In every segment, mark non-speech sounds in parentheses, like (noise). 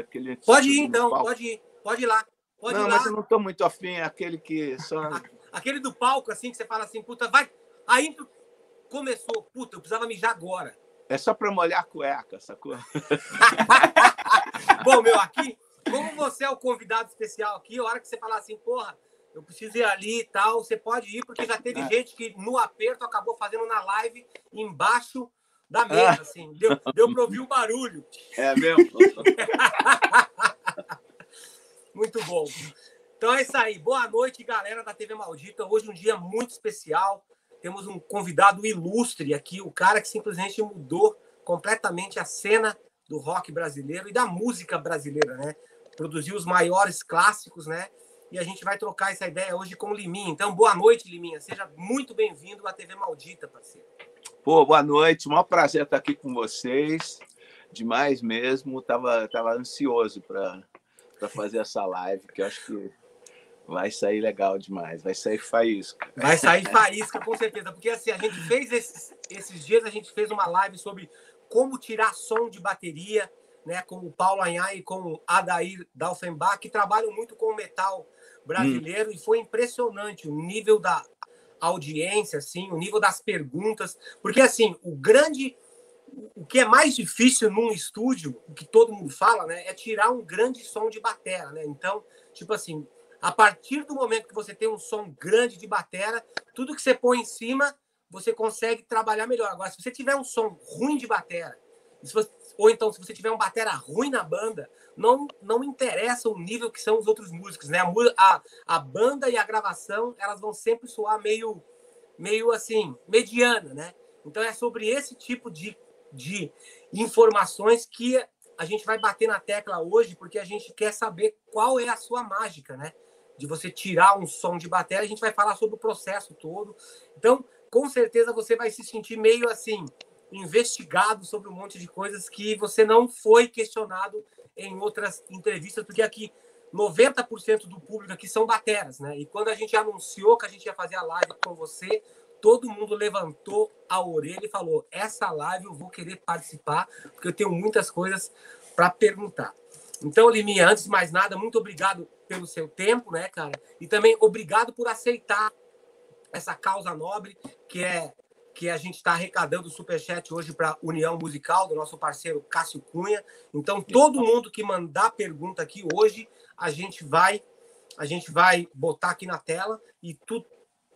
Aquele pode ir, então, pode ir. Pode ir lá. Pode não, ir mas lá. eu não tô muito afim, é aquele que só. Aquele do palco, assim, que você fala assim, puta, vai. Aí começou, puta, eu precisava mijar agora. É só para molhar a cueca, sacou? (laughs) Bom, meu, aqui, como você é o convidado especial aqui, a hora que você falar assim, porra, eu preciso ir ali e tal, você pode ir, porque já teve é. gente que no aperto acabou fazendo na live embaixo da mesa, assim. Deu, deu para ouvir o barulho. É mesmo? (laughs) muito bom. Então é isso aí. Boa noite, galera da TV Maldita. Hoje um dia muito especial. Temos um convidado ilustre aqui, o cara que simplesmente mudou completamente a cena do rock brasileiro e da música brasileira, né? Produziu os maiores clássicos, né? E a gente vai trocar essa ideia hoje com o Liminha. Então, boa noite, Liminha. Seja muito bem-vindo à TV Maldita, parceiro. Pô, boa noite. Maior prazer estar aqui com vocês. Demais mesmo. Tava, tava ansioso para fazer essa live, que eu acho que vai sair legal demais. Vai sair faísca. Vai sair faísca, com certeza. Porque assim, a gente fez esses, esses dias, a gente fez uma live sobre como tirar som de bateria, né? Com o Paulo Anhai e com o Adair Dalfenbach, que trabalham muito com o metal brasileiro, hum. e foi impressionante o nível da audiência, assim, o nível das perguntas, porque assim, o grande o que é mais difícil num estúdio, o que todo mundo fala, né, é tirar um grande som de batera, né? Então, tipo assim, a partir do momento que você tem um som grande de batera, tudo que você põe em cima, você consegue trabalhar melhor. Agora, se você tiver um som ruim de batera, você, ou então se você tiver um batera ruim na banda, não, não interessa o nível que são os outros músicos, né? A, a, banda e a gravação, elas vão sempre soar meio, meio assim, mediana, né? Então é sobre esse tipo de, de informações que a gente vai bater na tecla hoje, porque a gente quer saber qual é a sua mágica, né? De você tirar um som de bateria, a gente vai falar sobre o processo todo. Então, com certeza você vai se sentir meio assim, investigado sobre um monte de coisas que você não foi questionado em outras entrevistas, porque aqui 90% do público aqui são bateras, né? E quando a gente anunciou que a gente ia fazer a live com você, todo mundo levantou a orelha e falou: essa live eu vou querer participar, porque eu tenho muitas coisas para perguntar. Então, Liminha, antes de mais nada, muito obrigado pelo seu tempo, né, cara? E também obrigado por aceitar essa causa nobre que é que a gente está arrecadando o superchat hoje para União Musical, do nosso parceiro Cássio Cunha. Então, todo mundo que mandar pergunta aqui hoje, a gente vai a gente vai botar aqui na tela e tudo,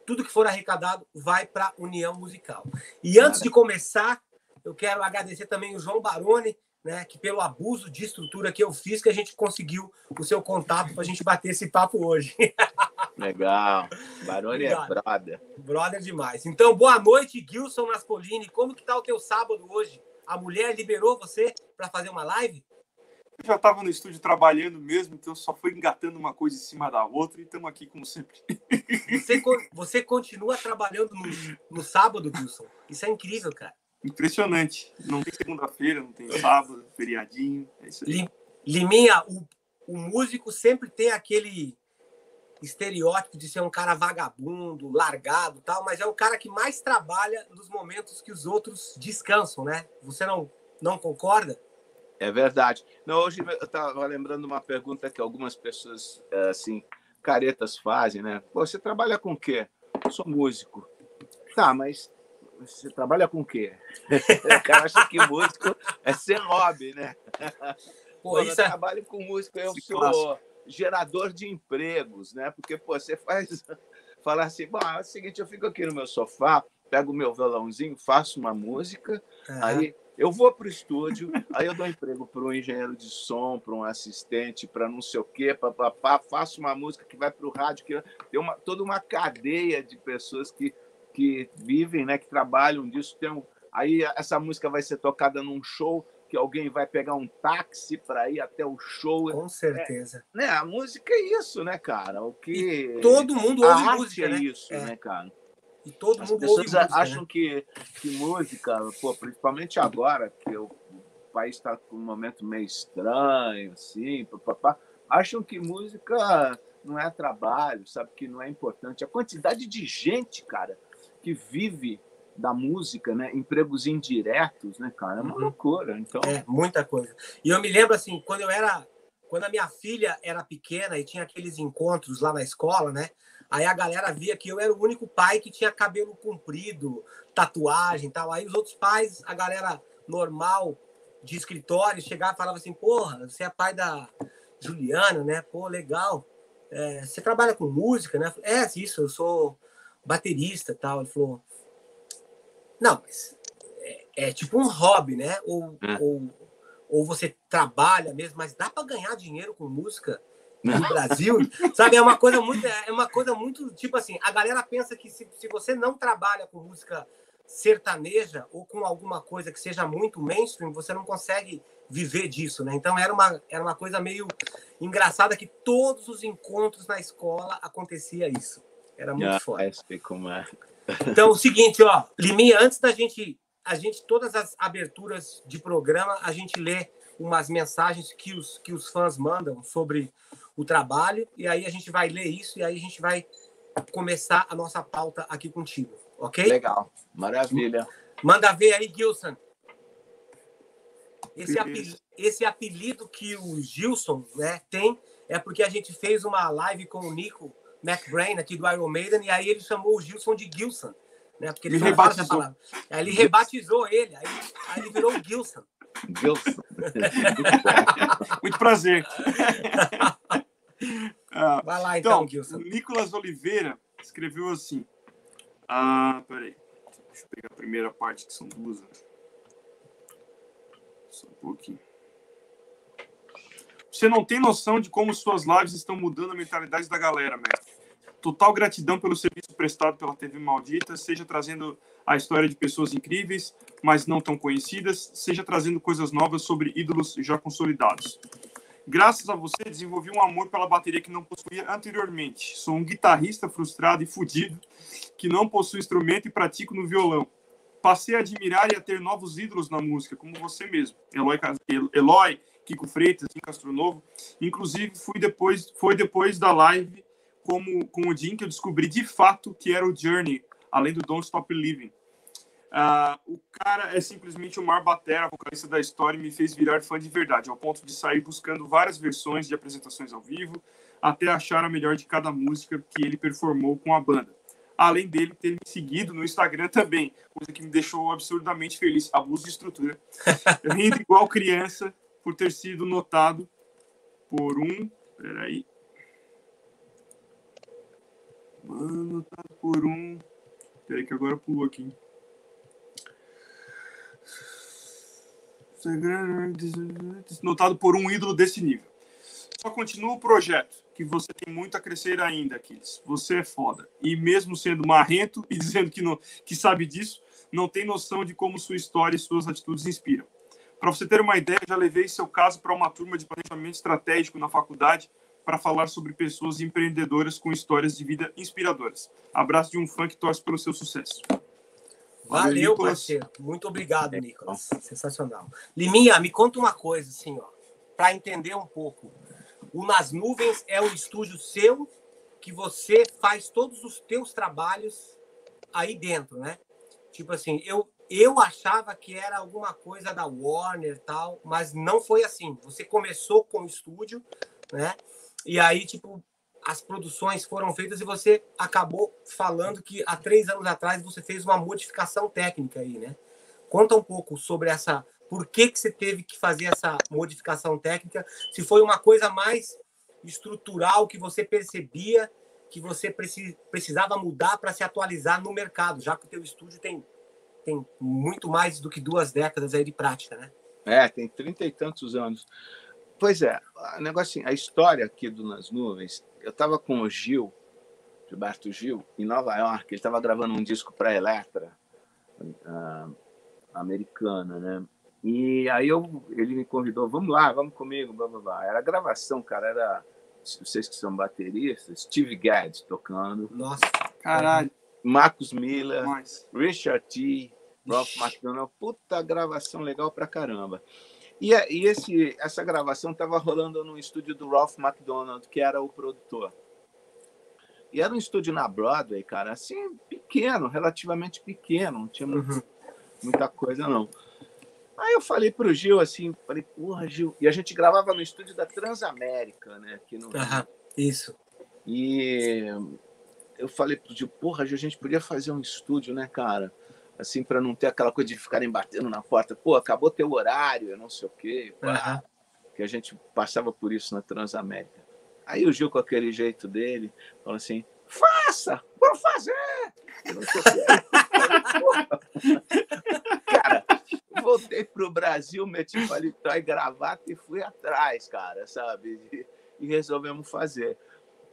tudo que for arrecadado vai para União Musical. E antes de começar, eu quero agradecer também o João Baroni, né, que pelo abuso de estrutura que eu fiz, que a gente conseguiu o seu contato para a gente bater esse papo hoje. (laughs) Legal. Baroni é brother. Brother demais. Então, boa noite, Gilson Naspolini. Como que tá o teu sábado hoje? A mulher liberou você para fazer uma live? Eu já estava no estúdio trabalhando mesmo, então só foi engatando uma coisa em cima da outra e estamos aqui como sempre. Você, você continua trabalhando no, no sábado, Gilson? Isso é incrível, cara. Impressionante. Não tem segunda-feira, não tem sábado, feriadinho. É isso aí. Liminha, o, o músico sempre tem aquele estereótipo de ser um cara vagabundo, largado tal, mas é o cara que mais trabalha nos momentos que os outros descansam, né? Você não, não concorda? É verdade. Não, hoje eu estava lembrando uma pergunta que algumas pessoas, é, assim, caretas fazem, né? Você trabalha com o quê? Eu sou músico. Tá, mas você trabalha com o quê? (laughs) o cara acha que músico é ser hobby, né? (laughs) Pô, eu é... trabalho com música, eu sou gerador de empregos, né? Porque pô, você faz (laughs) falar assim, bom, é o seguinte, eu fico aqui no meu sofá, pego o meu violãozinho, faço uma música, uhum. aí eu vou para o estúdio, aí eu dou emprego para um engenheiro de som, para um assistente, para não sei o quê, papapá, faço uma música que vai para o rádio, que tem uma, toda uma cadeia de pessoas que, que vivem, né, que trabalham disso. Tem um, aí essa música vai ser tocada num show, que alguém vai pegar um táxi para ir até o show. Com certeza. É, né? A música é isso, né, cara? O que e todo mundo ouve a música, é né? isso, é. né, cara? E todo As mundo pessoas ouve música, acham né? que, que música, pô, principalmente agora que o, o país está com um momento meio estranho, assim, papapá, acham que música não é trabalho, sabe que não é importante. A quantidade de gente, cara, que vive da música, né? Empregos indiretos, né, cara? É uma uhum. loucura. Então... É, muita coisa. E eu me lembro, assim, quando eu era. Quando a minha filha era pequena e tinha aqueles encontros lá na escola, né? Aí a galera via que eu era o único pai que tinha cabelo comprido, tatuagem e tal. Aí os outros pais, a galera normal de escritório, chegava e falava assim: Porra, você é pai da Juliana, né? Pô, legal. É, você trabalha com música, né? É, isso, eu sou baterista tal. Ele falou: Não, mas é, é tipo um hobby, né? Ou, é. ou, ou você trabalha mesmo, mas dá para ganhar dinheiro com música no Brasil, (laughs) sabe? É uma coisa muito, é uma coisa muito tipo assim. A galera pensa que se, se você não trabalha com música sertaneja ou com alguma coisa que seja muito mainstream, você não consegue viver disso, né? Então era uma, era uma coisa meio engraçada que todos os encontros na escola acontecia isso. Era muito ah, forte. Como é. Então, o seguinte, ó, Liminha, antes da gente, a gente, todas as aberturas de programa, a gente lê umas mensagens que os, que os fãs mandam sobre o trabalho, e aí a gente vai ler isso, e aí a gente vai começar a nossa pauta aqui contigo, ok? Legal, maravilha. Manda ver aí, Gilson. Esse apelido, esse apelido que o Gilson né, tem é porque a gente fez uma live com o Nico McBrain aqui do Iron Maiden e aí ele chamou o Gilson de Gilson, né? Porque ele, ele rebatizou. palavra. Aí ele rebatizou ele, aí, aí ele virou o Gilson. Gilson. (laughs) Muito prazer. (laughs) Ah, Vai lá então, então Gilson. Nicolas Oliveira escreveu assim. Ah, peraí. Deixa eu pegar a primeira parte, que são duas. Né? Só um pouquinho. Você não tem noção de como suas lives estão mudando a mentalidade da galera, mestre. Total gratidão pelo serviço prestado pela TV Maldita, seja trazendo a história de pessoas incríveis, mas não tão conhecidas, seja trazendo coisas novas sobre ídolos já consolidados. Graças a você, desenvolvi um amor pela bateria que não possuía anteriormente. Sou um guitarrista frustrado e fudido que não possui instrumento e pratico no violão passei a admirar e a ter novos ídolos na música, como você mesmo, Eloy, Eloy Kiko Freitas, Kim Castronovo. Inclusive, fui depois, foi depois da live como, com o Jim que eu descobri de fato que era o Journey, além do Don't Stop Living. Uh, o cara é simplesmente o maior batera, vocalista da história, e me fez virar fã de verdade, ao ponto de sair buscando várias versões de apresentações ao vivo, até achar a melhor de cada música que ele performou com a banda além dele ter me seguido no Instagram também, coisa que me deixou absurdamente feliz. Abuso de estrutura. (laughs) Rindo igual criança por ter sido notado por um. Peraí. Mano, por um. Peraí, que agora pulou aqui. Notado por um ídolo desse nível. Só continua o projeto que você tem muito a crescer ainda, Aquiles. Você é foda. E mesmo sendo marrento (laughs) e dizendo que, não, que sabe disso, não tem noção de como sua história e suas atitudes inspiram. Para você ter uma ideia, já levei seu caso para uma turma de planejamento estratégico na faculdade para falar sobre pessoas empreendedoras com histórias de vida inspiradoras. Abraço de um fã que torce pelo seu sucesso. Valeu, Valeu parceiro. Muito obrigado, Nicolas. Sensacional. Liminha, me conta uma coisa, assim, ó, para entender um pouco. O Nas Nuvens é um estúdio seu que você faz todos os teus trabalhos aí dentro, né? Tipo assim, eu eu achava que era alguma coisa da Warner tal, mas não foi assim. Você começou com o estúdio, né? E aí, tipo, as produções foram feitas e você acabou falando que há três anos atrás você fez uma modificação técnica aí, né? Conta um pouco sobre essa por que, que você teve que fazer essa modificação técnica? Se foi uma coisa mais estrutural que você percebia que você precisava mudar para se atualizar no mercado, já que o teu estúdio tem, tem muito mais do que duas décadas aí de prática, né? É, tem trinta e tantos anos. Pois é, o negócio assim, a história aqui do Nas Nuvens, eu estava com o Gil, Gilberto Gil, em Nova York, ele estava gravando um disco para a Electra, uh, americana, né? E aí eu, ele me convidou, vamos lá, vamos comigo, blá, blá, blá. Era gravação, cara, era vocês que são bateristas, Steve Gadd tocando. Nossa, caralho. Marcos Miller, Nossa. Richard T, Ralph McDonald. Puta gravação legal pra caramba. E, e esse, essa gravação estava rolando no estúdio do Ralph McDonald, que era o produtor. E era um estúdio na Broadway, cara, assim, pequeno, relativamente pequeno, não tinha Uhum. muita coisa, não. Aí eu falei pro Gil, assim, falei, porra, Gil. E a gente gravava no estúdio da Transamérica, né? Aqui no... Aham, Isso. E eu falei pro Gil, porra, Gil, a gente podia fazer um estúdio, né, cara? Assim, para não ter aquela coisa de ficarem batendo na porta. Pô, acabou teu horário, eu não sei o quê. Aham. Que a gente passava por isso na Transamérica. Aí o Gil, com aquele jeito dele, falou assim, faça, vamos fazer! Eu não sei o quê. (laughs) Cara, voltei pro Brasil, meti paletó e gravata e fui atrás, cara, sabe? E, e resolvemos fazer.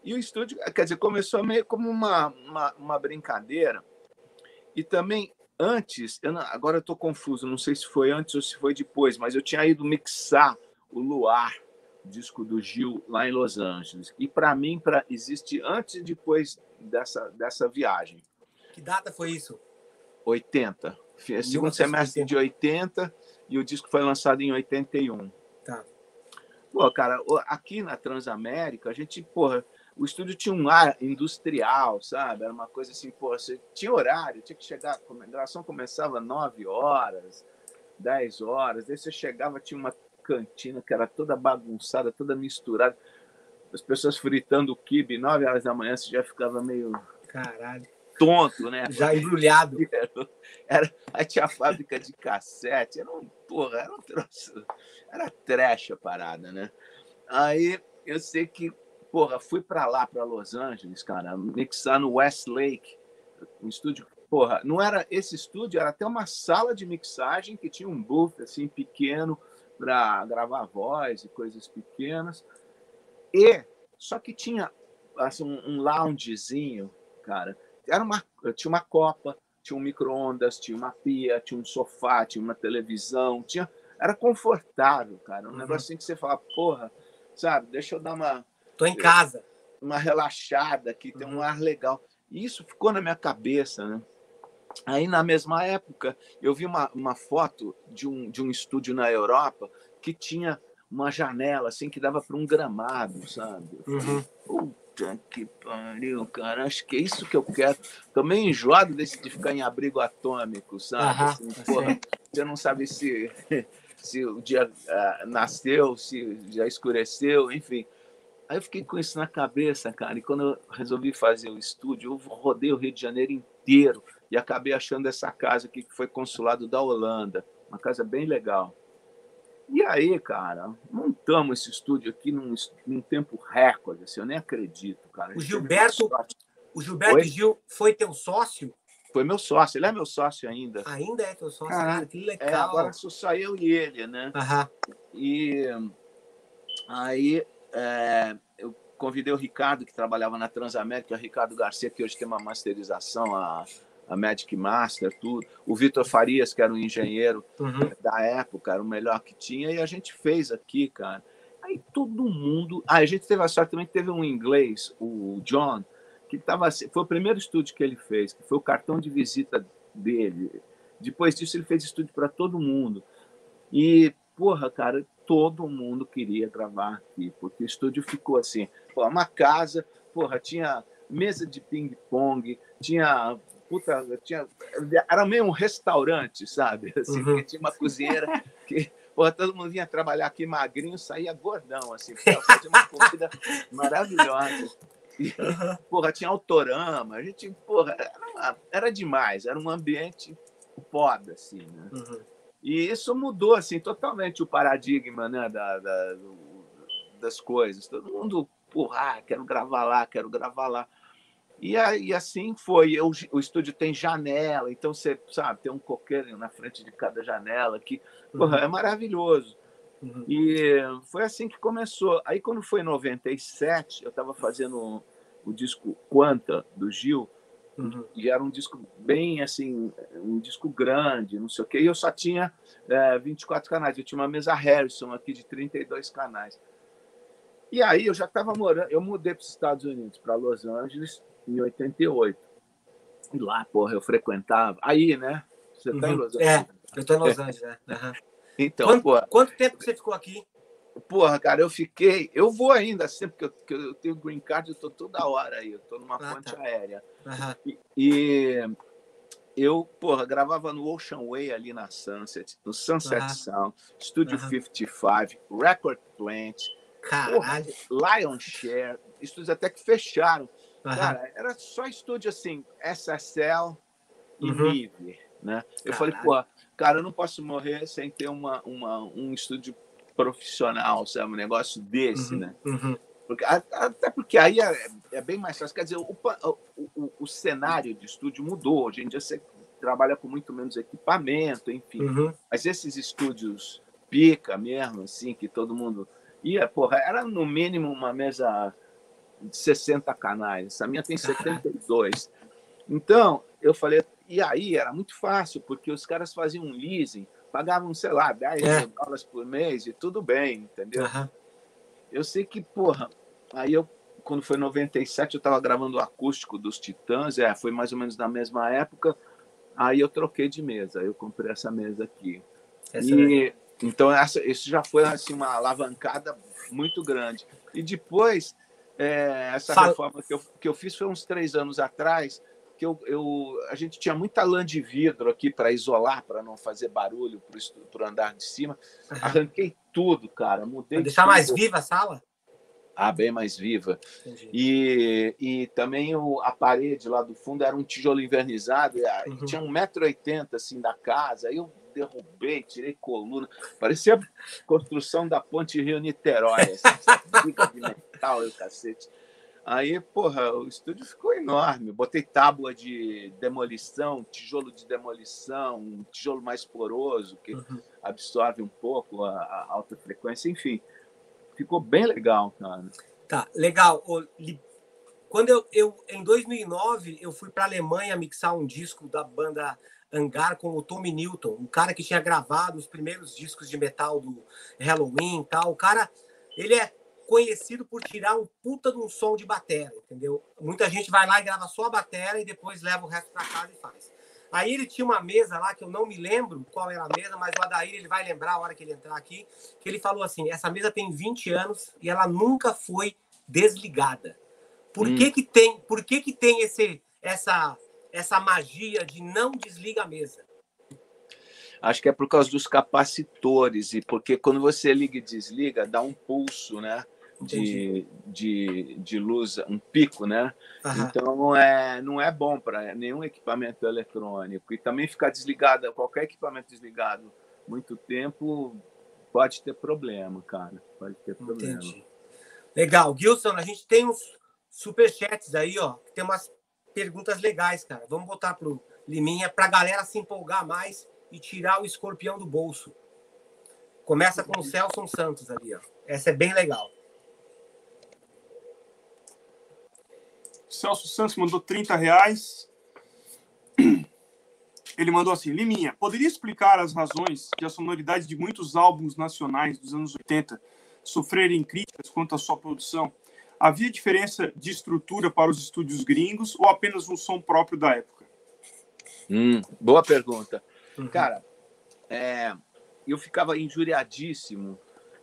E o estúdio, quer dizer, começou meio como uma, uma, uma brincadeira. E também, antes, eu não- agora eu estou confuso, não sei se foi antes ou se foi depois, mas eu tinha ido mixar o Luar, disco do Gil, lá em Los Angeles. E para mim, pra, existe antes e depois dessa, dessa viagem. Que data foi isso? 80. Fi- Segundo 1980. semestre de 80 e o disco foi lançado em 81. Tá. Pô, cara, aqui na Transamérica, a gente, porra, o estúdio tinha um ar industrial, sabe? Era uma coisa assim, porra, você tinha horário, tinha que chegar, a gravação começava 9 horas, 10 horas, aí você chegava, tinha uma cantina que era toda bagunçada, toda misturada, as pessoas fritando o quibe, 9 horas da manhã, você já ficava meio Caralho. tonto, né? Já embrulhado. (laughs) Era, aí tinha a fábrica de cassete, era um, porra, era um troço, era trash a parada, né? Aí eu sei que, porra, fui pra lá, pra Los Angeles, cara, mixar no Westlake, um estúdio, porra, não era esse estúdio, era até uma sala de mixagem que tinha um booth, assim, pequeno, para gravar voz e coisas pequenas, e, só que tinha, assim, um, um loungezinho, cara, era uma, tinha uma copa, tinha um micro-ondas, tinha uma pia, tinha um sofá, tinha uma televisão, tinha era confortável, cara. Um Uhum. negócio assim que você fala, porra, sabe, deixa eu dar uma, Tô em casa. uma relaxada aqui, tem um Uhum. ar legal. E isso ficou na minha cabeça, né? Aí, na mesma época, eu vi uma, uma foto de um, de um estúdio na Europa que tinha uma janela assim que dava para um gramado, sabe? Uhum. Puta que pariu, cara. Acho que é isso que eu quero. Meio enjoado desse de ficar em abrigo atômico, sabe? Aham, Assim, tá porra, você não sabe se, (laughs) se o dia ah, nasceu, se já escureceu, enfim. Aí eu fiquei com isso na cabeça, cara. E quando eu resolvi fazer o estúdio, eu rodei o Rio de Janeiro inteiro e acabei achando essa casa aqui que foi consulado da Holanda. Uma casa bem legal. E aí, cara, montamos esse estúdio aqui num, num tempo recorde, assim, eu nem acredito, cara. O gente Gilberto-. O Gilberto Oi? Gil foi teu sócio? Foi meu sócio, ele é meu sócio ainda. Ainda é teu sócio? Cara, que legal. É, agora sou só eu e ele, né? Aham. E aí é, eu convidei o Ricardo, que trabalhava na Transamérica, o Ricardo Garcia, que hoje tem uma masterização, a, a Magic Master, tudo. O Vitor Farias, que era um engenheiro Uhum. da época, era o melhor que tinha, e a gente fez aqui, cara. Aí todo mundo. Ah, a gente teve a sorte também que teve um inglês, o John, que tava, foi o primeiro estúdio que ele fez, que foi o cartão de visita dele. Depois disso, ele fez estúdio para todo mundo. E, porra, cara, todo mundo queria gravar aqui, porque o estúdio ficou assim, pô, uma casa, porra, tinha mesa de ping-pong, tinha. Puta, tinha, era meio um restaurante, sabe? (laughs) Assim, Uhum. tinha uma cozinheira que porra, todo mundo vinha trabalhar aqui magrinho, saía gordão, assim, fazia uma comida maravilhosa. E, porra, tinha autorama, a gente, porra, era, era demais, era um ambiente foda, assim, né? Uhum. E isso mudou assim totalmente o paradigma né, da, da- das coisas. Todo mundo, porra, ah, quero gravar lá, quero gravar lá. E, aí, assim foi. Eu, o estúdio tem janela, então você sabe, tem um coqueiro na frente de cada janela que porra, é maravilhoso. Uhum. E foi assim que começou. Aí, quando foi em 97, eu estava fazendo o, o disco Quanta, do Gil, Uhum. e era um disco bem assim, um disco grande, não sei o quê, e eu só tinha é, 24 canais. Eu tinha uma mesa Harrison aqui de 32 canais. E aí eu já estava morando, eu mudei para os Estados Unidos, para Los Angeles, em 88. E lá, porra, eu frequentava. Aí, né? Você está em Uhum. Los É. Angeles? Eu tô em Los Angeles, né? Aham. Então, Quanto, pô, quanto tempo que você ficou aqui? Porra, cara, eu fiquei. Eu vou ainda, sempre que eu, que eu tenho green card, eu tô toda hora aí, eu tô numa ah, ponte tá. aérea. Uhum. E, e, eu, porra, gravava no Ocean Way ali na Sunset, no Sunset uhum. Sound, Studio uhum. 55, Record Plant, porra, Lion Share, estúdios até que fecharam. Cara, era só estúdio assim, SSL e uhum. Né? Eu Caralho. falei, pô, cara, eu não posso morrer sem ter uma, uma, um estúdio profissional, sabe? Um negócio desse, uhum, né? Uhum. Porque, até porque aí é, é, bem mais fácil. Quer dizer, o, o, o, cenário de estúdio mudou. Hoje em dia você trabalha com muito menos equipamento, enfim. Uhum. Mas esses estúdios pica mesmo, assim, que todo mundo ia, porra, era no mínimo uma mesa de 60 canais. A minha tem 72. (laughs) Então, eu falei, e aí era muito fácil, porque os caras faziam um leasing pagavam, sei lá, 10 é. dólares por mês e tudo bem, entendeu? Uhum. Eu sei que, porra, aí eu, quando foi 97, eu estava gravando o acústico dos Titãs, é, foi mais ou menos na mesma época, aí eu troquei de mesa, eu comprei essa mesa aqui. Essa e, é. Então, essa, isso já foi assim, uma alavancada muito grande. E depois, é, essa Fala. reforma que eu, que eu fiz foi uns três anos atrás, que eu, eu, a gente tinha muita lã de vidro aqui para isolar, para não fazer barulho para o andar de cima. Arranquei tudo, cara. Mudei. Pra deixar tudo. mais viva a sala? Ah, bem mais viva. E, e também o, a parede lá do fundo era um tijolo invernizado, uhum. tinha 1,80m assim da casa. Aí eu derrubei, tirei coluna. Parecia a construção da ponte Rio-Niterói. Assim, de metal e o cacete. Aí, porra, o estúdio ficou enorme. Botei tábua de demolição, tijolo de demolição, um tijolo mais poroso, que uhum. absorve um pouco a, a, alta frequência, enfim. Ficou bem legal, cara. Tá, legal. Quando eu, eu em 2009, eu fui para a Alemanha mixar um disco da banda Hangar com o Tommy Newton, um cara que tinha gravado os primeiros discos de metal do Halloween e tal. O cara, ele é conhecido por tirar um puta de um som de bateria, entendeu? Muita gente vai lá e grava só a bateria e depois leva o resto para casa e faz. Aí ele tinha uma mesa lá que eu não me lembro qual era a mesa, mas o Adair ele vai lembrar a hora que ele entrar aqui, que ele falou assim: essa mesa tem 20 anos e ela nunca foi desligada. Por hum. que que tem, por que que tem esse essa essa magia de não desliga a mesa? Acho que é por causa dos capacitores e porque quando você liga e desliga dá um pulso, né? De, de, de luz, um pico, né? Uhum. Então não é, não é bom para nenhum equipamento eletrônico. E também ficar desligado, qualquer equipamento desligado muito tempo pode ter problema, cara. Pode ter problema. Entendi. Legal. Gilson, a gente tem uns superchats aí, ó, que tem umas perguntas legais, cara. Vamos botar pro Liminha para a galera se empolgar mais e tirar o escorpião do bolso. Começa com o Celso Santos ali, ó. Essa é bem legal. Celso Santos mandou 30 reais. (clears throat) Ele mandou assim: Liminha, poderia explicar as razões de a sonoridade de muitos álbuns nacionais dos anos 80 sofrerem críticas quanto à sua produção? Havia diferença de estrutura para os estúdios gringos ou apenas um som próprio da época? Hum, boa pergunta. Uhum. Cara, é, eu ficava injuriadíssimo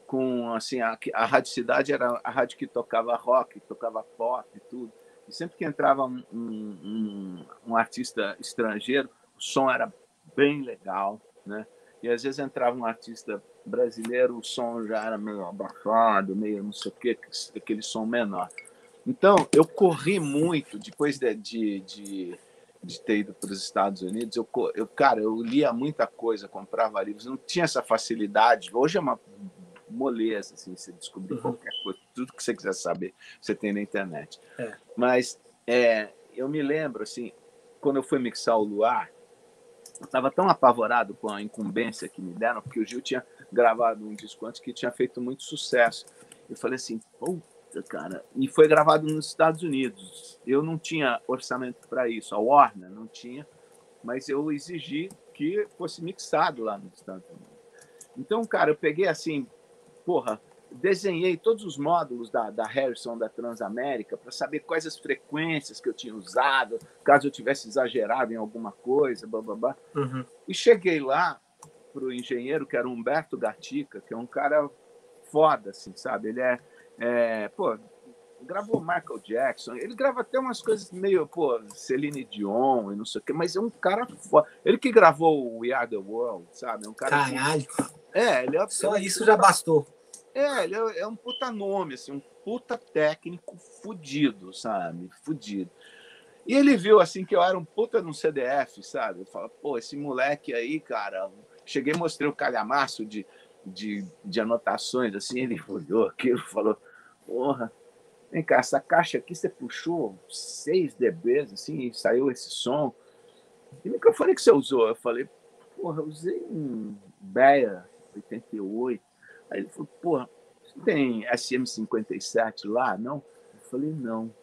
com assim a, a Rádio Cidade era a rádio que tocava rock, tocava pop e tudo. Sempre que entrava um, um, um, artista estrangeiro, o som era bem legal, né? E às vezes entrava um artista brasileiro, o som já era meio abafado, meio não sei o quê, aquele som menor. Então, eu corri muito depois de, de, de, de ter ido para os Estados Unidos. Eu, eu, cara, eu lia muita coisa, comprava livros, não tinha essa facilidade. Hoje é uma moleza, assim, você descobrir uhum. qualquer coisa, tudo que você quiser saber, você tem na internet. É. Mas é, eu me lembro, assim, quando eu fui mixar o Luar, eu estava tão apavorado com a incumbência que me deram, porque o Gil tinha gravado um disco antes que tinha feito muito sucesso. Eu falei assim, puta, cara, e foi gravado nos Estados Unidos. Eu não tinha orçamento para isso, a Warner não tinha, mas eu exigi que fosse mixado lá nos Estados Unidos. Então, cara, eu peguei assim, porra, desenhei todos os módulos da, da Harrison da Transamérica para saber quais as frequências que eu tinha usado, caso eu tivesse exagerado em alguma coisa, blá. Uhum. E cheguei lá para o engenheiro, que era Humberto Gatica, que é um cara foda, assim, sabe? Ele é, é pô, gravou Michael Jackson, ele grava até umas coisas meio, pô, Celine Dion e não sei o quê, mas é um cara foda. Ele que gravou o We Are The World, sabe? É um cara Caralho. Que... É, ele é... Só isso já bastou. É, ele é, é, um puta nome, assim, um puta técnico fudido, sabe? Fudido. E ele viu, assim, que eu era um puta no CDF, sabe? Ele fala, pô, esse moleque aí, cara... Cheguei mostrei o calhamaço de, de, de anotações, assim, ele olhou aquilo falou, porra, Vem cá, essa caixa aqui você puxou 6 dBs, assim, e saiu esse som. Que microfone que você usou? Eu falei, porra, eu usei um Beia 88. Aí ele falou, porra, você tem SM57 lá? Não? Eu falei, não.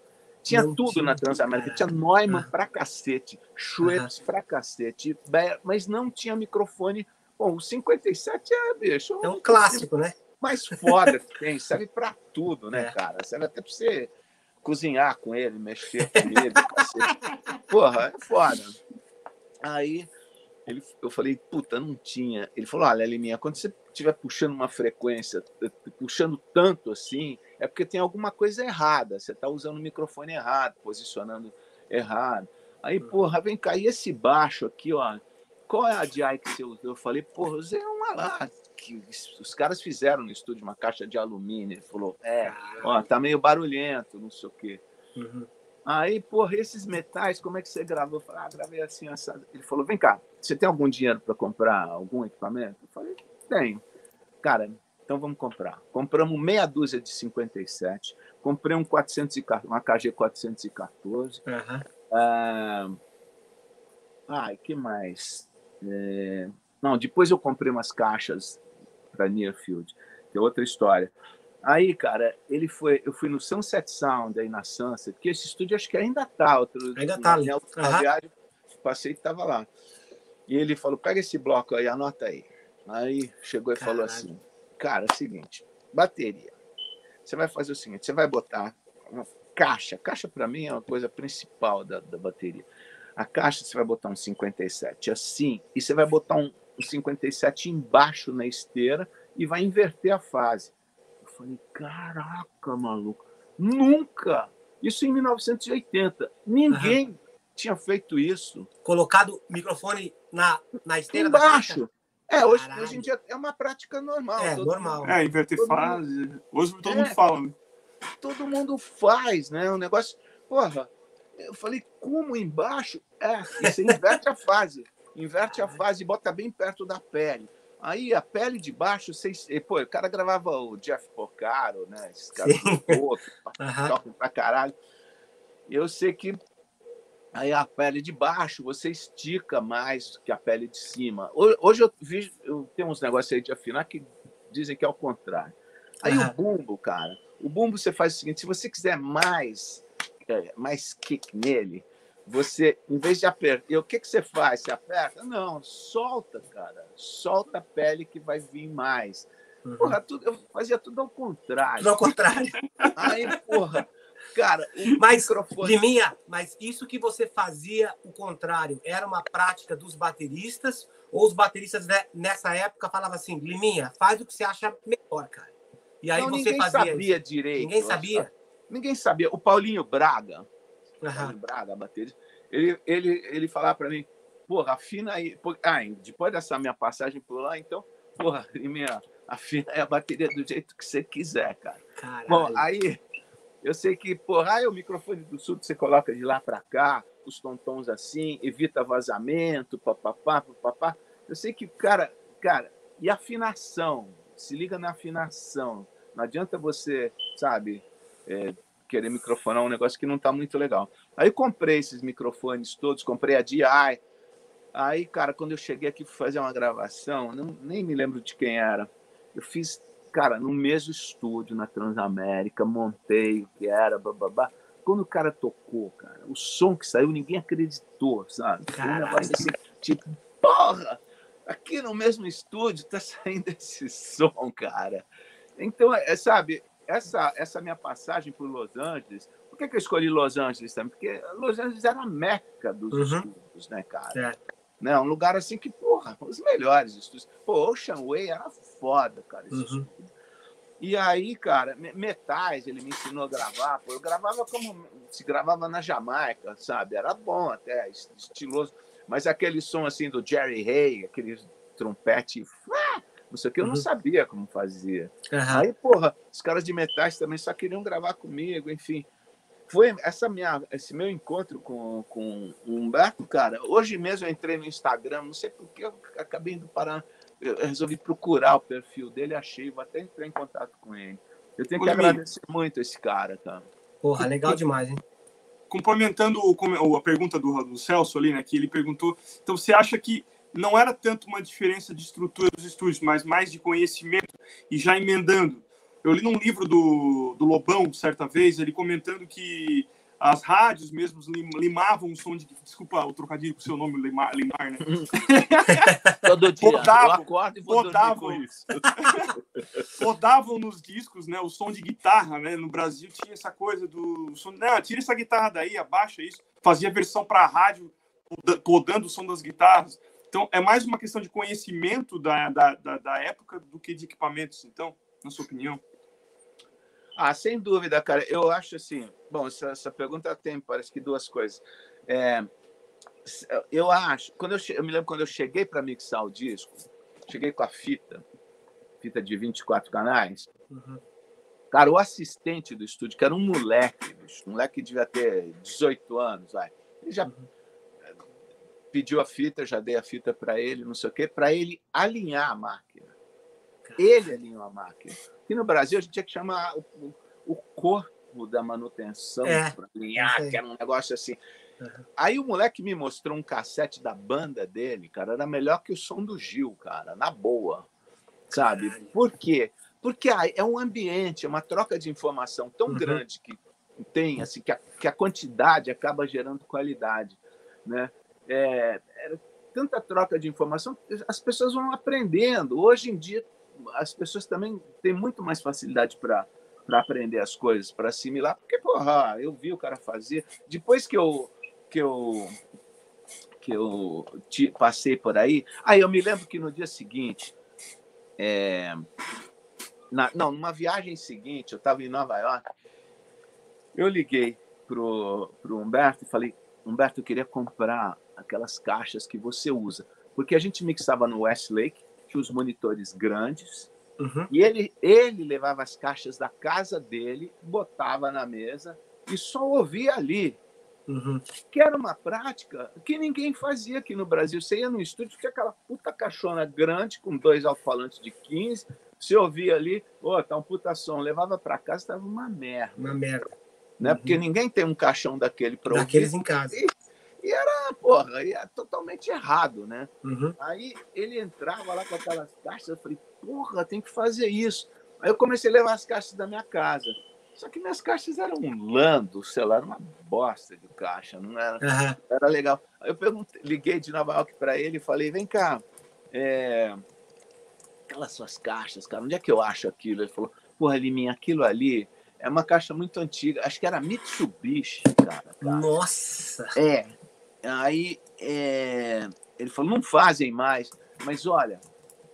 Tinha não tudo tinha, na Transamérica, tinha Neumann ah. pra cacete, Schweppes ah. pra cacete, mas não tinha microfone. Bom, o 57 é, bicho. É um clássico, né? mais foda que tem, serve para tudo, né, é. cara? Serve até para você cozinhar com ele, mexer com ele. Porra, é foda. Aí ele, eu falei, puta, não tinha. Ele falou: olha, Liminha, quando você estiver puxando uma frequência, puxando tanto assim, é porque tem alguma coisa errada. Você está usando o microfone errado, posicionando errado. Aí, uhum. porra, vem cá, e esse baixo aqui, ó. Qual é a DI que você usou? Eu falei, porra, usei uma lá, que os caras fizeram no estúdio uma caixa de alumínio. Ele falou, é, ó, tá meio barulhento, não sei o quê. Uhum. Aí, porra, esses metais, como é que você gravou? Eu falei, ah, gravei assim, assado. Ele falou, vem cá, você tem algum dinheiro para comprar algum equipamento? Eu falei, tenho. Cara, então vamos comprar. Compramos meia dúzia de 57, comprei um 414, uma KG 414. Uhum. Ah, ai, que mais? É... Não, depois eu comprei umas caixas para Nearfield, que é outra história. Aí, cara, ele foi, eu fui no Sunset Sound aí na Sunset, que esse estúdio acho que ainda tá, outro, ainda tá ali. Uhum. viagem, passei que tava lá. E ele falou: "Pega esse bloco aí, anota aí". Aí chegou e Caralho. falou assim: "Cara, é o seguinte, bateria. Você vai fazer o seguinte, você vai botar uma caixa. Caixa para mim é uma coisa principal da, da bateria. A caixa você vai botar um 57 assim, e você vai botar um, o 57 embaixo na esteira e vai inverter a fase. Eu falei, caraca, maluco, nunca! Isso em 1980. Ninguém uhum. tinha feito isso. Colocado o microfone na, na esteira Embaixo. É, hoje, hoje em dia é uma prática normal. É, normal. Mundo, é, inverter fase. Mundo, hoje todo é, mundo fala. Né? Todo mundo faz, né? O negócio. Porra, eu falei, como embaixo? É, você inverte a fase inverte a fase e bota bem perto da pele. Aí a pele de baixo, vocês, pô, o cara gravava o Jeff Porcaro, né? Esse cara outro, uhum. pra caralho. Eu sei que aí a pele de baixo você estica mais que a pele de cima. Hoje eu vi, eu tenho uns negócios aí de afinar que dizem que é o contrário. Aí uhum. o bumbo, cara, o bumbo você faz o seguinte: se você quiser mais, é, mais kick nele, você, em vez de apertar, o que, que você faz? Você aperta? Não, solta, cara. Solta a pele que vai vir mais. Uhum. Porra, tudo, eu fazia tudo ao contrário. Tudo ao contrário. (laughs) Aí, porra, cara, mas, microfone... Liminha, mas isso que você fazia o contrário, era uma prática dos bateristas? Ou os bateristas nessa época falavam assim, Liminha, faz o que você acha melhor, cara. E aí Não, você ninguém fazia sabia isso. direito. Ninguém sabia? Ninguém sabia. O Paulinho Braga, uhum. Braga, baterista, ele, ele, ele falava para mim, porra, afina aí. Ah, depois dessa minha passagem por lá, então, porra, (laughs) minha, afina aí a bateria do jeito que você quiser, cara. Caralho. Bom, aí eu sei que, porra, aí o microfone do sul você coloca de lá para cá, os tontons assim, evita vazamento, papapá, papapá. Eu sei que, cara, cara, e afinação, se liga na afinação. Não adianta você, sabe, é, querer microfonar um negócio que não está muito legal. Aí comprei esses microfones todos, comprei a DI. Aí, cara, quando eu cheguei aqui para fazer uma gravação, não, nem me lembro de quem era. Eu fiz, cara, no mesmo estúdio na Transamérica, montei o que era, bababá. Quando o cara tocou, cara, o som que saiu, ninguém acreditou, sabe? Um negócio assim, tipo, porra! Aqui no mesmo estúdio tá (laughs) saindo esse som, cara. Então, é, sabe, essa, essa minha passagem por Los Angeles, por que, que eu escolhi Los Angeles também? Porque Los Angeles era a meca dos uhum. estudos, né, cara? É. Né? Um lugar assim que, porra, os melhores estudos. Pô, Ocean Way era foda, cara, esse uhum. E aí, cara, metais ele me ensinou a gravar. Pô, eu gravava como se gravava na Jamaica, sabe? Era bom até, estiloso. Mas aquele som assim do Jerry Hay, aquele trompete, não sei o que, eu não uhum. sabia como fazia. Uhum. Aí, porra, os caras de metais também só queriam gravar comigo, enfim. Foi essa minha, esse meu encontro com, com o Humberto, cara. Hoje mesmo eu entrei no Instagram, não sei porque eu acabei indo parar eu resolvi procurar o perfil dele, achei, vou até entrar em contato com ele. Eu tenho que agradecer muito esse cara, cara. Porra, legal demais, hein? Complementando a pergunta do, do Celso ali, né, que ele perguntou, então você acha que não era tanto uma diferença de estrutura dos estúdios, mas mais de conhecimento e já emendando. Eu li num livro do, do Lobão, certa vez, ele comentando que as rádios mesmo limavam o som de. Desculpa o trocadilho com o seu nome, Limar, limar né? (laughs) Todo dia. Podavam, eu acordo e vou podavam, isso. (laughs) podavam nos discos né, o som de guitarra, né? No Brasil tinha essa coisa do. Som, não, tira essa guitarra daí, abaixa isso. Fazia versão para rádio, podando o som das guitarras. Então, é mais uma questão de conhecimento da, da, da, da época do que de equipamentos, então, na sua opinião. Ah, sem dúvida, cara. Eu acho assim. Bom, essa, essa pergunta tem, parece que duas coisas. É, eu acho. Quando eu, eu me lembro quando eu cheguei para mixar o disco, cheguei com a fita, fita de 24 canais. Uhum. Cara, o assistente do estúdio, que era um moleque, um moleque que devia ter 18 anos, vai. Ele já uhum. Pediu a fita, já dei a fita para ele, não sei o quê, para ele alinhar a máquina. Ele alinhou a máquina. Aqui no Brasil, a gente tinha que chamar o, o corpo da manutenção é, para alinhar, que era um negócio assim. Uhum. Aí o moleque me mostrou um cassete da banda dele, cara, era melhor que o som do Gil, cara, na boa. Sabe? Por quê? Porque ah, é um ambiente, é uma troca de informação tão uhum. grande que tem, assim, que a, que a quantidade acaba gerando qualidade, né? É, tanta troca de informação, as pessoas vão aprendendo. Hoje em dia as pessoas também têm muito mais facilidade para para aprender as coisas, para assimilar, porque porra, eu vi o cara fazer. Depois que eu que eu que eu te, passei por aí, aí eu me lembro que no dia seguinte, é, na, não, numa viagem seguinte, eu estava em Nova York, eu liguei pro pro Humberto e falei, Humberto, eu queria comprar aquelas caixas que você usa, porque a gente mixava no Westlake tinha os monitores grandes, uhum. e ele, ele levava as caixas da casa dele, botava na mesa e só ouvia ali. Uhum. Que era uma prática que ninguém fazia aqui no Brasil. Você ia no estúdio, tinha aquela puta caixona grande com dois alto-falantes de 15, você ouvia ali, oh, tá um puta som, levava para casa, tava uma merda. Uma merda. Né? Uhum. Porque ninguém tem um caixão daquele para ouvir. Daqueles em casa. E e era, porra, era totalmente errado, né? Uhum. Aí ele entrava lá com aquelas caixas, eu falei, porra, tem que fazer isso. Aí eu comecei a levar as caixas da minha casa. Só que minhas caixas eram um lando, sei lá, era uma bosta de caixa, não era, uhum. era legal. Aí eu perguntei, liguei de Nova York para ele e falei, vem cá, é... aquelas suas caixas, cara, onde é que eu acho aquilo? Ele falou, porra, Liminha, aquilo ali é uma caixa muito antiga, acho que era Mitsubishi, cara. cara. Nossa! É, Aí é, ele falou: não fazem mais, mas olha,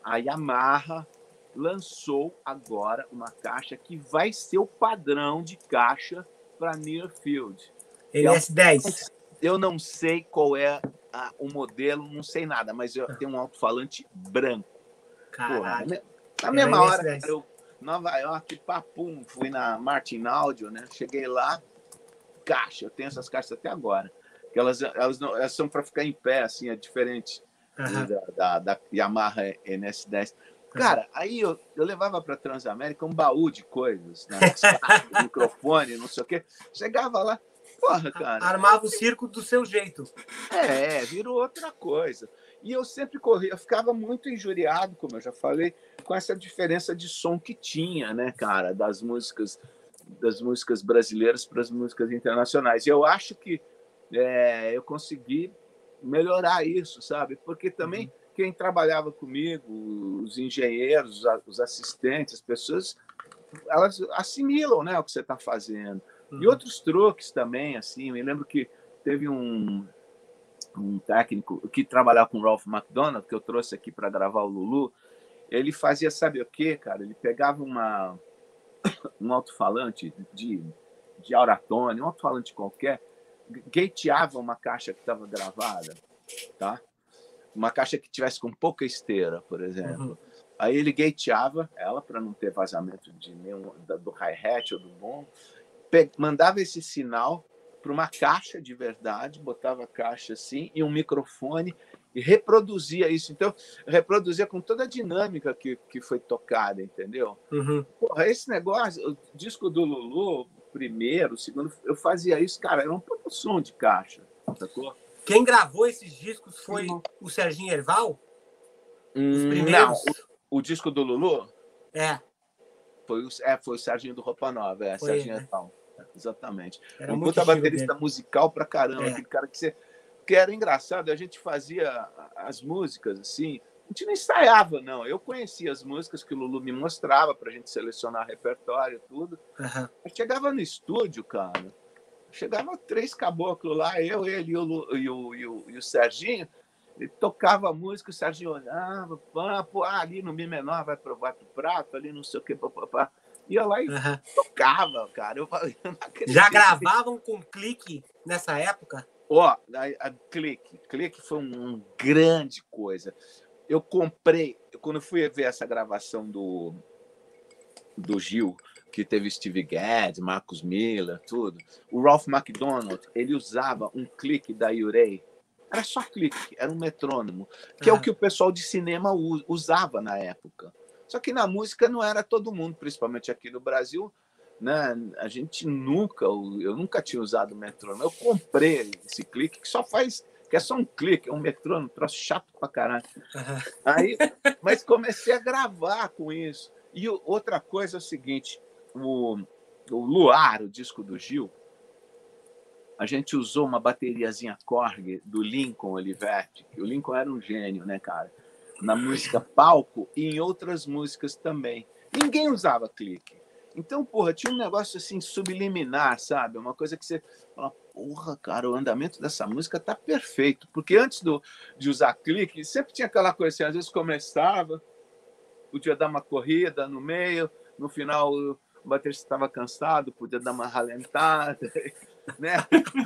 a Yamaha lançou agora uma caixa que vai ser o padrão de caixa para Nearfield. LS10. Eu não sei qual é a, o modelo, não sei nada, mas eu tenho um alto-falante branco. Caralho. Porra, na mesma hora, eu, Nova York, papum, fui na Martin Audio, né? Cheguei lá, caixa, eu tenho essas caixas até agora que elas, elas, não, elas são para ficar em pé, assim, é diferente uhum. da, da, da, Yamaha NS10. Cara, aí eu, eu levava para Transamérica um baú de coisas, né? microfone, não sei o quê. Chegava lá, porra, cara. Armava o circo do seu jeito. É, virou outra coisa. E eu sempre corria, eu ficava muito injuriado, como eu já falei, com essa diferença de som que tinha, né, cara, das músicas das músicas brasileiras para as músicas internacionais. E eu acho que é, eu consegui melhorar isso, sabe? Porque também uhum. quem trabalhava comigo, os engenheiros, os assistentes, as pessoas, elas assimilam né, o que você está fazendo. Uhum. E outros truques também, assim, me lembro que teve um, um técnico que trabalhava com o Ralph McDonald, que eu trouxe aqui para gravar o Lulu, ele fazia, sabe o quê, cara? Ele pegava uma, (coughs) um alto-falante de, de Auratone, um alto-falante qualquer, gateava uma caixa que estava gravada, tá? Uma caixa que tivesse com pouca esteira, por exemplo. Uhum. Aí ele gateava ela para não ter vazamento de nenhum do hi-hat ou do bom, mandava esse sinal para uma caixa de verdade, botava a caixa assim e um microfone e reproduzia isso. Então, reproduzia com toda a dinâmica que, que foi tocada, entendeu? Uhum. Porra, esse negócio, o disco do Lulu, primeiro, segundo, eu fazia isso, cara, era um pouco som de caixa, sacou? Quem gravou esses discos foi uhum. o Serginho Erval? Os hum, primeiros? Não, o, o, disco do Lulu? É. Foi o, é, foi o Serginho do Roupa Nova, é, foi, Serginho né? Erval. Exatamente. Era um puta baterista dele. musical pra caramba, é. aquele cara que você que era engraçado, a gente fazia as músicas assim, a gente não ensaiava, não. Eu conhecia as músicas que o Lulu me mostrava para a gente selecionar repertório tudo. Uhum. chegava no estúdio, cara, chegava três caboclos lá, eu, ele e o, e o, e o, e o Serginho, ele tocava a música, o Serginho olhava, pá, pô, ah, ali no Mi menor vai pro, vai pro prato, ali não sei o que, papapá. Ia lá e uhum. tocava, cara. Eu falei, (laughs) Já gravavam com clique nessa época? Ó, a, a Clique. Clique foi uma um grande coisa. Eu comprei, quando fui ver essa gravação do, do Gil, que teve Steve Gadd, Marcos Miller, tudo, o Ralph McDonald, ele usava um clique da Urey. Era só clique, era um metrônomo, que uhum. é o que o pessoal de cinema usava na época. Só que na música não era todo mundo, principalmente aqui no Brasil, né? A gente nunca, eu nunca tinha usado metrônomo. Eu comprei esse clique que só faz, que é só um clique, é um metrônomo, troço chato pra caralho. Uhum. Aí, mas comecei a gravar com isso. E outra coisa é o seguinte, o, o Luar, o disco do Gil, a gente usou uma bateriazinha Korg do Lincoln Olivetti. O Lincoln era um gênio, né, cara? Na música palco e em outras músicas também. Ninguém usava clique. Então, porra, tinha um negócio assim subliminar, sabe? Uma coisa que você fala, porra, cara, o andamento dessa música tá perfeito. Porque antes do, de usar clique, sempre tinha aquela coisa assim, às vezes começava, podia dar uma corrida no meio, no final o baterista estava cansado, podia dar uma ralentada, (laughs) né?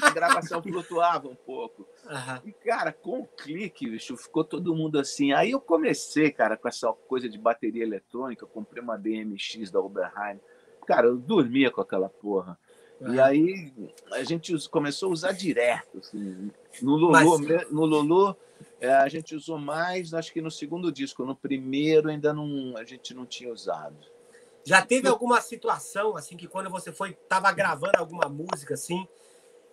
A gravação flutuava um pouco. Uhum. E, cara, com o clique, bicho, ficou todo mundo assim. Aí eu comecei, cara, com essa coisa de bateria eletrônica, comprei uma DMX da Oberheim cara, eu dormia com aquela porra. E é. aí a gente começou a usar direto. Assim. No Lulu, Mas... no Lulu é, a gente usou mais, acho que no segundo disco. No primeiro ainda não, a gente não tinha usado. Já teve alguma situação assim que quando você foi tava gravando alguma música assim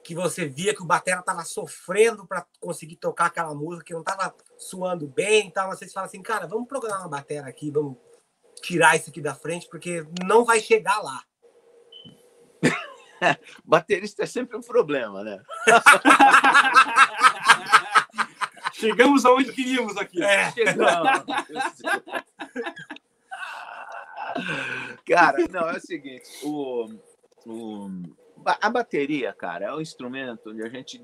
que você via que o batera tava sofrendo para conseguir tocar aquela música, que não tava suando bem, então vocês falam assim, cara, vamos programar uma batera aqui, vamos tirar isso aqui da frente, porque não vai chegar lá. (laughs) Baterista é sempre um problema, né? (laughs) Chegamos aonde queríamos aqui. É. (laughs) Cara, não, é o seguinte, o, o, a bateria, cara, é um instrumento onde a gente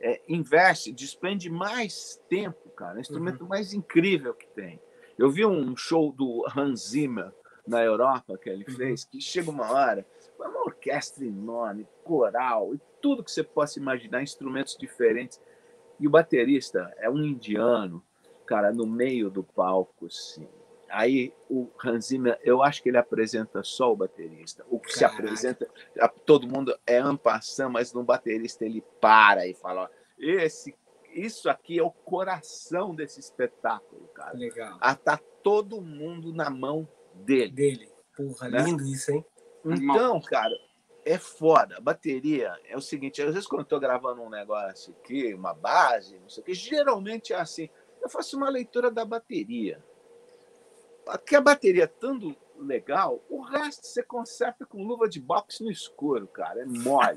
é, investe, despende mais tempo, cara. É o instrumento uhum. mais incrível que tem. Eu vi um show do Hans Zimmer na Europa que ele uhum. fez, que chega uma hora, uma orquestra enorme, coral, e tudo que você possa imaginar, instrumentos diferentes. E o baterista é um indiano, cara, no meio do palco, assim. Aí o Hans Zimmer, eu acho que ele apresenta só o baterista. O que Caraca. se apresenta, todo mundo é ampassão, mas no baterista ele para e fala: esse isso aqui é o coração desse espetáculo, cara. Legal. Ah, tá todo mundo na mão dele. Dele. Porra, né? lindo isso, hein? Então, cara, é foda. A bateria é o seguinte: às vezes quando eu tô gravando um negócio aqui, uma base, não sei o que, geralmente é assim. Eu faço uma leitura da bateria. Porque a bateria, estando legal, o resto você conserta com luva de boxe no escuro, cara. É mole.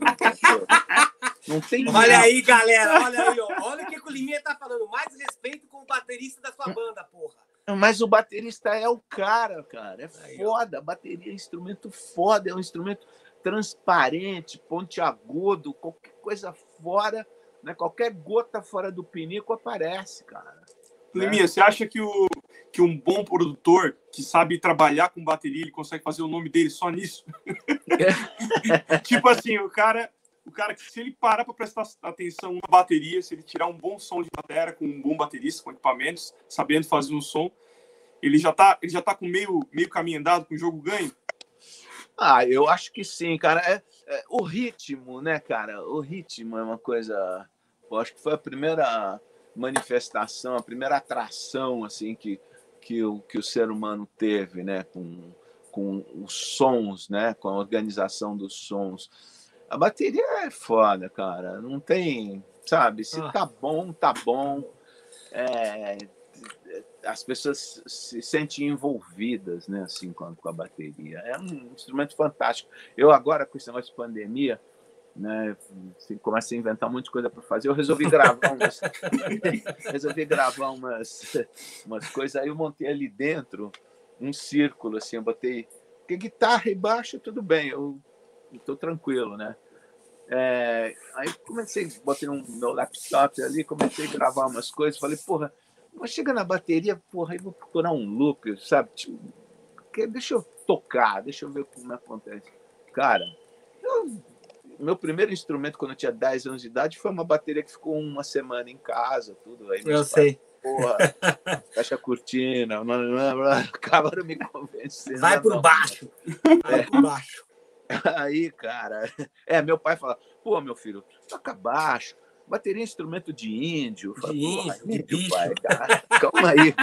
Não tem Olha nada. aí, galera. Olha aí, ó. Olha o que o Liminha tá falando. Mais respeito com o baterista da sua banda, porra. Mas o baterista é o cara, cara. É foda. A bateria é um instrumento foda. É um instrumento transparente, pontiagudo, qualquer coisa fora, né? qualquer gota fora do pinico aparece, cara. Liminha, né? você acha que o que um bom produtor que sabe trabalhar com bateria, ele consegue fazer o nome dele só nisso. (laughs) (laughs) tipo assim, o cara, o cara que se ele parar para prestar atenção na bateria, se ele tirar um bom som de bateria com um bom baterista, com equipamentos, sabendo fazer um som, ele já tá, ele já tá com meio, meio caminho andado, com o jogo ganho. Ah, eu acho que sim, cara. É, é, o ritmo, né, cara? O ritmo é uma coisa. Eu acho que foi a primeira manifestação, a primeira atração assim que, que, o, que o ser humano teve, né, com, com os sons, né, com a organização dos sons. A bateria é foda, cara. Não tem, sabe? Se ah. tá bom, tá bom. É, as pessoas se sentem envolvidas, né, assim, com a, bateria. É um instrumento fantástico. Eu agora, com esse negócio de pandemia, né, começa a inventar muita coisa para fazer. Eu resolvi gravar umas, (laughs) resolvi gravar umas, umas coisas. Aí eu montei ali dentro um círculo, assim, eu botei porque guitarra e baixo tudo bem, eu estou tranquilo, né? É, aí comecei, botei um meu laptop ali, comecei a gravar umas coisas, falei, porra, mas chega na bateria, porra, aí vou procurar um loop, sabe? Tipo, deixa eu tocar, deixa eu ver como acontece. Cara, eu, meu primeiro instrumento quando eu tinha 10 anos de idade foi uma bateria que ficou uma semana em casa, tudo aí. Eu sei. Porra, caixa cortina, acabaram me convencendo. Vai por baixo. Vai é. por baixo. (laughs) Aí, cara, (laughs) é, meu pai fala, pô, meu filho, toca baixo bateria é instrumento de índio. De índio, índio pai, cara. (laughs) Calma aí.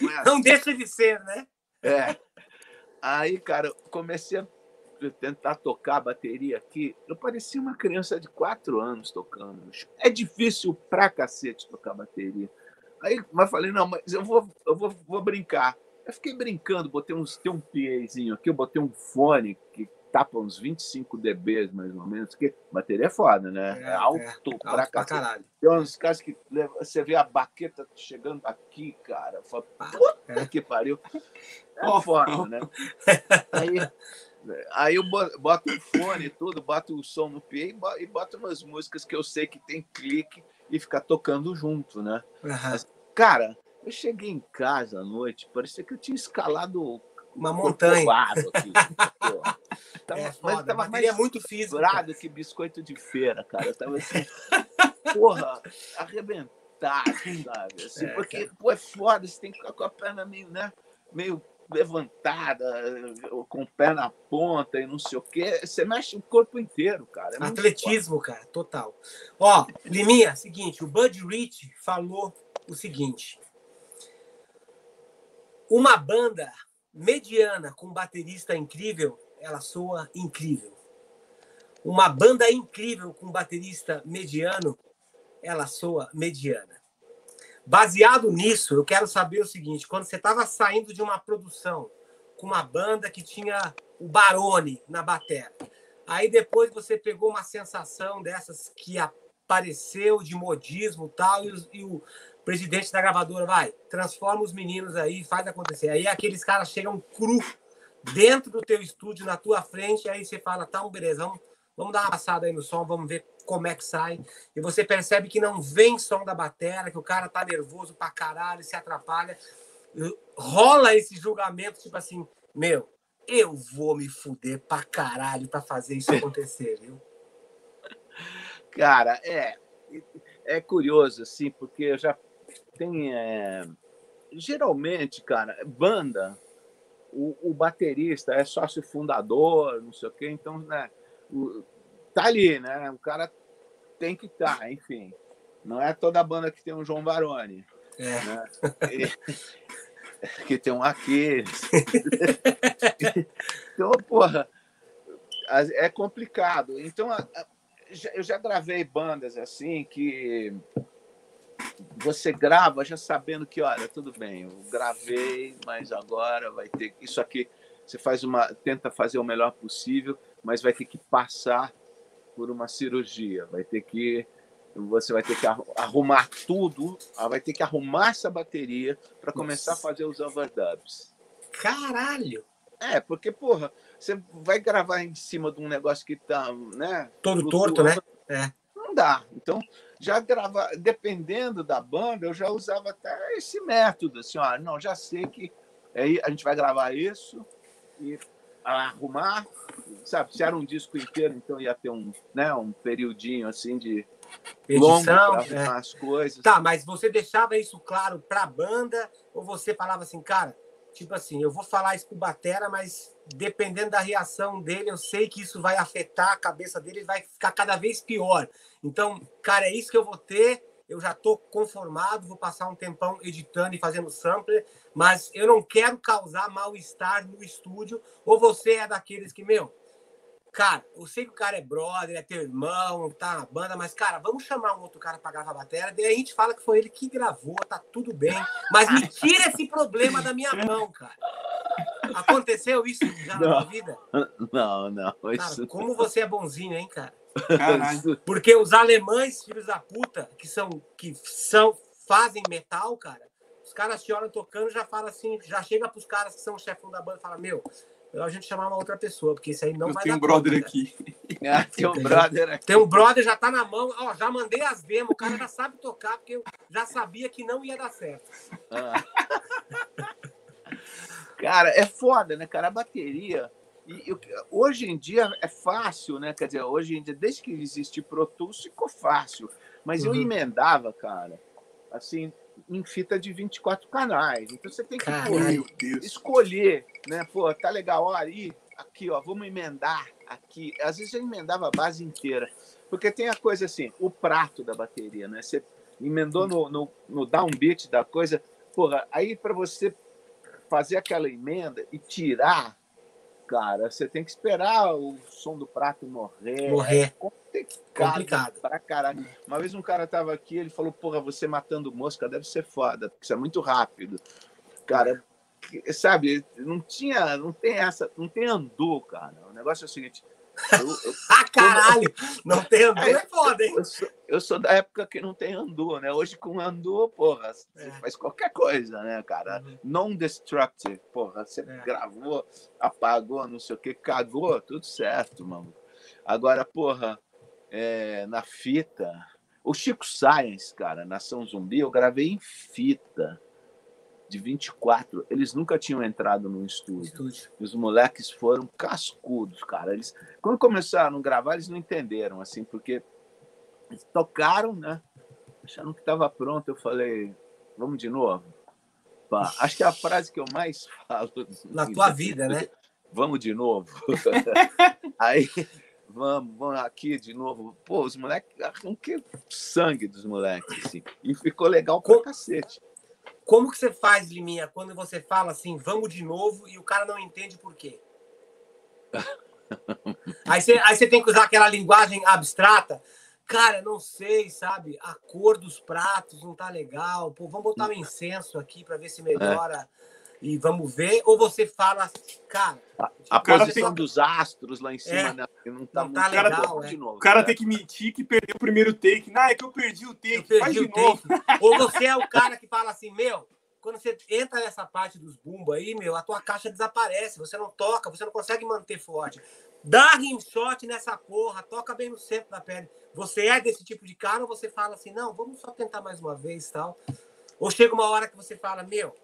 Não, é assim. Não, deixa de ser, né? É. Aí, cara, comecei a tentar tocar a bateria aqui. Eu parecia uma criança de quatro anos tocando. É difícil pra cacete tocar bateria. Aí, mas falei, não, mas eu vou, eu vou, vou brincar. Eu fiquei brincando, botei uns, tem um PAzinho aqui, eu botei um fone que tapa uns 25 dB, mais ou menos, porque bateria é foda, né? É, é alto, é, pra, alto pra caralho. Tem uns caras que você vê a baqueta chegando aqui, cara, fala, ah, puta é. que pariu. (laughs) É foda, né? Aí, aí eu boto o fone e tudo, boto o som no pé e boto umas músicas que eu sei que tem clique e ficar tocando junto, né? Uhum. Mas, cara, eu cheguei em casa à noite, parecia que eu tinha escalado uma montanha. Aqui, (laughs) tava, é foda, mas tava mais muito físico. que biscoito de feira, cara. Eu tava assim, porra, arrebentado, sabe? Assim, é, porque, cara. pô, é foda, você tem que ficar com a perna meio, né? Meio levantada, com o pé na ponta e não sei o quê. Você mexe o corpo inteiro, cara. É Atletismo, cara, total. Ó, Liminha, seguinte, o Bud Rich falou o seguinte. Uma banda mediana com baterista incrível, ela soa incrível. Uma banda incrível com baterista mediano, ela soa mediana. Baseado nisso, eu quero saber o seguinte: quando você estava saindo de uma produção com uma banda que tinha o Barone na bateria, aí depois você pegou uma sensação dessas que apareceu de modismo tal, e, e o, presidente da gravadora, vai, transforma os meninos aí, faz acontecer. Aí aqueles caras chegam cru dentro do teu estúdio, na tua frente, aí você fala, tá um belezão, vamos dar uma passada aí no som, vamos ver como é que sai. E você percebe que não vem som da bateria, que o cara tá nervoso pra caralho, se atrapalha. Rola esse julgamento, tipo assim, meu, eu vou me fuder pra caralho pra fazer isso acontecer, viu? (laughs) Cara, é, é curioso, assim, porque eu já tem. É... Geralmente, cara, banda, o, o, baterista é sócio fundador, não sei o quê, então, né, o, tá ali, né? O cara tem que estar, tá, enfim. Não é toda banda que tem um João Baroni. É. Né? E, (laughs) que tem um Aquiles. (laughs) então, porra, é complicado. Então, eu já gravei bandas assim que você grava já sabendo que, olha, tudo bem, eu gravei, mas agora vai ter isso aqui. Você faz uma, tenta fazer o melhor possível, mas vai ter que passar por uma cirurgia, vai ter que você vai ter que arrumar tudo, ah, vai ter que arrumar essa bateria para começar a fazer os overdubs. Caralho! É, porque, porra, você vai gravar em cima de um negócio que tá, né? Todo torto, né? É. Não dá. Então, já grava, dependendo da banda, eu já usava até esse método, assim, ó, não, já sei que aí a gente vai gravar isso e arrumar, sabe? Se era um disco inteiro, então ia ter um, né, um periodinho assim de Edição, é. as coisas. Tá, mas você deixava isso claro para a banda ou você falava assim, cara, tipo assim, eu vou falar isso pro Batera, mas dependendo da reação dele, eu sei que isso vai afetar a cabeça dele, vai ficar cada vez pior. Então, cara, é isso que eu vou ter. Eu já tô conformado, vou passar um tempão editando e fazendo sampler, mas eu não quero causar mal-estar no estúdio. Ou você é daqueles que, meu, Cara, eu sei que o cara é brother, é teu irmão, tá na banda, mas, cara, vamos chamar um outro cara pra gravar a bateria, daí a gente fala que foi ele que gravou, tá tudo bem, mas me tira esse problema da minha mão, cara. Aconteceu isso já não, na tua vida? Não, não. Cara, como você é bonzinho, hein, cara? Caralho. Porque os alemães, filhos da puta, que são, que são, fazem metal, cara, os caras te olham tocando já fala assim, já chega pros caras que são o chefão da banda e fala, meu, a gente chamar uma outra pessoa, porque isso aí não eu vai tem um brother conta, aqui. (laughs) Ah, tem um brother aqui. Tem um brother, já tá na mão. Ó, já mandei as demos, o cara já sabe tocar, porque eu já sabia que não ia dar certo. Ah. (laughs) cara, é foda, né, cara? A bateria. E, hoje em dia é fácil, né? Quer dizer, hoje em dia, desde que existe Pro Tools, ficou fácil. Mas uhum. eu emendava, cara, assim, em fita de 24 canais. Então você tem que Caralho, escolher, né? Pô, tá legal, ó, aí, aqui, ó, vamos emendar aqui. Às vezes eu emendava a base inteira. Porque tem a coisa assim, o prato da bateria, né? Você emendou no, no, no downbeat da coisa, porra, aí para você fazer aquela emenda e tirar cara. Você tem que esperar o som do prato morrer. Morrer. É complicado, complicado. pra caralho. Uma vez um cara tava aqui, ele falou: Porra, você matando mosca deve ser foda, porque isso é muito rápido. Cara, sabe, não tinha, não tem essa, não tem andor, cara. O negócio é o seguinte: eu, eu, ah, caralho! (laughs) Não tem andu é, é foda, hein? Eu sou, eu sou, da época que não tem andu, né? Hoje com andu, porra, você é. faz qualquer coisa, né, cara? Uhum. Non-destructive, porra. Você é. gravou, apagou, não sei o que, cagou, tudo certo, mano. Agora, porra, é, na fita. O Chico Science, cara, Nação Zumbi, eu gravei em fita de 24, eles nunca tinham entrado no estúdio. estúdio. Os moleques foram cascudos, cara. Eles, quando começaram a gravar, eles não entenderam, assim, porque eles tocaram, né? Acharam que estava pronto. Eu falei, vamos de novo? Pá, acho que é a frase que eu mais (laughs) falo. Na tua vida, né? (laughs) Vamos de novo. (laughs) Aí, vamos, vamos aqui de novo. Pô, os moleques, que sangue dos moleques, assim. E ficou legal pra cacete. Como que você faz, Liminha, quando você fala assim, vamos de novo, e o cara não entende por quê? (laughs) aí, você, aí você tem que usar aquela linguagem abstrata. Cara, não sei, sabe? A cor dos pratos não tá legal. Pô, vamos botar um incenso aqui para ver se melhora. E vamos ver, ou você fala, cara. A, a posição tem... dos astros lá em cima, é, né? Não tá, não tá legal. É. Novo, o cara tem que mentir que perdeu o primeiro take. Não, é que eu perdi o take. Perdi faz de o novo. Take. ou você é o cara que fala assim, meu, quando você entra nessa parte dos bumbos aí, meu, a tua caixa desaparece, você não toca, você não consegue manter forte. Dá rimshot nessa porra, toca bem no centro da pele. Você é desse tipo de cara ou você fala assim, não, vamos só tentar mais uma vez tal? Ou chega uma hora que você fala, meu,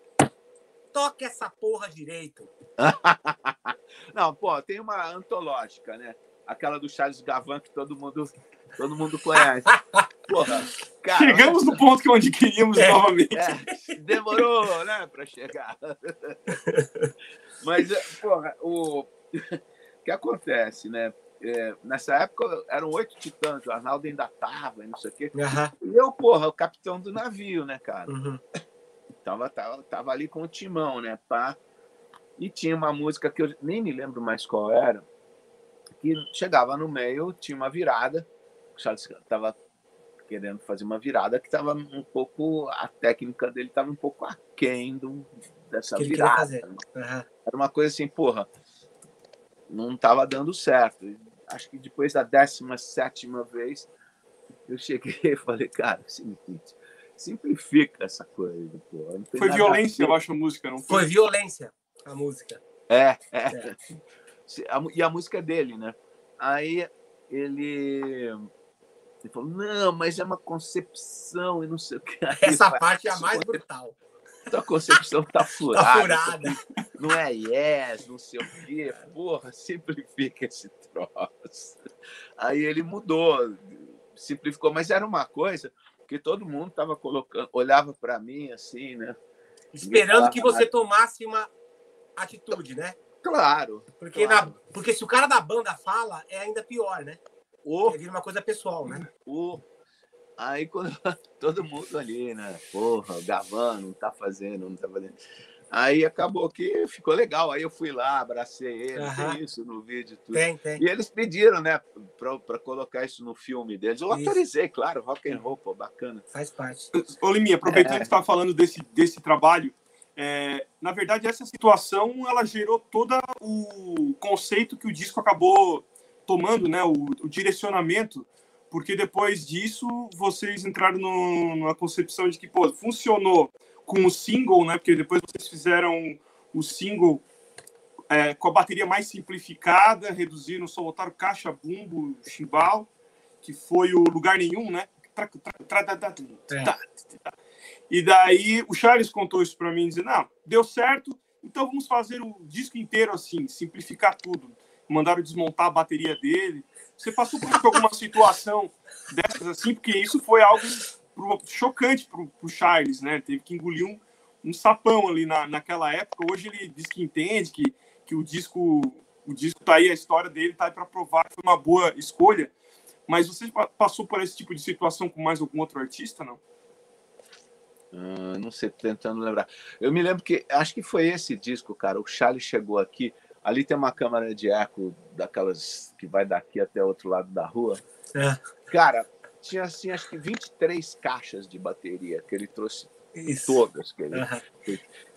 toque essa porra direito. (laughs) Não, pô, tem uma antológica, né? Aquela do Charles Gavan que todo mundo, todo mundo conhece. (laughs) Porra, cara, Chegamos no ponto que onde queríamos é, novamente. É, demorou, né, para chegar. (laughs) Mas, porra, o que acontece, né? É, nessa época eram oito titãs, o Arnaldo ainda tava, não sei o quê. Uhum. E eu, porra, o capitão do navio, né, cara? Uhum. Tava, tava, tava ali com o timão, né? Pá. E tinha uma música que eu nem me lembro mais qual era, que chegava no meio, tinha uma virada. O Charles estava querendo fazer uma virada que estava um pouco. A técnica dele estava um pouco aquém do, dessa que virada. Uhum. Era uma coisa assim, porra, não estava dando certo. Acho que depois da 17 vez, eu cheguei e falei, cara, é o seguinte, simplifica essa coisa. Pô. Foi violência, eu acho, a música, não foi? Foi violência, a música. É, é. é. E a música é dele, né? Aí ele Ele falou, não, mas é uma concepção e não sei o que. Aí Essa parte é a mais brutal. Tua concepção tá (laughs) furada. Tá furada. Não é yes, não sei o quê. Porra, simplifica esse troço. Aí ele mudou, simplificou, mas era uma coisa que todo mundo tava colocando, olhava para mim assim, né? Esperando que você tomasse uma atitude, né? Claro. Porque, claro. Na, porque se o cara da banda fala, é ainda pior, né? O, É vira uma coisa pessoal, né? o, aí quando (laughs) todo mundo ali, né? Porra, gravando, não tá fazendo, não tá fazendo. Aí acabou que ficou legal. Aí eu fui lá, abracei ele, tem isso no vídeo tudo. Tem, tem. E eles pediram, né, para colocar isso no filme deles. Eu Isso. autorizei, claro, rock and roll, pô, bacana. Faz parte. Ô, Liminha, aproveitando É. que você está falando desse, desse trabalho, é, na verdade, essa situação ela gerou todo o conceito que o disco acabou tomando, né, o, o direcionamento, porque depois disso vocês entraram no, numa concepção de que, pô, funcionou com o single, né, porque depois vocês fizeram o single é, com a bateria mais simplificada, reduziram, só botaram caixa, bumbo, chimbal, que foi o Lugar Nenhum, né? É. E daí o Charles contou isso para mim, dizendo, não, deu certo, então vamos fazer o disco inteiro assim, simplificar tudo. Mandaram desmontar a bateria dele. Você passou por alguma situação dessas assim, porque isso foi algo pro- chocante pro, pro Charles, né? Teve que engolir um, um sapão ali na, naquela época. Hoje ele diz que entende que, que o disco o disco tá aí, a história dele tá aí para provar que foi uma boa escolha. Mas você pa- passou por esse tipo de situação com mais algum outro artista, não? Ah, não sei, tentando lembrar. Eu me lembro que, acho que foi esse disco, cara. O Charlie chegou aqui. Ali tem uma câmara de eco daquelas que vai daqui até o outro lado da rua. É. Cara, tinha assim, acho que 23 caixas de bateria que ele trouxe Isso. todas. Que ele... Aham.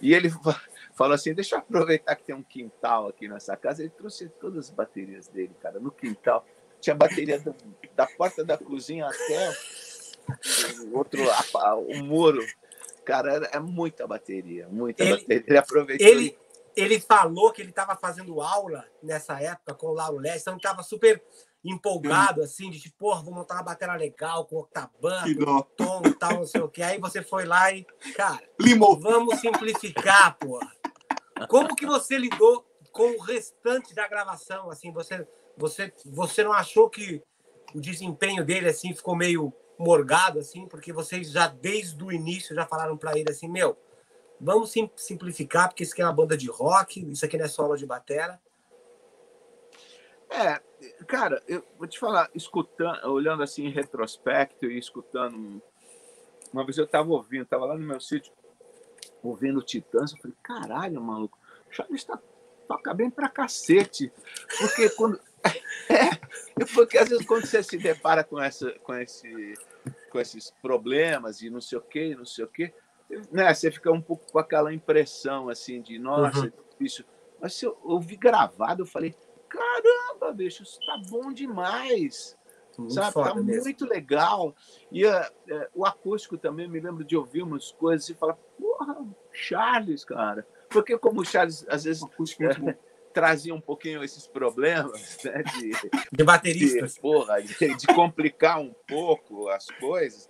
E ele fa- falou assim: deixa eu aproveitar que tem um quintal aqui nessa casa. Ele trouxe todas as baterias dele, cara, no quintal. Tinha bateria do- da porta da cozinha até o outro, o muro. Cara, é muita bateria, muita Ele- bateria. Ele aproveitou. Ele, ele falou que ele estava fazendo aula nessa época com o Lauro Leste, então estava super empolgado, assim, de tipo, porra, vou montar uma bateria legal com octaban, Que dó. tom e tal, não sei o que. Aí você foi lá e, cara, Limou. vamos simplificar, porra. Como que você lidou com o restante da gravação? Assim, você, você, você não achou que o desempenho dele assim ficou meio morgado assim, porque vocês já desde o início já falaram para ele assim, meu, vamos sim- simplificar porque isso aqui é uma banda de rock, isso aqui não é solo de batera. É, cara, eu vou te falar, escutando, olhando assim em retrospecto e escutando. um- Uma vez eu estava ouvindo, estava lá no meu sítio, ouvindo Titãs, eu falei, caralho, maluco, o Charles tá, toca bem pra cacete. Porque quando. (laughs) É, porque às vezes quando você se depara com, essa, com, esse, com esses problemas e não sei o quê, não sei o quê, né, você fica um pouco com aquela impressão assim de, nossa, Uhum. é difícil. Mas se eu ouvi gravado, eu falei, caramba, bicho, isso tá bom demais. Muito sabe? Tá mesmo. muito legal. E eh, eh, o acústico também, me lembro de ouvir umas coisas e falar, porra, Charles, cara. Porque como o Charles, às vezes, muito bom. (laughs) trazia um pouquinho esses problemas, (laughs) né? De, De bateristas. de, porra, de, de complicar um pouco as coisas,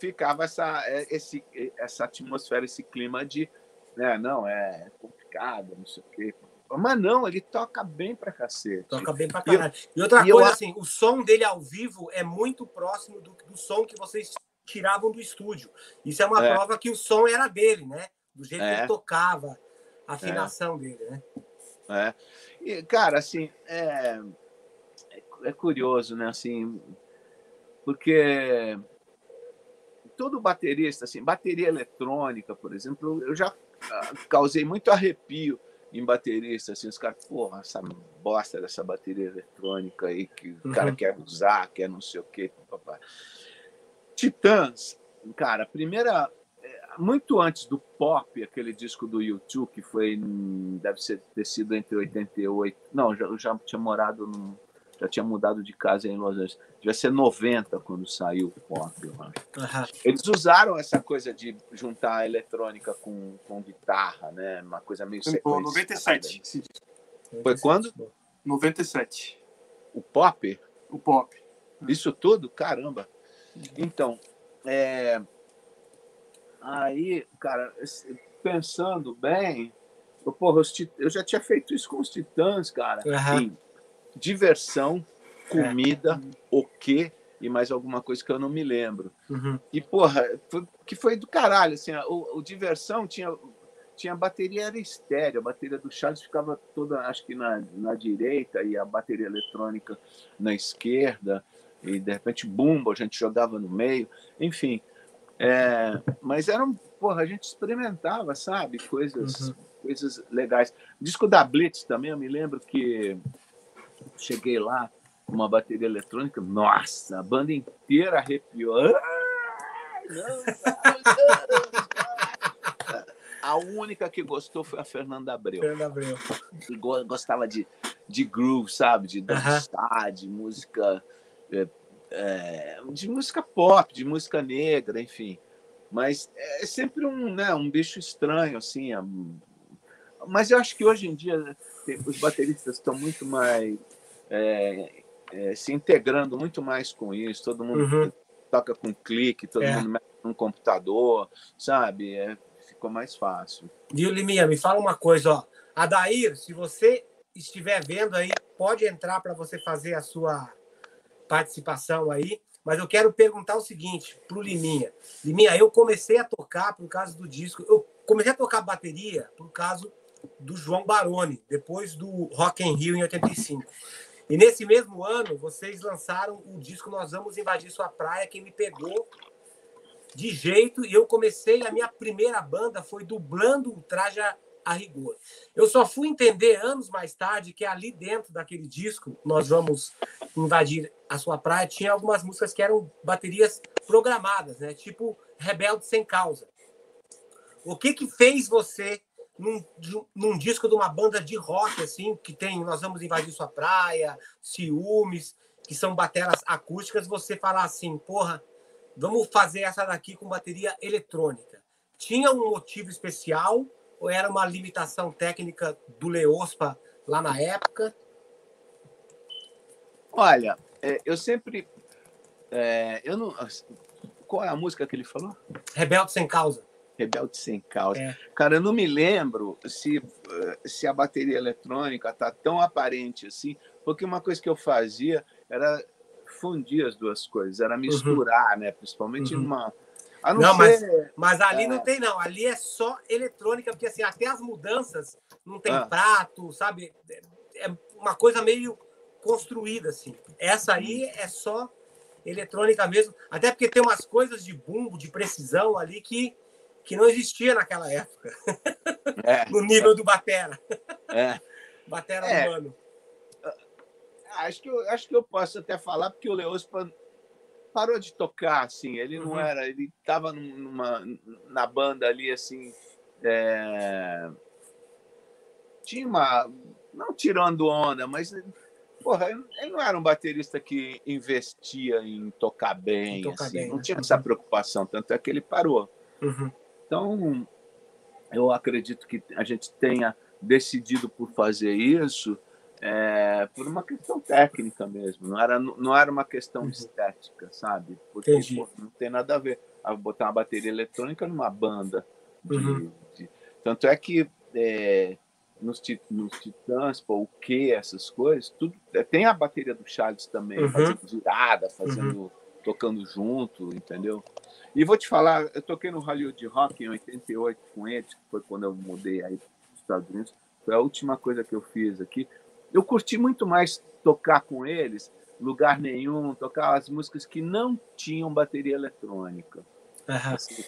ficava essa, eh, esse, eh, essa atmosfera, esse clima de, né, não, é complicado, não sei o quê. Mas não, ele toca bem pra cacete. Toca bem pra E eu- caralho. E outra e eu coisa, a- assim, o som dele ao vivo é muito próximo do, do som que vocês tiravam do estúdio. Isso é uma É. prova que o som era dele, né? Do jeito que É. ele tocava, a afinação dele, né? É. E, cara, assim, é, é curioso, né? Assim, porque todo baterista, assim, bateria eletrônica, por exemplo, eu já ah, causei muito arrepio em baterista, assim, os caras, porra, essa bosta dessa bateria eletrônica aí que o cara Uhum. quer usar, quer não sei o quê. papapá. Titãs, cara, primeira muito antes do Pop, aquele disco do YouTube, que foi, em- deve ser, ter sido entre 88, não, já, eu já tinha morado, no, já tinha mudado de casa em Los Angeles, devia ser 90 quando saiu o Pop, eu acho. Aham. Eles usaram essa coisa de juntar a eletrônica com, com guitarra, né, uma coisa meio Pô, sequenciada. 97. esse disco. Foi quando? 97. O Pop? O pop. Isso tudo? Caramba! Então, é... aí, cara, pensando bem, eu, porra, eu já tinha feito isso com os Titãs, cara. Uhum. Diversão, comida, é. o quê? E mais alguma coisa que eu não me lembro. Uhum. E, porra, foi, que foi do caralho, assim, o, o diversão tinha tinha a bateria era estéreo, a bateria do Charles ficava toda, acho que na, na direita e a bateria eletrônica na esquerda, e de repente bumbo, a gente jogava no meio, enfim. É, mas era um, porra, a gente experimentava, sabe, coisas, uhum. coisas legais. O disco da Blitz também, eu me lembro que cheguei lá, uma bateria eletrônica, nossa, a banda inteira arrepiou. Ah, não, não, não. A única que gostou foi a Fernanda Abreu. Fernanda Abreu. Que gostava de, de groove, sabe? De dançar, uh -huh. de música. É, é, de música pop, de música negra, enfim. Mas é sempre um, né, um bicho estranho, assim. É... Mas eu acho que hoje em dia os bateristas estão muito mais é, é, se integrando muito mais com isso. Todo mundo uhum. toca com clique, todo é. mundo mexe no computador, sabe? É, ficou mais fácil. Viu, Liminha? Me fala uma coisa, ó. Adair, se você estiver vendo aí, pode entrar para você fazer a sua participação aí. Mas eu quero perguntar o seguinte para o Liminha. Liminha, eu comecei a tocar por causa do disco. Eu comecei a tocar bateria por causa do João Baroni, depois do Rock in Rio em 85. E nesse mesmo ano, vocês lançaram o disco Nós Vamos Invadir Sua Praia, que me pegou de jeito e eu comecei a minha primeira banda foi dublando o traje a rigor. Eu só fui entender anos mais tarde que ali dentro daquele disco nós vamos invadir a sua praia tinha algumas músicas que eram baterias programadas, né? Tipo Rebelde sem causa. O que que fez você num, num disco de uma banda de rock assim que tem nós vamos invadir sua praia, ciúmes, que são bateras acústicas, você falar assim, porra, vamos fazer essa daqui com bateria eletrônica. Tinha um motivo especial ou era uma limitação técnica do Leospa lá na época? Olha, é, eu sempre. É, eu não. Qual é a música que ele falou? Rebelde Sem Causa. Rebelde Sem Causa. É. Cara, eu não me lembro se, se a bateria eletrônica tá tão aparente assim, porque uma coisa que eu fazia era fundir as duas coisas, era uhum. misturar, uhum. né? Principalmente uhum. numa. A não, não ser, mas, mas ali é... não tem, não. Ali é só eletrônica, porque assim, até as mudanças não tem ah. prato, sabe? É uma coisa meio construída, assim. Essa aí é só eletrônica mesmo, até porque tem umas coisas de bumbo, de precisão ali que, que não existia naquela época. É. (laughs) no nível do Batera. É. Batera é. humano acho que, eu, acho que eu posso até falar, porque o Leospa parou de tocar, assim, ele não uhum. era, ele estava numa, na banda ali, assim, é... tinha uma, não tirando onda, mas, porra, ele não era um baterista que investia em tocar bem, em tocar assim, bem não né? tinha essa preocupação, tanto é que ele parou. Uhum. Então, eu acredito que a gente tenha decidido por fazer isso, é, por uma questão técnica mesmo, não era, não era uma questão uhum. estética, sabe? Porque pô, não tem nada a ver a botar uma bateria eletrônica numa banda. De, uhum. de... tanto é que é, nos, nos Titãs, pô, o que, essas coisas, tudo é, tem a bateria do Charles também, uhum. fazendo girada, fazendo, uhum. tocando junto, entendeu? E vou te falar, eu toquei no Hollywood Rock em 88 com eles, que foi quando eu mudei aí para os Estados Unidos. Foi a última coisa que eu fiz aqui eu curti muito mais tocar com eles, lugar nenhum, tocar as músicas que não tinham bateria eletrônica. Uhum. Assim,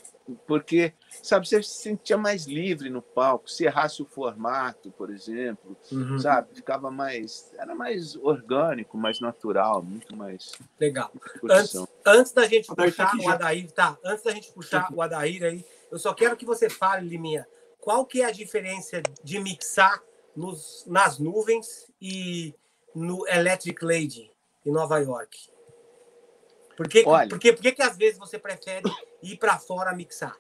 porque, sabe, você se sentia mais livre no palco, se errasse o formato, por exemplo, uhum. sabe, ficava mais, era mais orgânico, mais natural, muito mais. Legal. Antes, antes, da gente puxar o Adair, tá? Antes da gente puxar o Adair aí, eu só quero que você fale, Liminha, qual que é a diferença de mixar nos, nas nuvens e no Electric Lady, em Nova York? Por que, Olha, por que, por que, que às vezes você prefere ir para fora mixar?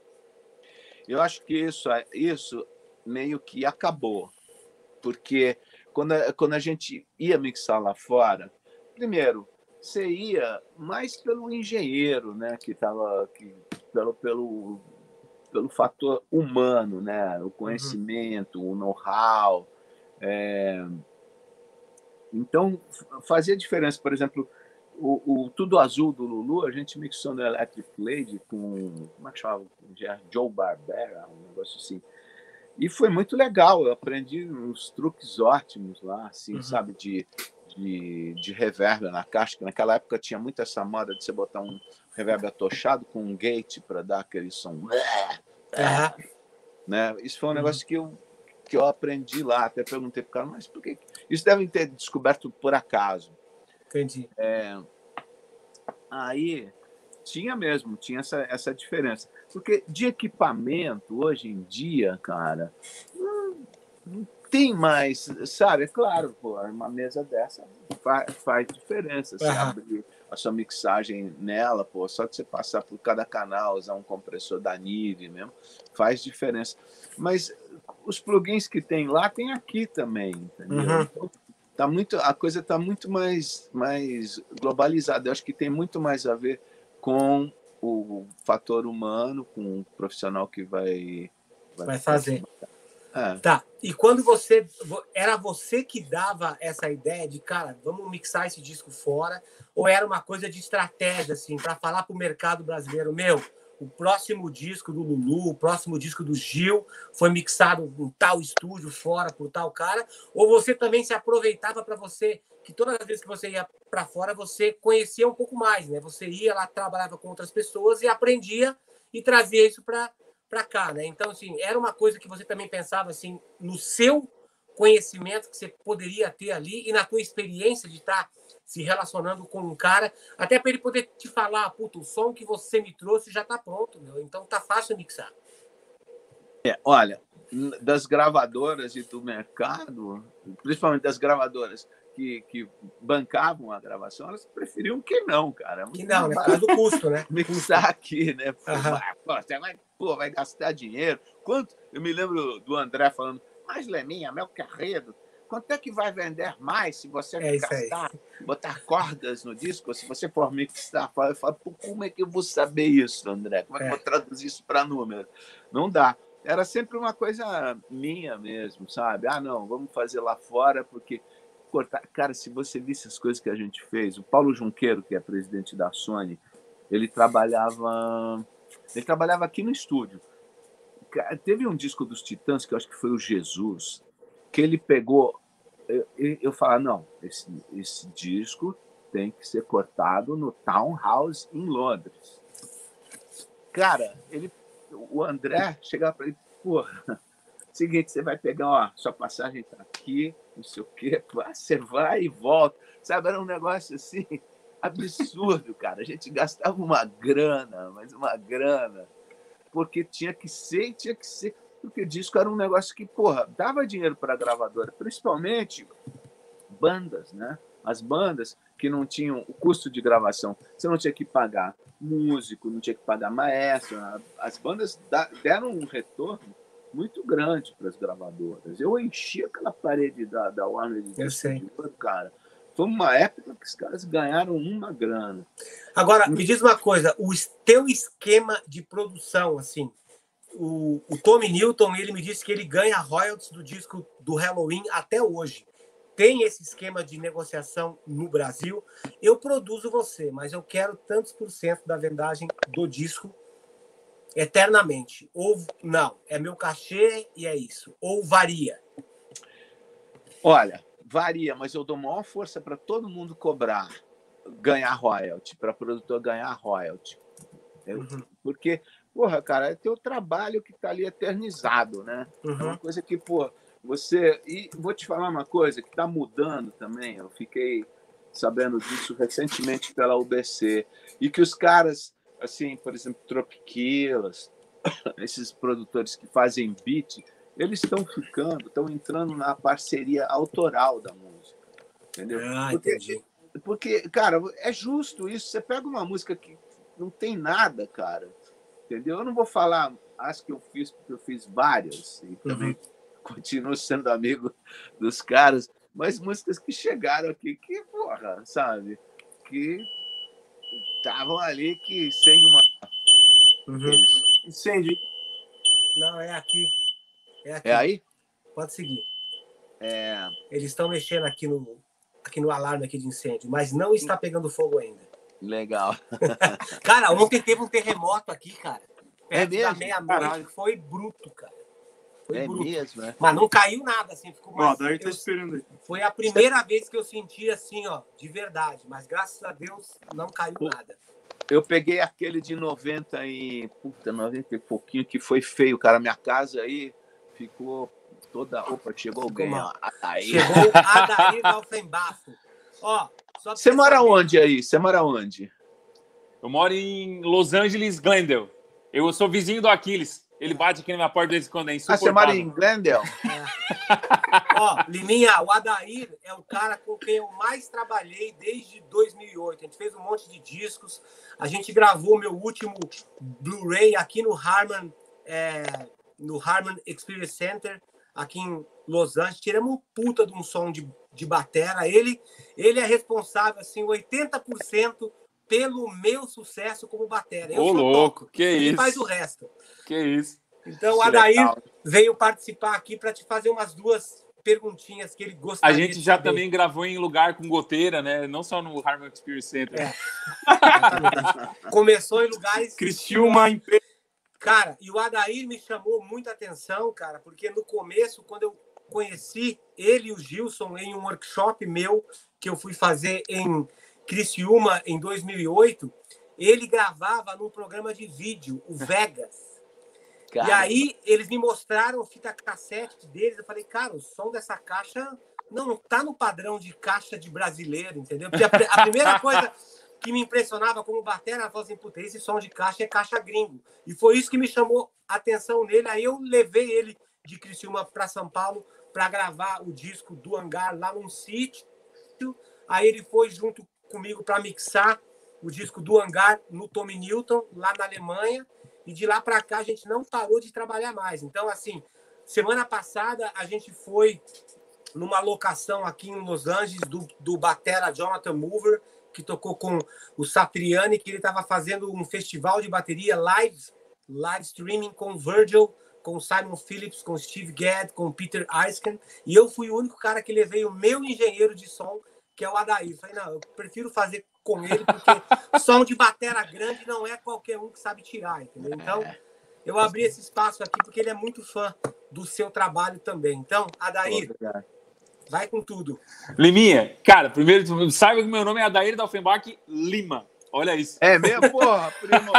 Eu acho que isso, isso meio que acabou. Porque quando quando a gente ia mixar lá fora, primeiro, você ia mais pelo engenheiro, né? Que estava que, pelo, pelo, pelo fator humano, né? O conhecimento, uhum. o know-how. É... Então, fazia diferença. Por exemplo, o, o, Tudo Azul do Lulu, a gente mixou no Electric Lady com, como é que chama? Joe Barbera, um negócio assim. E foi muito legal, eu aprendi uns truques ótimos lá, assim, uhum. sabe, de, de, de reverb na caixa, que naquela época tinha muito essa moda de você botar um reverb atochado com um gate para dar aquele som. Uhum. Né? Isso foi um uhum. negócio que eu, que eu aprendi lá, até perguntei para o cara, mas por que. Isso devem ter descoberto por acaso. Entendi. É, aí tinha mesmo, tinha essa, essa diferença. Porque de equipamento, hoje em dia, cara, não, não tem mais, sabe? É claro, pô, uma mesa dessa faz, faz diferença. Você uhum. abrir a sua mixagem nela, pô, só de você passar por cada canal, usar um compressor da Nive mesmo, faz diferença. Mas os plugins que tem lá, tem aqui também, entendeu? Uhum. Então, tá muito, a coisa está muito mais, mais globalizada. Eu acho que tem muito mais a ver com o fator humano, com o profissional que vai vai, vai fazer. É. Tá. E quando você era você que dava essa ideia de cara, vamos mixar esse disco fora, ou era uma coisa de estratégia assim para falar para o mercado brasileiro, meu, o próximo disco do Lulu, o próximo disco do Gil foi mixado em tal estúdio fora por tal cara, ou você também se aproveitava para você que todas as vezes que você ia para fora você conhecia um pouco mais, né? Você ia lá, trabalhava com outras pessoas e aprendia e trazia isso para para cá, né? Então assim, era uma coisa que você também pensava assim no seu conhecimento que você poderia ter ali e na tua experiência de estar tá se relacionando com um cara, até para ele poder te falar, puta, o som que você me trouxe já está pronto, meu. Então tá fácil mixar. É, olha, das gravadoras e do mercado, principalmente das gravadoras que, que bancavam a gravação, elas preferiam que não, cara. que não, né? Por causa do custo, né? (laughs) Mixar aqui, né? Uhum. Pô, você vai, pô, vai gastar dinheiro. Quanto? Eu me lembro do André falando, mas Leminha, meu carredo, Quanto é que vai vender mais se você é gastar, botar cordas no disco? Se você for mixar, fala, fala, como é que eu vou saber isso, André? Como é que eu vou é. traduzir isso para número? Não dá. Era sempre uma coisa minha mesmo, sabe? Ah, não, vamos fazer lá fora, porque cortar. Cara, se você visse as coisas que a gente fez, o Paulo Junqueiro, que é presidente da Sony, ele trabalhava. Ele trabalhava aqui no estúdio. Teve um disco dos Titãs, que eu acho que foi o Jesus, que ele pegou. Eu, eu falo, não, esse, esse disco tem que ser cortado no Townhouse em Londres. Cara, ele, o André chegava para ele, porra, seguinte, você vai pegar, ó, sua passagem está aqui, não sei o quê, (laughs) você vai e volta. Sabe, era um negócio assim, (laughs) absurdo, cara. A gente gastava uma grana, mas uma grana, porque tinha que ser e tinha que ser porque o disco era um negócio que, porra, dava dinheiro para a gravadora, principalmente bandas, né? As bandas que não tinham o custo de gravação, você não tinha que pagar músico, não tinha que pagar maestro. As bandas deram um retorno muito grande para as gravadoras. Eu enchi aquela parede da, da Warner de ouro, cara. Foi uma época que os caras ganharam uma grana. Agora, me diz uma coisa, o teu esquema de produção, assim, o, o Tommy Newton ele me disse que ele ganha royalties do disco do Halloween até hoje. Tem esse esquema de negociação no Brasil. Eu produzo você, mas eu quero tantos por cento da vendagem do disco eternamente. Ou não, é meu cachê e é isso. Ou varia. Olha, varia, mas eu dou maior força para todo mundo cobrar, ganhar royalty, para produtor ganhar royalty. Uhum. Porque porra, cara, é teu trabalho que está ali eternizado, né? Uhum. É uma uhum. coisa que, pô, você. E vou te falar uma coisa que está mudando também. Eu fiquei sabendo disso recentemente pela UBC. E que os caras, assim, por exemplo, Tropiquilas, (coughs) esses produtores que fazem beat, eles estão ficando, estão entrando na parceria autoral da música. Entendeu? Ah, porque, entendi. porque, cara, é justo isso. Você pega uma música que não tem nada, cara entendeu? Eu não vou falar as que eu fiz, porque eu fiz várias, e também uhum. (laughs) continuo sendo amigo dos caras, mas músicas que chegaram aqui, que, porra, sabe? que estavam ali que sem uma. Uhum. Incêndio. Não, é aqui. É aqui. É aí? Pode seguir. É. Eles estão mexendo aqui no, aqui no alarme aqui de incêndio, mas não está pegando fogo ainda. Legal. (laughs) Cara, ontem teve um terremoto aqui, cara. É Perto da mesmo? meia-noite, Caralho. que foi bruto, cara. Foi É bruto. mesmo, é? Mas não caiu nada, assim, ficou Ó, mais. daí tá esperando aí. Foi a primeira vez que eu senti assim, ó, de verdade. Mas graças a Deus não caiu nada. Eu peguei aquele de 90 e. Puta, 90 e pouquinho, que foi feio, cara. Minha casa aí ficou toda. Opa, chegou alguém. ó. Aí. Chegou o Adair (laughs) Dalfenbafo. Ó, só Você mora saber, onde aí? Você mora onde? Eu moro em Los Angeles, Glendale. Eu sou vizinho do Aquiles. Ele bate aqui na minha porta de vez em quando, é Ah, você mora em insuportável. Glendale? (laughs) Ó, Liminha, o Adair é o cara com quem eu mais trabalhei desde 2008. A gente fez um monte de discos. A gente gravou meu último Blu-ray aqui no Harman, é, no Harman Experience Center, aqui em Los Angeles. Tiramos um puta de um som de, de batera. Ele, ele é responsável, assim, 80% pelo meu sucesso como batera. Eu Ô, louco, toco. que Ele isso. faz o resto. Que isso. Então, o Adair veio participar aqui para te fazer umas duas perguntinhas que ele A gostaria gente de já também gravou em lugar com goteira, né? Não só no Harman Experience Center. É. (laughs) Começou em lugares. Criciúma, em pé. Cara, e o Adair me chamou muita atenção, cara, porque no começo, quando eu conheci ele e o Gilson em um workshop meu que eu fui fazer em Criciúma em 2008, ele gravava num programa de vídeo, o (laughs) Vegas. E Cara, aí eles me mostraram a fita cassete deles. Eu falei, cara, o som dessa caixa não, não tá no padrão de caixa de brasileiro, entendeu? Porque a, a primeira (laughs) coisa que me impressionava como batera, ela falou assim, puta, esse som de caixa é caixa gringo. E foi isso que me chamou a atenção nele. Aí eu levei ele de Criciúma para São Paulo para gravar o disco do Hangar lá num sítio. Aí ele foi junto comigo para mixar o disco do Hangar no Tommy Newton, lá na Alemanha. E de lá para cá a gente não parou de trabalhar mais. Então, assim, semana passada a gente foi numa locação aqui em Los Angeles do, do Batera Jonathan Mover, que tocou com o Satriani, que ele estava fazendo um festival de bateria live, live streaming com Virgil, com Simon Phillips, com Steve Gadd, com Peter Eisken. E eu fui o único cara que levei o meu engenheiro de som, que é o Adair. Falei, não, eu prefiro fazer com ele, porque som de batera grande não é qualquer um que sabe tirar, entendeu? Então, eu abri esse espaço aqui porque ele é muito fã do seu trabalho também. Então, Adair, Obrigado. vai com tudo. Liminha, cara, primeiro, saiba que meu nome é Adair Dalfenbach Lima. Olha isso. É mesmo, porra, primo?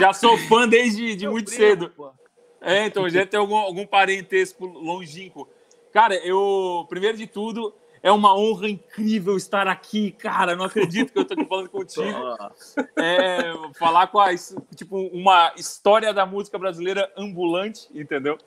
Já sou fã desde de Meu muito primo, cedo. porra. É, então já tem algum, algum parentesco longínquo. Cara, eu, primeiro de tudo, é uma honra incrível estar aqui, cara. Não acredito que eu tô aqui falando contigo. É, falar com a, tipo, uma história da música brasileira ambulante, entendeu?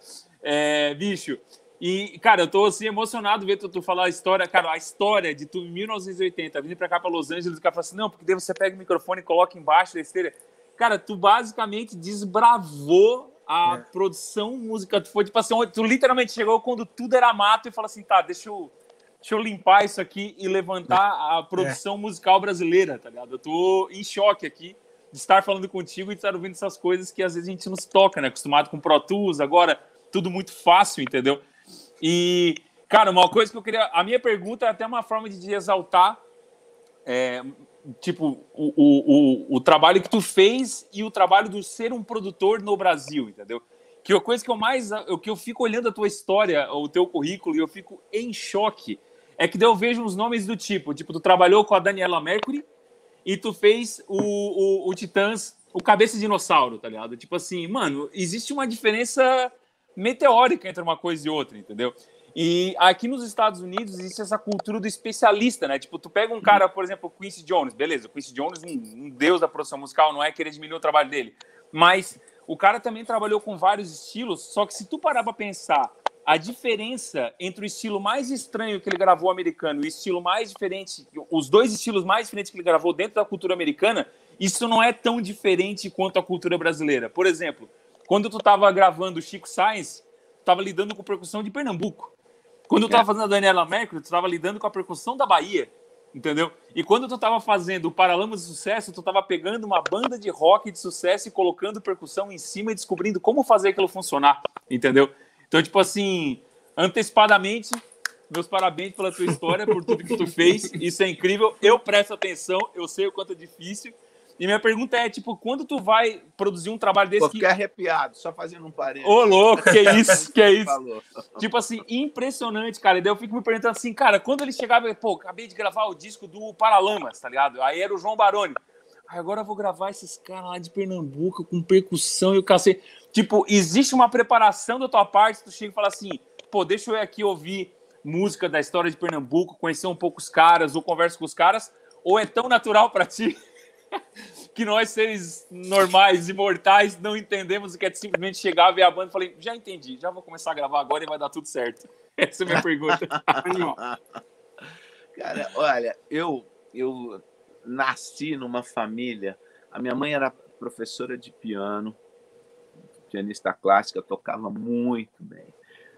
É, bicho. E, cara, eu tô assim, emocionado ver tu, tu falar a história, cara, a história de tu em 1980, vindo pra cá pra Los Angeles, o cara fala assim, não, porque daí você pega o microfone e coloca embaixo da esteira. Cara, tu basicamente desbravou a É. produção musical. Tu foi tipo assim, tu literalmente chegou quando tudo era mato e falou assim, tá, deixa eu, deixa eu limpar isso aqui e levantar a produção musical brasileira, tá ligado? Eu tô em choque aqui de estar falando contigo e de estar ouvindo essas coisas que às vezes a gente nos toca, né? Acostumado com Pro Tools, agora tudo muito fácil, entendeu? E, cara, uma coisa que eu queria. A minha pergunta é até uma forma de exaltar, é, tipo, o, o, o, o trabalho que tu fez e o trabalho do ser um produtor no Brasil, entendeu? Que a coisa que eu mais. O que eu fico olhando a tua história, o teu currículo, e eu fico em choque, é que eu vejo uns nomes do tipo: tipo, tu trabalhou com a Daniela Mercury e tu fez o, o, o Titãs, o Cabeça de Dinossauro, tá ligado? Tipo assim, mano, existe uma diferença meteórica entre uma coisa e outra, entendeu? E aqui nos Estados Unidos existe essa cultura do especialista, né? Tipo, tu pega um cara, por exemplo, Quincy Jones, beleza, Quincy Jones, um, um deus da produção musical, não é querer diminuir o trabalho dele, mas o cara também trabalhou com vários estilos, só que se tu parar pra pensar a diferença entre o estilo mais estranho que ele gravou americano e o estilo mais diferente, os dois estilos mais diferentes que ele gravou dentro da cultura americana, isso não é tão diferente quanto a cultura brasileira. Por exemplo, quando tu tava gravando o Chico Sainz, tu tava lidando com percussão de Pernambuco. Quando tu É. tava fazendo a Daniela Mercury, tu tava lidando com a percussão da Bahia. Entendeu? E quando tu tava fazendo o Paralamas de Sucesso, tu tava pegando uma banda de rock de sucesso e colocando percussão em cima e descobrindo como fazer aquilo funcionar. Entendeu? Então, tipo assim, antecipadamente, meus parabéns pela tua história, por tudo que tu fez. Isso é incrível. Eu presto atenção, eu sei o quanto é difícil. E minha pergunta é, tipo, quando tu vai produzir um trabalho desse... Pô, que... arrepiado, só fazendo um parênteses. Ô, louco, que (laughs) isso, que é isso. Falou. Tipo assim, impressionante, cara. E daí eu fico me perguntando assim, cara, quando ele chegava, pô, acabei de gravar o disco do Paralamas, tá ligado? Aí era o João Baroni. Aí agora eu vou gravar esses caras lá de Pernambuco com percussão e o cacete. Tipo, existe uma preparação da tua parte, tu chega e fala assim, pô, deixa eu aqui ouvir música da história de Pernambuco, conhecer um pouco os caras, ou converso com os caras, ou é tão natural para ti (laughs) que nós, seres normais, imortais, não entendemos o que é simplesmente chegar, ver a banda e falei, já entendi, já vou começar a gravar agora e vai dar tudo certo. (laughs) Essa é a minha pergunta. (laughs) Cara, olha, eu, eu nasci numa família, a minha mãe era professora de piano, pianista clássica, tocava muito bem.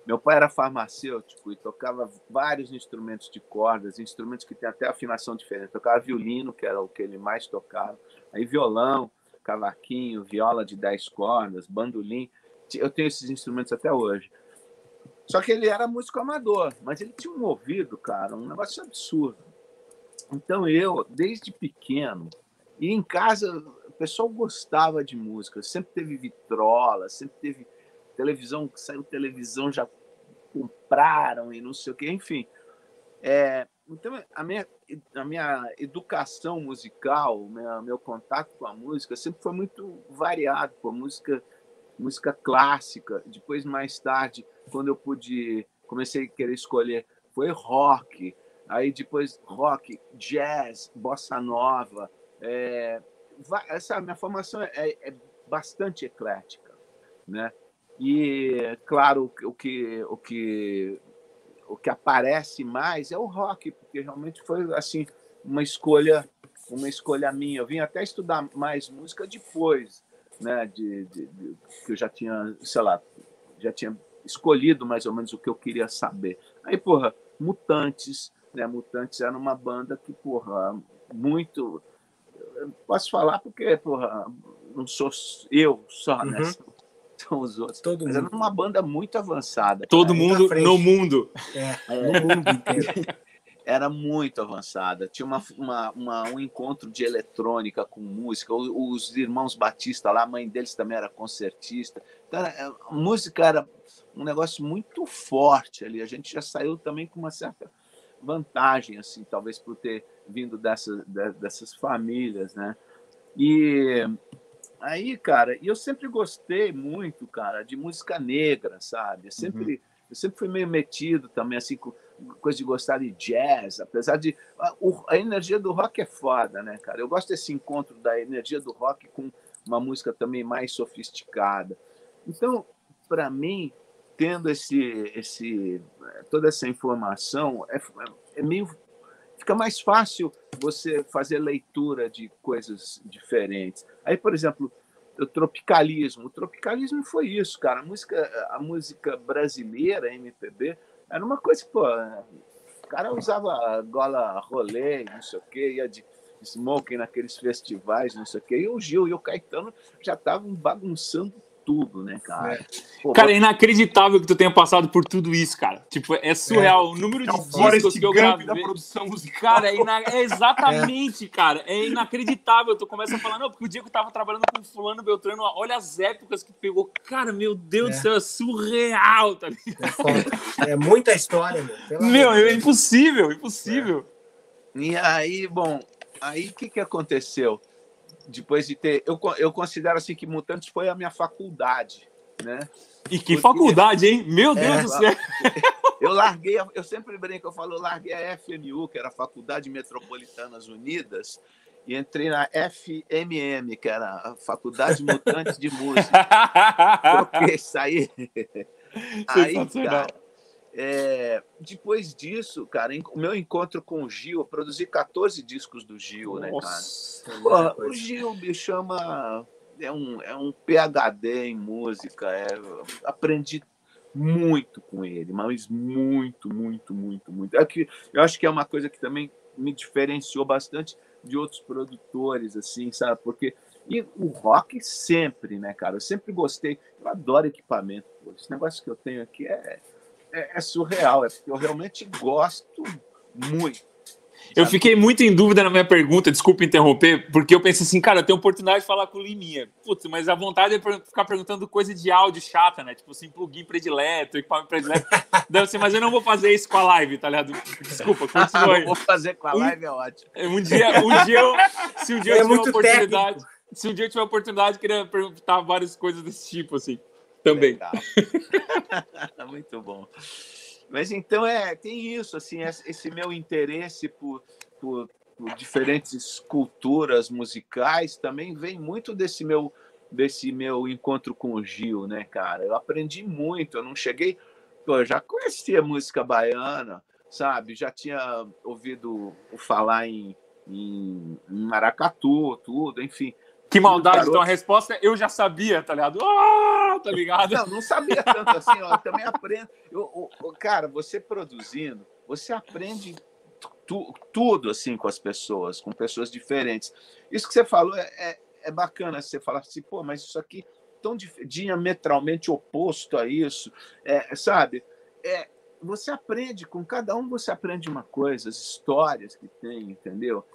Meu pai era farmacêutico e tocava vários instrumentos de cordas, instrumentos que têm até afinação diferente. Tocava violino, que era o que ele mais tocava, aí violão, cavaquinho, viola de 10 cordas, bandolim. Eu tenho esses instrumentos até hoje. Só que ele era músico amador, mas ele tinha um ouvido, cara, um negócio absurdo. Então eu, desde pequeno, e em casa o pessoal gostava de música, sempre teve vitrola, sempre teve televisão, saiu televisão, já compraram e não sei o que, enfim. É, então, a minha, a minha educação musical, meu, contato com a música sempre foi muito variado, com música, música clássica. Depois, mais tarde, quando eu pude, comecei a querer escolher, foi rock. Aí depois rock, jazz, bossa nova. É, essa minha formação é, é bastante eclética, né? E, claro, o que, o que, o que aparece mais é o rock, porque realmente foi assim uma escolha uma escolha minha. Eu vim até estudar mais música depois, né, de, de, de, que eu já tinha, sei lá, já tinha escolhido mais ou menos o que eu queria saber. Aí, porra, Mutantes, né? Mutantes era uma banda que, porra, muito posso falar porque, porra, não sou eu só, né? uhum são os outros. Todo Mas mundo. era uma banda muito avançada. Todo mundo no mundo. É, é, no mundo inteiro. (laughs) Era muito avançada. Tinha uma, uma, uma, um encontro de eletrônica com música. Os irmãos Batista lá, a mãe deles também era concertista. Então, era, é, a música era um negócio muito forte ali. A gente já saiu também com uma certa vantagem, assim, talvez por ter vindo dessa, dessas famílias, né? E Aí, cara, eu sempre gostei muito, cara, de música negra, sabe? Eu sempre, uhum. eu sempre fui meio metido também, assim, com coisa de gostar de jazz, apesar de. A, a, energia do rock é foda, né, cara? Eu gosto desse encontro da energia do rock com uma música também mais sofisticada. Então, para mim, tendo esse, esse, toda essa informação, é, é meio fica mais fácil você fazer leitura de coisas diferentes. Aí, por exemplo, o tropicalismo. O tropicalismo foi isso, cara. A música, a música brasileira, a MPB, era uma coisa, pô, o cara usava gola rolê, não sei o quê, ia de smoking naqueles festivais, não sei o quê, e o Gil e o Caetano já estavam bagunçando tudo, né, cara? É. Porra. Cara, é inacreditável que tu tenha passado por tudo isso, cara. Tipo, é surreal. É. O número de é discos que eu gravei. da produção musical. Cara, é, ina... é exatamente, (laughs) cara. É inacreditável. Tu começa a falar, não, porque o dia que eu tava trabalhando com fulano Beltrano, olha as épocas que pegou. Cara, meu Deus do é. céu, é surreal, tá É, é muita história, meu. meu, é impossível, impossível. E aí, bom, aí o que que aconteceu? Depois de ter. Eu, eu considero assim que Mutantes foi a minha faculdade, né? E que Porque, faculdade, hein? Meu Deus é, do céu! (laughs) Eu larguei, eu sempre brinco, eu falo, eu larguei a FMU, que era a Faculdade Metropolitanas Unidas, e entrei na FMM, que era a Faculdade Mutantes de Música. Porque isso aí. Aí, cara, é, depois disso, cara, o meu encontro com o Gil, eu produzi 14 discos do Gil, Nossa, né, cara? Pô, o Gil me chama. É um, é um PhD em música. É, aprendi muito com ele, mas muito, muito, muito, muito. É que, eu acho que é uma coisa que também me diferenciou bastante de outros produtores, assim, sabe? Porque e o rock sempre, né, cara? Eu sempre gostei. Eu adoro equipamento. Pô. Esse negócio que eu tenho aqui é, é, é surreal. É porque eu realmente gosto muito. Eu fiquei muito em dúvida na minha pergunta, desculpa interromper, porque eu pensei assim, cara, eu tenho oportunidade de falar com o Liminha. Putz, mas a vontade é ficar perguntando coisa de áudio chata, né? Tipo assim, plugin predileto, equipamento predileto. (laughs) Deve ser, mas eu não vou fazer isso com a live, tá ligado? Desculpa, continua aí. (laughs) vou fazer com a live, é ótimo. Um dia, um dia eu, se um dia É eu tiver oportunidade, técnico. se um dia eu tiver oportunidade, eu queria perguntar várias coisas desse tipo, assim, também. (laughs) Muito bom. Mas então é tem isso assim esse meu interesse por, por, por diferentes culturas musicais também vem muito desse meu desse meu encontro com o Gil, né, cara? Eu aprendi muito. Eu não cheguei, pô, eu já conhecia música baiana, sabe? Já tinha ouvido falar em, em maracatu, tudo, enfim. Que maldade, Garoto. então a resposta é eu já sabia, tá ligado? Ah, tá ligado? Não, não sabia tanto assim, ó, eu também aprendo. Eu, eu- cara, você produzindo, você aprende tu- tudo assim com as pessoas, com pessoas diferentes. Isso que você falou é, é, é bacana, você falar assim, pô, mas isso aqui tão diametralmente oposto a isso, é, sabe? É, você aprende, com cada um você aprende uma coisa, as histórias que tem, entendeu?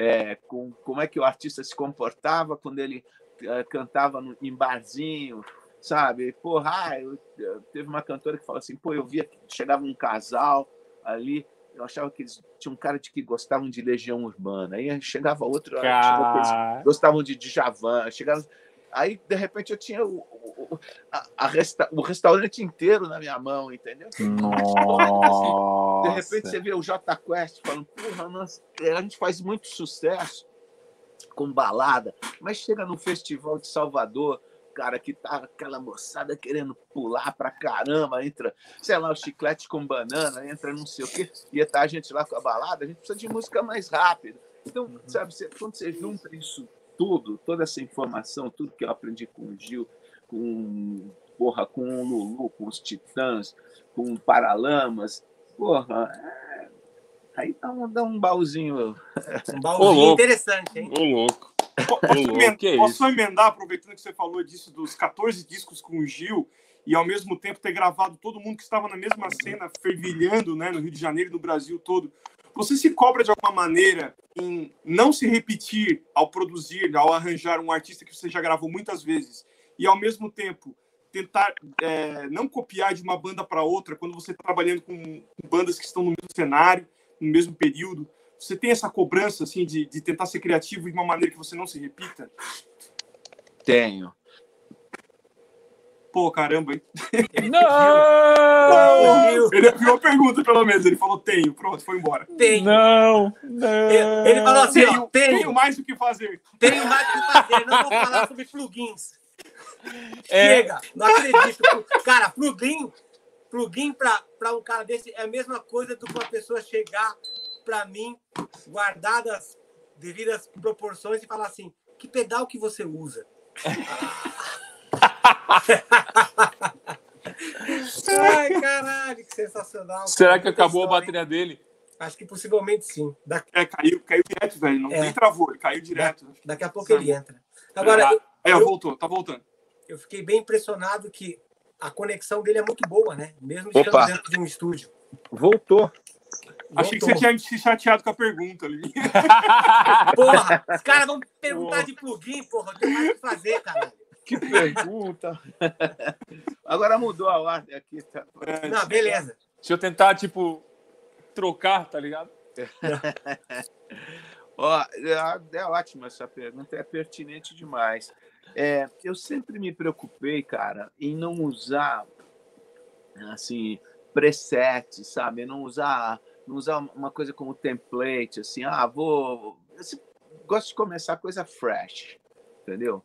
É, com como é que o artista se comportava quando ele eh, cantava no, em barzinho, sabe? Porra, ah, eu, eu- teve uma cantora que falou assim, pô, eu via que chegava um casal ali, eu achava que eles tinham um cara de que gostavam de Legião Urbana, aí chegava outro, Cara, gostavam de Djavan, chegava... Aí, de repente, eu tinha o, o, a- a resta- o restaurante inteiro na minha mão, entendeu? De repente você vê o J Quest falando, porra, nós, a gente faz muito sucesso com balada, mas chega no festival de Salvador, cara, que tá aquela moçada querendo pular pra caramba, entra, sei lá, o chiclete com banana, entra não sei o quê, e tá a gente lá com a balada, a gente precisa de música mais rápida. Então, sabe, você- quando você junta isso tudo, toda essa informação, tudo que eu aprendi com o Gil, com, porra, com o Lulu, com os Titãs, com o Paralamas, porra, é, aí dá um, dá um baúzinho. Um baúzinho interessante, hein? Ô, louco. Posso, emendar, que posso isso? só emendar, aproveitando que você falou disso, dos 14 discos com o Gil, e ao mesmo tempo ter gravado todo mundo que estava na mesma cena, fervilhando né, no Rio de Janeiro e no Brasil todo. Você se cobra de alguma maneira em não se repetir ao produzir, ao arranjar um artista que você já gravou muitas vezes, e ao mesmo tempo tentar é, não copiar de uma banda para outra quando você está trabalhando com bandas que estão no mesmo cenário, no mesmo período? Você tem essa cobrança assim de, de tentar ser criativo de uma maneira que você não se repita? Tenho. Pô, caramba, hein? (laughs) Não! Ele viu a pergunta, pelo menos. Ele falou, tenho. Pronto, foi embora. Tenho. Não! Não! Ele ele falou assim, ó, Tenho, tenho tenho, mais o que fazer. tenho mais o que fazer, não vou falar sobre plugins. É, Chega, não acredito. Cara, plugin, plugin pra, pra um cara desse é a mesma coisa do que uma pessoa chegar pra mim, guardadas as devidas proporções, e falar assim: que pedal que você usa? (laughs) Ai, caralho, que sensacional. será cara. que acabou a bateria dele? hein? Acho que possivelmente sim. Da- É, caiu, caiu direto, velho. Não É. nem travou, ele caiu direto. daqui a pouco ele entra. Agora, é, eu- voltou, tá voltando. Eu fiquei bem impressionado que a conexão dele é muito boa, né? Mesmo Opa. estando dentro de um estúdio. Voltou. Achei que Voltou. você tinha se chateado com a pergunta ali. (laughs) Porra, (laughs) os caras vão perguntar de plugin, porra. Eu tenho mais o que fazer, caralho. Que pergunta. Agora mudou a ordem aqui. Tá? É, Não, beleza. Deixa eu tentar, tipo, trocar, tá ligado? (laughs) Ó, é, é ótima essa pergunta, é pertinente demais. É, eu sempre me preocupei, cara, em não usar assim presets, sabe? Não usar, não usar uma coisa como template, assim, ah, vou. Eu gosto de começar coisa fresh, entendeu?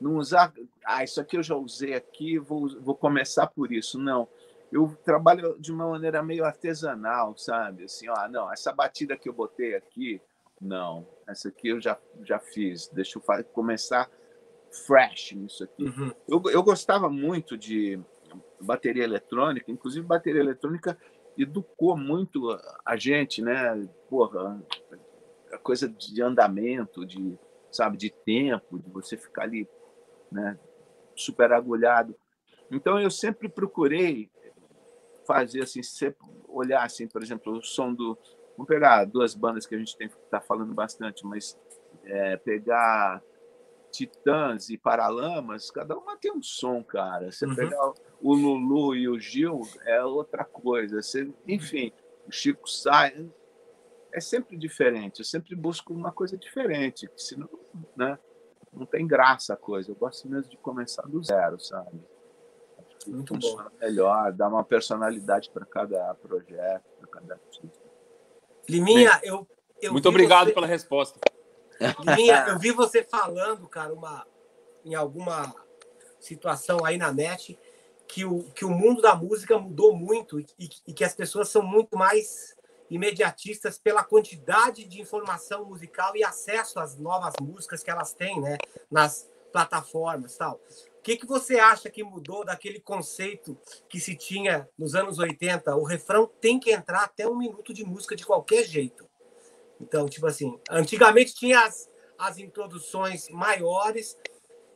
Não usar, ah, isso aqui eu já usei aqui, vou, vou começar por isso. Não. Eu trabalho de uma maneira meio artesanal, sabe? Assim, ó, não, essa batida que eu botei aqui, não, essa aqui eu já, já fiz. Deixa eu começar fresh nisso aqui. Uhum. Eu, eu gostava muito de bateria eletrônica, inclusive bateria eletrônica educou muito a gente, né? Porra, a coisa de andamento, de sabe, de tempo, de você ficar ali, né? Super agulhado. Então eu sempre procurei fazer assim, sempre olhar assim, por exemplo, o som do, vamos pegar duas bandas que a gente tem está falando bastante, mas é, pegar Titãs e Paralamas, cada uma tem um som, cara. Você uhum. pegar o Lulu e o Gil é outra coisa. Você, enfim, o Chico sai é sempre diferente. Eu sempre busco uma coisa diferente, senão, né? Não tem graça a coisa. Eu gosto mesmo de começar do zero, sabe? Muito funciona bom. melhor, dar uma personalidade para cada projeto, para cada artista. Liminha, eu, eu muito obrigado você... pela resposta. Eu vi você falando, cara, uma, em alguma situação aí na net, que o, que o mundo da música mudou muito e, e que as pessoas são muito mais imediatistas pela quantidade de informação musical e acesso às novas músicas que elas têm, né, nas plataformas, tal. O que, que você acha que mudou daquele conceito que se tinha nos anos 80? O refrão tem que entrar até um minuto de música de qualquer jeito. Então, tipo assim, antigamente tinha as, as introduções maiores.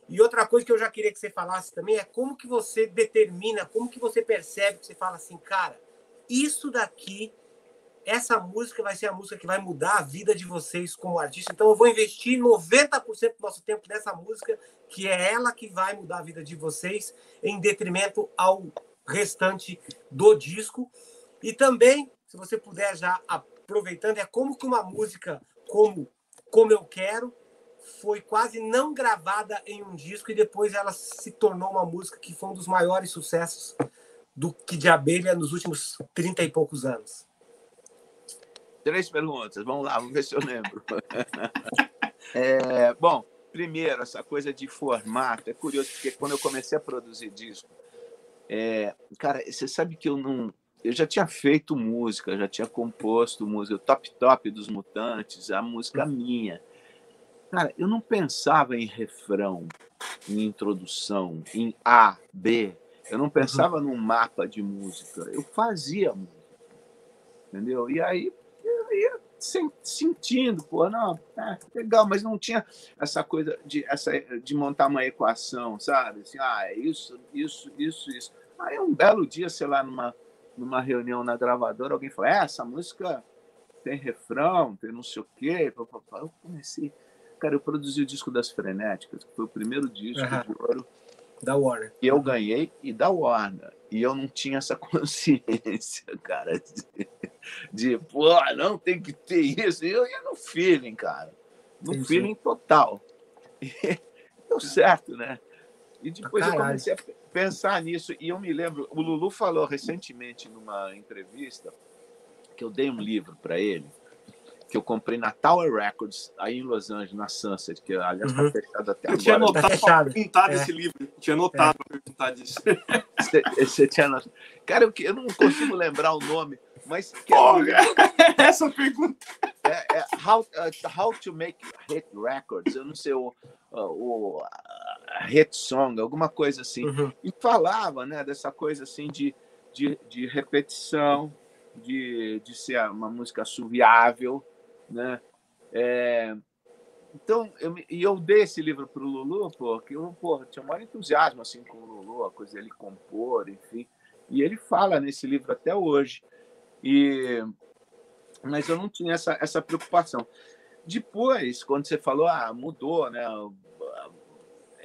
E outra coisa que eu já queria que você falasse também é como que você determina, como que você percebe que você fala assim, cara, isso daqui, essa música vai ser a música que vai mudar a vida de vocês como artista. Então eu vou investir 90% do nosso tempo nessa música, que é ela que vai mudar a vida de vocês, em detrimento ao restante do disco. E também, se você puder já aproveitando, é como que uma música como Como Eu Quero foi quase não gravada em um disco e depois ela se tornou uma música que foi um dos maiores sucessos do que de abelha nos últimos 30 e poucos anos. Três perguntas, vamos lá, vamos ver se eu lembro. (laughs) é, bom, primeiro, essa coisa de formato, é curioso, porque quando eu comecei a produzir disco, é, cara, você sabe que eu não, eu já tinha feito música, já tinha composto música, o top top dos Mutantes, a música uhum. minha. Cara, eu não pensava em refrão, em introdução, em A, B. Eu não pensava uhum. num mapa de música. Eu fazia música. Entendeu? E aí eu ia sentindo, pô, não, é, legal, mas não tinha essa coisa de, essa, de montar uma equação, sabe? Assim, ah, é isso, isso, isso, isso. Aí um belo dia, sei lá, numa numa reunião na gravadora, alguém falou: é, essa música tem refrão, tem não sei o quê. Eu comecei. Cara, eu produzi o disco das Frenéticas, que foi o primeiro disco uhum. de ouro. Da Warner. E eu ganhei e da Warner. E eu não tinha essa (laughs) consciência, cara, de, de pô, não tem que ter isso. E eu ia no feeling, cara. No sim, feeling sim. total. E (laughs) deu certo, né? E depois eu comecei a pensar nisso. E eu me lembro, o Lulu falou recentemente numa entrevista que eu dei um livro para ele, que eu comprei na Tower Records, aí em Los Angeles, na Sunset, que aliás está uhum. fechado até eu agora. Tinha anotado tá para perguntar é. desse livro. Eu tinha anotado é. para perguntar disso. (laughs) Você, você tinha anotado. Cara, eu, eu não consigo lembrar o nome, mas. Oh, (laughs) essa pergunta. É, é how, uh, how to Make Hit Records. Eu não sei o. Uh, o hit song, alguma coisa assim. Uhum. E falava né, dessa coisa assim de, de, de repetição, de, de ser uma música assoviável. Né? É, então, eu, e eu dei esse livro para o Lulu, porque eu pô, tinha um maior entusiasmo assim, com o Lulu, a coisa dele compor, enfim. E ele fala nesse livro até hoje. E, mas eu não tinha essa, essa preocupação. Depois, quando você falou, ah, mudou, né?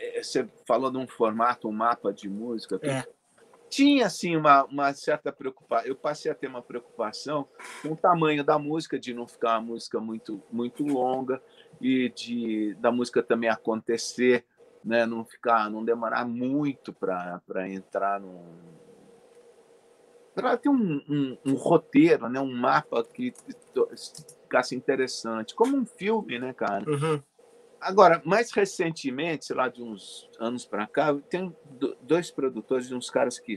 É, você falou de um formato, um mapa de música. É. Tinha, assim, uma, uma certa preocupação. Eu passei a ter uma preocupação com o tamanho da música, de não ficar uma música muito, muito longa e de da música também acontecer, né? não ficar, não demorar muito para entrar num, para ter um, um, um, roteiro, né, um mapa que ficasse interessante, como um filme, né, cara? Uhum. Agora, mais recentemente, sei lá, de uns anos para cá, tem dois produtores, uns caras que,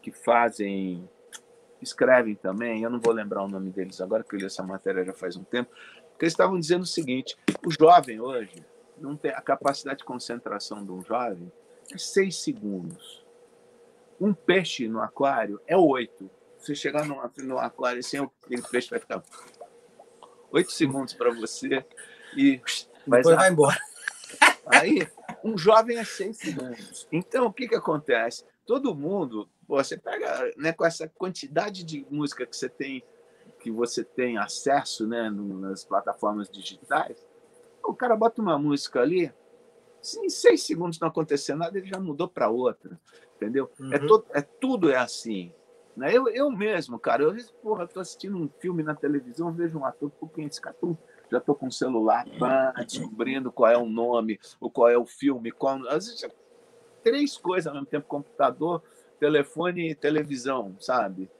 que fazem, escrevem também, eu não vou lembrar o nome deles agora, porque eu li essa matéria já faz um tempo, que eles estavam dizendo o seguinte: o jovem hoje não tem a capacidade de concentração de um jovem é seis segundos. Um peixe no aquário é oito. você chegar no, no aquário assim, aquele peixe vai ficar oito segundos para você e vai, vai embora. (laughs) Aí, um jovem é seis segundos. Então, o que, que acontece? Todo mundo, você pega né, com essa quantidade de música que você tem, que você tem acesso né, nas plataformas digitais, o cara bota uma música ali, se em seis segundos não acontecer nada, ele já mudou para outra, entendeu? É uhum. É, todo, é tudo é assim. Né? Eu, eu mesmo, cara, eu porra, estou assistindo um filme na televisão, vejo um ator, por quem esse cara, já estou com o celular, pá, descobrindo qual é o nome, o qual é o filme, qual, às vezes três coisas ao mesmo tempo, computador, telefone e televisão, sabe?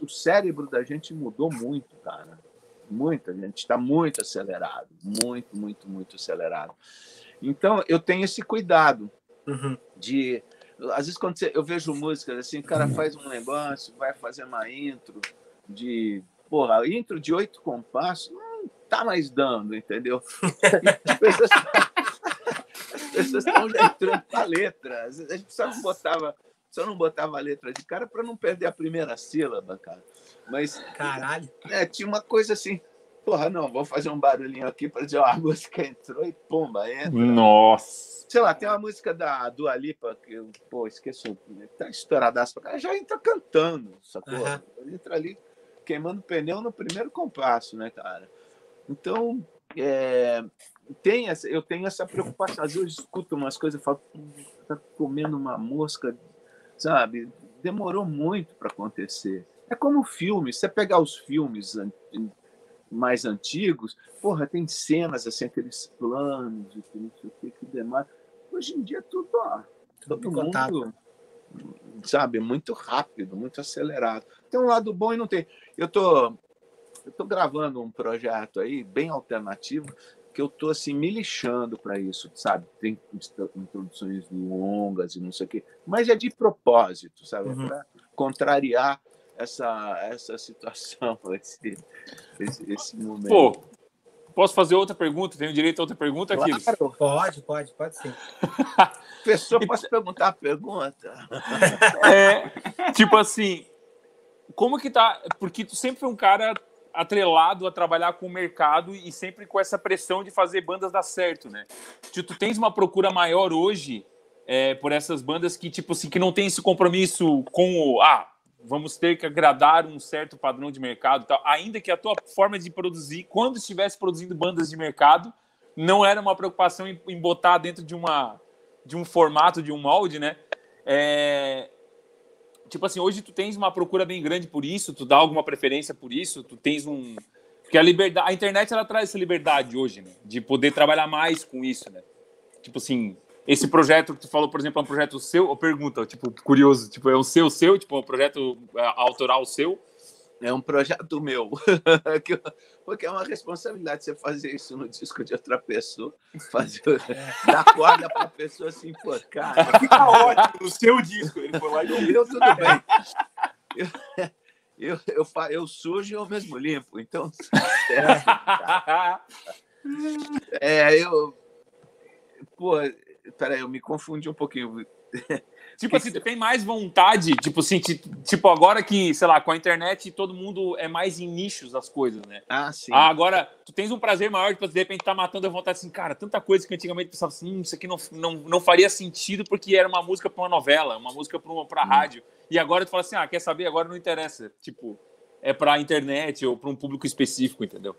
O cérebro da gente mudou muito, cara. Muito, a gente está muito acelerado, muito, muito, muito acelerado. Então, eu tenho esse cuidado uhum. de. Às vezes, quando eu vejo músicas assim, o cara faz um negócio, vai fazer uma intro de. Porra, intro de oito compassos, não tá mais dando, entendeu? As pessoas, as pessoas estão já entrando a letra. A gente só não botava, só não botava a letra de cara para não perder a primeira sílaba, cara. Mas. Caralho. É, tinha uma coisa assim Porra, não, vou fazer um barulhinho aqui para dizer, ó, a música entrou e pumba, entra. Nossa! Sei lá, tem uma música da Dua Lipa que eu, pô, esqueço, tá estouradaço pra cá, já entra cantando, sacou? Uhum. Entra ali queimando pneu no primeiro compasso, né, cara? Então, é, tem essa, eu tenho essa preocupação. Às vezes eu escuto umas coisas e falo, tá comendo uma mosca, sabe? Demorou muito para acontecer. É como filme. Você pegar os filmes mais antigos, porra, tem cenas assim, aqueles planos que não sei o que, que demora. Hoje em dia é tudo, ó, todo mundo, sabe, muito rápido, muito acelerado. Tem um lado bom e não tem. Eu tô, eu tô gravando um projeto aí bem alternativo que eu tô assim me lixando para isso, sabe? Tem introduções longas e não sei o quê, mas é de propósito, sabe? Uhum. Para contrariar essa, essa situação, (laughs) esse, esse, esse momento. Pô, posso fazer outra pergunta? Tenho direito a outra pergunta, aqui? Claro, pode, pode, pode sim. (laughs) Pessoa, posso perguntar a pergunta? (laughs) É, tipo assim, como que tá? Porque tu sempre foi um cara atrelado a trabalhar com o mercado e sempre com essa pressão de fazer bandas dar certo, né? Tipo, tu tens uma procura maior hoje é, por essas bandas que, tipo assim, que não tem esse compromisso com o. Ah, vamos ter que agradar um certo padrão de mercado, tal. ainda que a tua forma de produzir, quando estivesse produzindo bandas de mercado, não era uma preocupação em, em botar dentro de uma de um formato, de um molde, né? É... Tipo assim, hoje tu tens uma procura bem grande por isso, tu dá alguma preferência por isso, tu tens um porque a liberdade, a internet ela traz essa liberdade hoje, né? De poder trabalhar mais com isso, né? Tipo assim, esse projeto que tu falou, por exemplo, é um projeto seu? Ou pergunta, tipo, curioso, tipo, é um seu, seu? Tipo, é um projeto é, autoral seu? É um projeto meu. (laughs) Porque é uma responsabilidade você fazer isso no disco de outra pessoa, fazer, (laughs) dar corda para a pessoa assim, pô, cara. Fica ótimo no seu disco. Ele foi lá e eu, tudo bem. Eu, eu, eu, eu sujo e eu mesmo limpo, então. (laughs) É, é eu. Pô, Peraí, eu me confundi um pouquinho. Tipo assim, tu tem mais vontade, tipo assim, tipo agora que, sei lá, com a internet todo mundo é mais em nichos das coisas, né? Ah, sim. Ah, agora, tu tens um prazer maior de, de repente, tá matando a vontade assim, cara, tanta coisa que antigamente pensava assim, hum, isso aqui não, não, não faria sentido porque era uma música pra uma novela, uma música pra, uma, pra hum. rádio. E agora tu fala assim, ah, quer saber? Agora não interessa. Tipo, é pra internet ou pra um público específico, entendeu?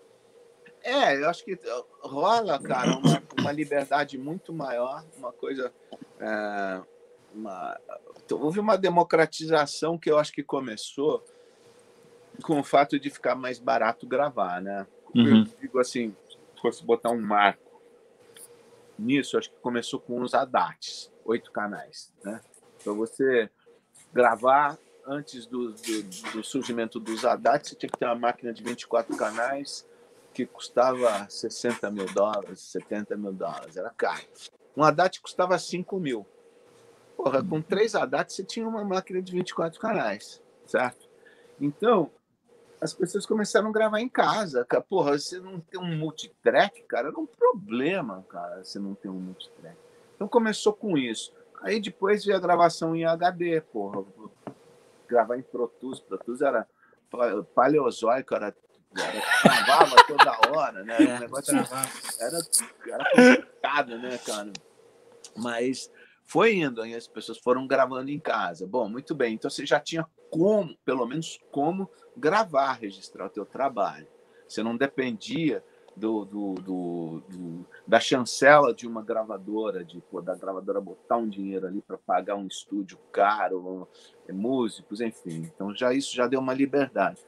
É, eu acho que rola, cara, uma, uma liberdade muito maior, uma coisa. É, uma, houve uma democratização que eu acho que começou com o fato de ficar mais barato gravar, né? Uhum. Eu digo assim, se fosse botar um marco nisso, acho que começou com os ADATs, oito canais, né? Para você gravar antes do, do, do surgimento dos ADATs, você tinha que ter uma máquina de 24 canais que custava 60 mil dólares, 70 mil dólares, era caro. Um Haddad custava 5 mil. Porra, com três Haddad você tinha uma máquina de 24 canais, certo? Então, as pessoas começaram a gravar em casa. Porra, você não tem um multitrack, cara, era um problema, cara, você não tem um multitrack. Então começou com isso. Aí depois veio a gravação em HD, porra. gravar em Pro Tools. Pro Tools era paleozoico, era, era travava toda hora, né? É, o negócio era, era (laughs) complicado, né, cara? Mas foi indo, e as pessoas foram gravando em casa. Bom, muito bem. Então você já tinha como, pelo menos como gravar, registrar o teu trabalho. Você não dependia do, do, do, do, da chancela de uma gravadora, de pô, da gravadora botar um dinheiro ali para pagar um estúdio caro, músicos, enfim. Então já isso já deu uma liberdade.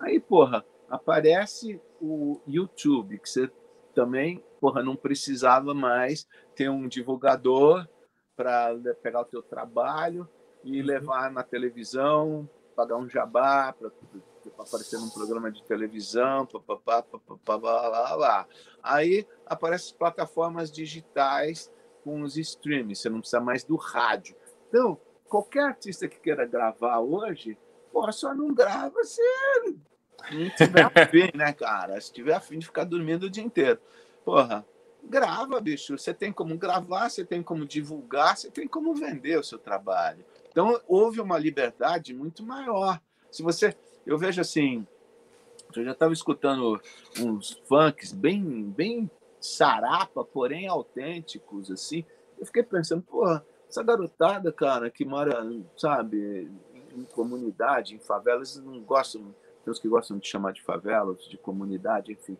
Aí, porra, aparece o YouTube, que você também, porra, não precisava mais ter um divulgador para pegar o teu trabalho e uhum. levar na televisão, pagar um jabá para aparecer num programa de televisão, papapá, papapá, lá, lá. Aí aparecem plataformas digitais com os streams, você não precisa mais do rádio. Então, qualquer artista que queira gravar hoje, pô, só não grava se não tiver (laughs) afim, né, cara? Se tiver afim de ficar dormindo o dia inteiro. Porra, grava, bicho. Você tem como gravar, você tem como divulgar, você tem como vender o seu trabalho. Então, houve uma liberdade muito maior. Se você eu vejo assim, eu já estava escutando uns funks bem, bem sarapa, porém autênticos, assim. Eu fiquei pensando, porra, essa garotada, cara, que mora, sabe, em comunidade, em favelas, não gostam, tem os que gostam de chamar de favelas, de comunidade, enfim.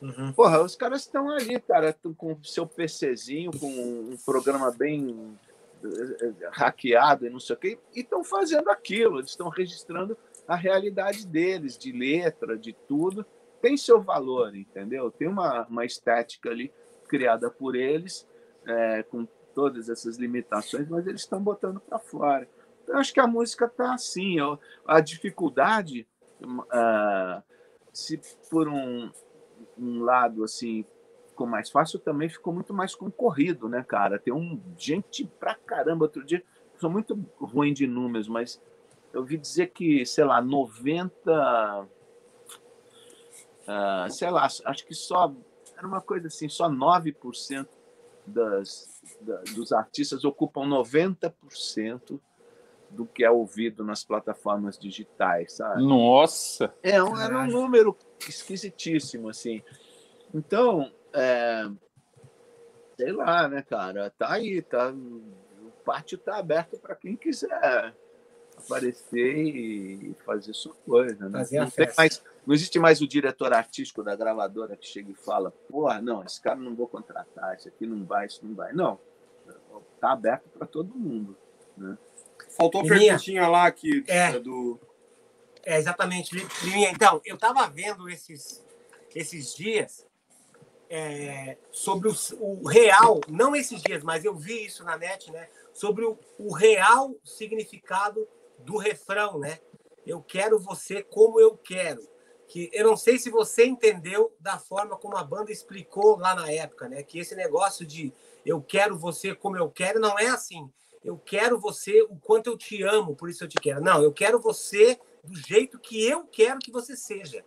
Uhum. Porra, os caras estão ali, cara, com seu PCzinho, com um programa bem eh, eh, hackeado e não sei o quê, e estão fazendo aquilo, estão registrando a realidade deles, de letra, de tudo, tem seu valor, entendeu? Tem uma, uma estética ali criada por eles, é, com todas essas limitações, mas eles estão botando para fora. Então, acho que a música está assim. a dificuldade, uh, se por um, um lado assim ficou mais fácil, também ficou muito mais concorrido, né, cara? Tem um gente pra caramba. Outro dia, sou muito ruim de números, mas eu ouvi dizer que, sei lá, 90. Uh, ah, sei lá, acho que só. Era uma coisa assim, só 9% das, da, dos artistas ocupam 90% do que é ouvido nas plataformas digitais, sabe? Nossa! É, um, era um número esquisitíssimo, assim. Então, é, sei lá, né, cara? Tá aí, tá, o pátio tá aberto para quem quiser aparecer e fazer sua coisa. Né? Fazer não, mais, não existe mais o diretor artístico da gravadora que chega e fala: porra, não, esse cara não vou contratar, esse aqui não vai, isso não vai. Não, está aberto para todo mundo. Né? Faltou a perguntinha lá que é, do. É, exatamente, Liminha. Então, eu estava vendo esses, esses dias é, sobre o, o, real, não esses dias, mas eu vi isso na net, né? Sobre o, o real significado do refrão, né? Eu quero você como eu quero. Que eu não sei se você entendeu da forma como a banda explicou lá na época, né? Que esse negócio de eu quero você como eu quero não é assim. Eu quero você o quanto eu te amo, por isso eu te quero. Não, eu quero você do jeito que eu quero que você seja.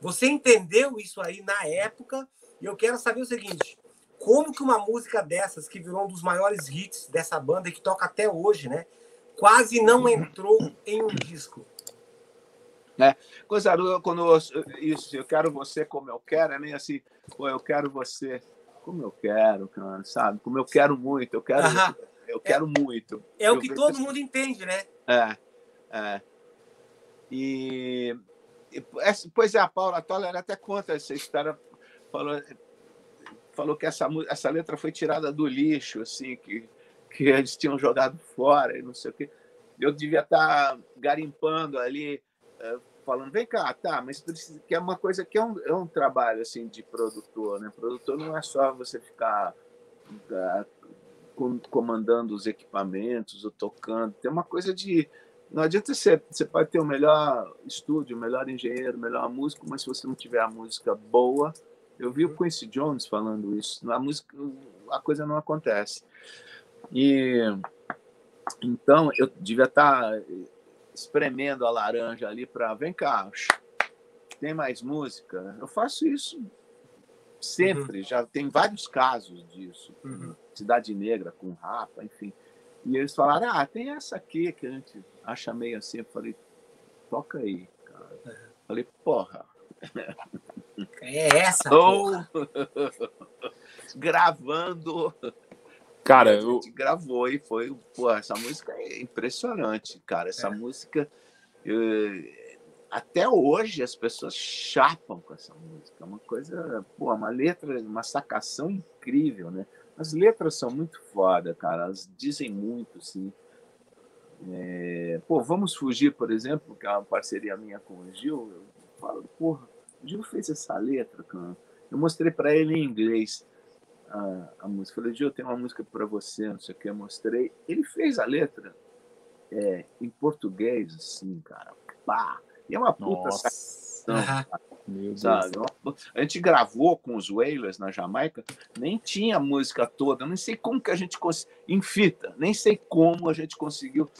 Você entendeu isso aí na época? E eu quero saber o seguinte: como que uma música dessas, que virou um dos maiores hits dessa banda e que toca até hoje, né? quase não entrou em um disco. É, coisa quando eu, isso, eu quero você como eu quero, é meio assim, pô, eu quero você como eu quero, cara, sabe? Como eu quero muito, eu quero. Eu quero é, muito. É o que todo assim, mundo entende, né? É, é. E, e pois é, a Paula Toller até conta essa história, falou, falou que essa, essa letra foi tirada do lixo, assim, que que eles tinham jogado fora e não sei o quê. Eu devia estar garimpando ali, eh, falando, vem cá, tá, mas que é uma coisa que é um, é um trabalho assim de produtor, né? Produtor não é só você ficar uh, comandando os equipamentos ou tocando, tem uma coisa de não adianta ser, você pode ter o melhor estúdio, o melhor engenheiro, o melhor músico, mas se você não tiver a música boa, eu vi o Quincy Jones falando isso, na música a coisa não acontece. E então eu devia estar espremendo a laranja ali para vem cá, tem mais música? Eu faço isso sempre, uhum. já tem vários casos disso. Uhum. Cidade Negra com Rapa, enfim. E eles falaram, ah, tem essa aqui que a gente acha meio assim. Eu falei, toca aí, cara. Eu falei, porra. É essa, Estou (laughs) gravando. Cara, a eu, gente gravou e foi, pô, essa música é impressionante, cara. Essa É. música, eh, até hoje as pessoas chapam com essa música. É uma coisa, pô, uma letra, uma sacação incrível, né? As letras são muito foda, cara. Elas dizem muito, sim. É, pô, vamos fugir, por exemplo, que é uma parceria minha com o Gil. Eu falo, porra, o Gil fez essa letra, cara. Eu mostrei para ele em inglês a, a música. Falei, Gil, tem uma música para você, não sei o que. Eu mostrei. Ele fez a letra é, em português, assim, cara. Pá! E é uma puta Nossa. Sabe? A gente gravou com os Wailers na Jamaica, nem tinha a música toda, nem sei como que a gente conseguiu, em fita, nem sei como a gente conseguiu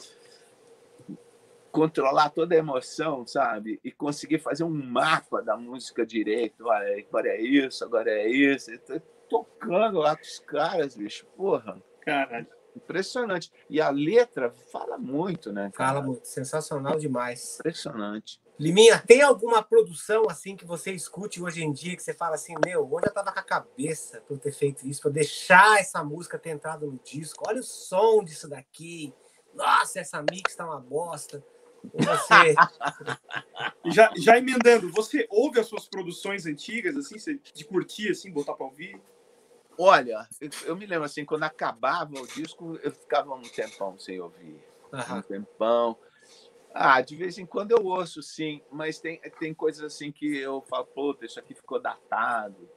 controlar toda a emoção, sabe? E conseguir fazer um mapa da música direito. Olha, agora é isso, agora é isso. Tô tocando lá com os caras, bicho. Porra, Caralho. Impressionante. E a letra fala muito, né? cara? Fala muito, sensacional demais. Impressionante. Liminha, tem alguma produção assim que você escute hoje em dia que você fala assim, meu, onde eu tava com a cabeça por ter feito isso, por deixar essa música ter entrado no disco? Olha o som disso daqui. Nossa, essa mix tá uma bosta. Você. (laughs) Já, já emendando, você ouve as suas produções antigas, assim, de curtir, assim, botar pra ouvir? Olha, eu, me lembro assim, quando acabava o disco, eu ficava um tempão sem ouvir. Um Aham. tempão. Ah, de vez em quando eu ouço, sim, mas tem, tem coisas assim que eu falo, puta, isso aqui ficou datado.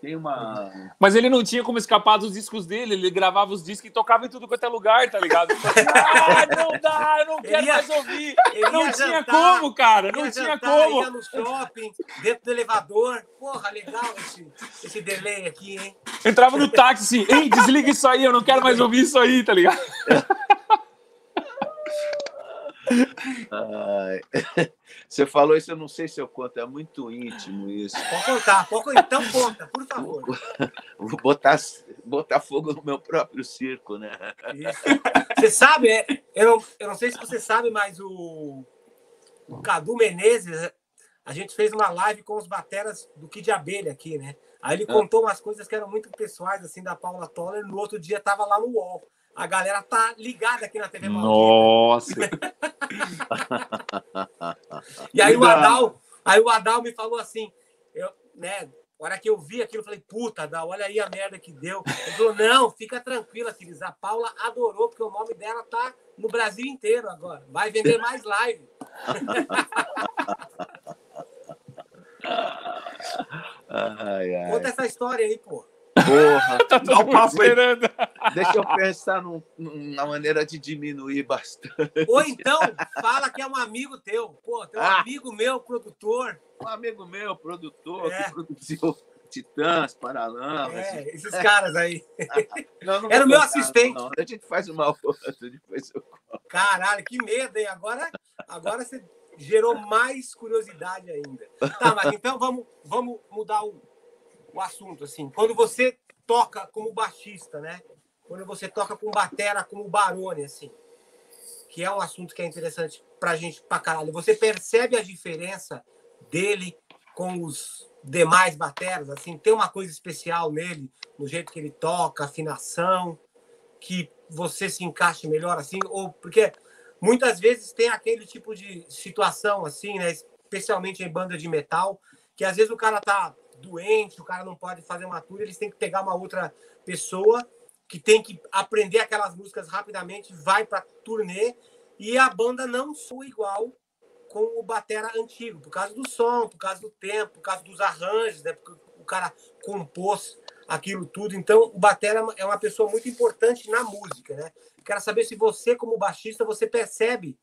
Tem uma. Mas ele não tinha como escapar dos discos dele, ele gravava os discos e tocava em tudo quanto é lugar, tá ligado? ah, (laughs) não dá, eu não quero ia- mais ouvir. Não tinha jantar, como, cara, não tinha jantar, como. Ia no shopping, dentro do elevador. Porra, legal esse, esse delay aqui, hein? Entrava no táxi assim, ei, desliga isso aí, eu não quero mais ouvir isso aí, tá ligado? (laughs) Ai, (laughs) Você falou isso, eu não sei se eu conto, é muito íntimo isso. Pode contar, pode. Então conta, por favor. (laughs) Vou botar, botar fogo no meu próprio circo, né? Isso. Você sabe, é, eu, não, eu não sei se você sabe, mas o, o Cadu Menezes, a gente fez uma live com os bateras do Kid Abelha aqui, né? Aí ele Ah. contou umas coisas que eram muito pessoais, assim, da Paula Toller. No outro dia tava lá no UOL. A galera tá ligada aqui na TV Maldita. Nossa. (laughs) E aí o. Adal, aí o Adal me falou assim, eu, né? A hora que eu vi aquilo, eu falei, puta, Adal, olha aí a merda que deu. Ele falou, não, fica tranquila, Cris. A Paula adorou, porque o nome dela tá no Brasil inteiro agora. Vai vender mais live. (laughs) Ai, ai. Conta essa história aí, pô. Porra, (laughs) Tá Dá todo o mundo papo aí. deixa eu pensar num, numa maneira de diminuir bastante. Ou então, fala que é um amigo teu. Pô, tem um Ah. amigo meu, produtor. Um amigo meu, produtor, É. que produziu Titãs, Paralamas. É, esses caras aí. (laughs) Não, não Era o meu assistente. não. A gente faz uma outra, depois eu Caralho, que medo, hein? Agora, agora você gerou mais curiosidade ainda. Tá, mas então vamos, vamos mudar o, o assunto, assim. Quando você toca como baixista, né? Quando você toca com batera como Barone, assim, que é um assunto que é interessante pra gente pra caralho. Você percebe a diferença dele com os demais bateras, assim? Tem uma coisa especial nele, no jeito que ele toca, afinação, que você se encaixe melhor, assim? Ou porque muitas vezes tem aquele tipo de situação, assim, né? Especialmente em banda de metal, que às vezes o cara tá doente, o cara não pode fazer uma tour, eles têm que pegar uma outra pessoa que tem que aprender aquelas músicas rapidamente, vai para turnê e a banda não soa igual com o batera antigo, por causa do som, por causa do tempo, por causa dos arranjos, né? Porque o cara compôs aquilo tudo. Então, o batera é uma pessoa muito importante na música, né? Quero saber se você, como baixista, você percebe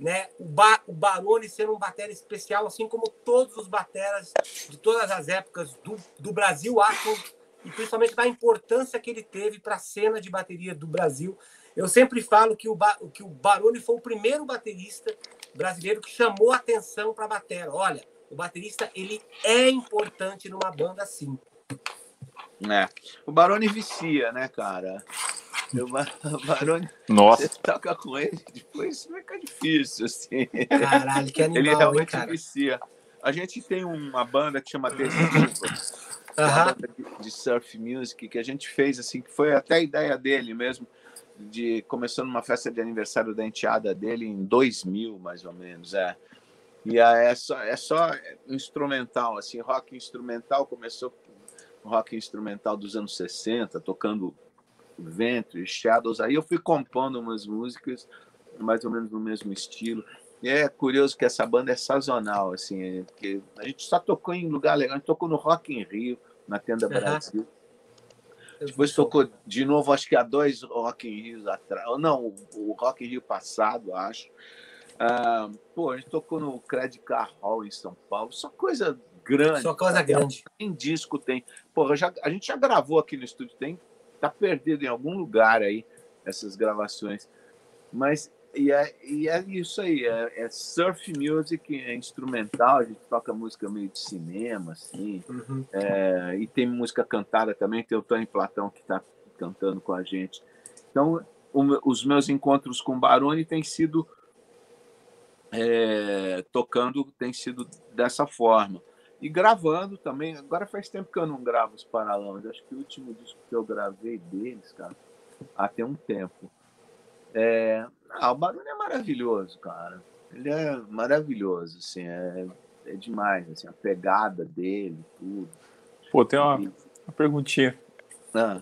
né, o, ba o Barone ser um batera especial, assim como todos os bateras de todas as épocas do, do Brasil acham, e principalmente da importância que ele teve para a cena de bateria do Brasil. Eu sempre falo que o, ba que o Barone foi o primeiro baterista brasileiro que chamou atenção para a batera. Olha, o baterista ele é importante numa banda sim. É. O Barone vicia, né, cara? O (laughs) Baroni, Nossa. você toca com ele, depois fica difícil, assim. Caralho, que animal, Ele hein, realmente cara? vicia. A gente tem uma banda que chama Decisiva, uma Aham. banda de, de surf music que a gente fez assim, que foi até a ideia dele mesmo, de começou numa festa de aniversário da enteada dele em 2000, mais ou menos, é. E é só, é só instrumental, assim, rock instrumental, começou com rock instrumental dos anos 60, tocando Ventre, Shadows, aí eu fui compondo umas músicas mais ou menos no mesmo estilo. E é curioso que essa banda é sazonal, assim, é, porque a gente só tocou em lugar legal, a gente tocou no Rock in Rio, na Tenda Aham. Brasil. Depois tocou de novo, acho que há dois Rock in Rios atrás. Não, o- o Rock in Rio passado, acho. Ah, pô, a gente tocou no Credit Car Hall em São Paulo. Só coisa grande. Só coisa grande. Tem disco, tem. Pô, já, a gente já gravou aqui no estúdio, tem. Tá perdido em algum lugar aí, essas gravações. Mas e é, e é isso aí, é, é surf music, é instrumental, a gente toca música meio de cinema, assim. Uhum. É, e tem música cantada também, tem o Tony Platão que está cantando com a gente. Então, o os meus encontros com Baroni têm sido é, tocando, tem sido dessa forma. E gravando também. Agora faz tempo que eu não gravo os Paralamas. Acho que o último disco que eu gravei deles, cara, há tem um tempo. É, ah, o Baroni é maravilhoso, cara. Ele é maravilhoso, assim, é, é demais, assim, a pegada dele, tudo. Pô, tem uma, uma perguntinha. ah,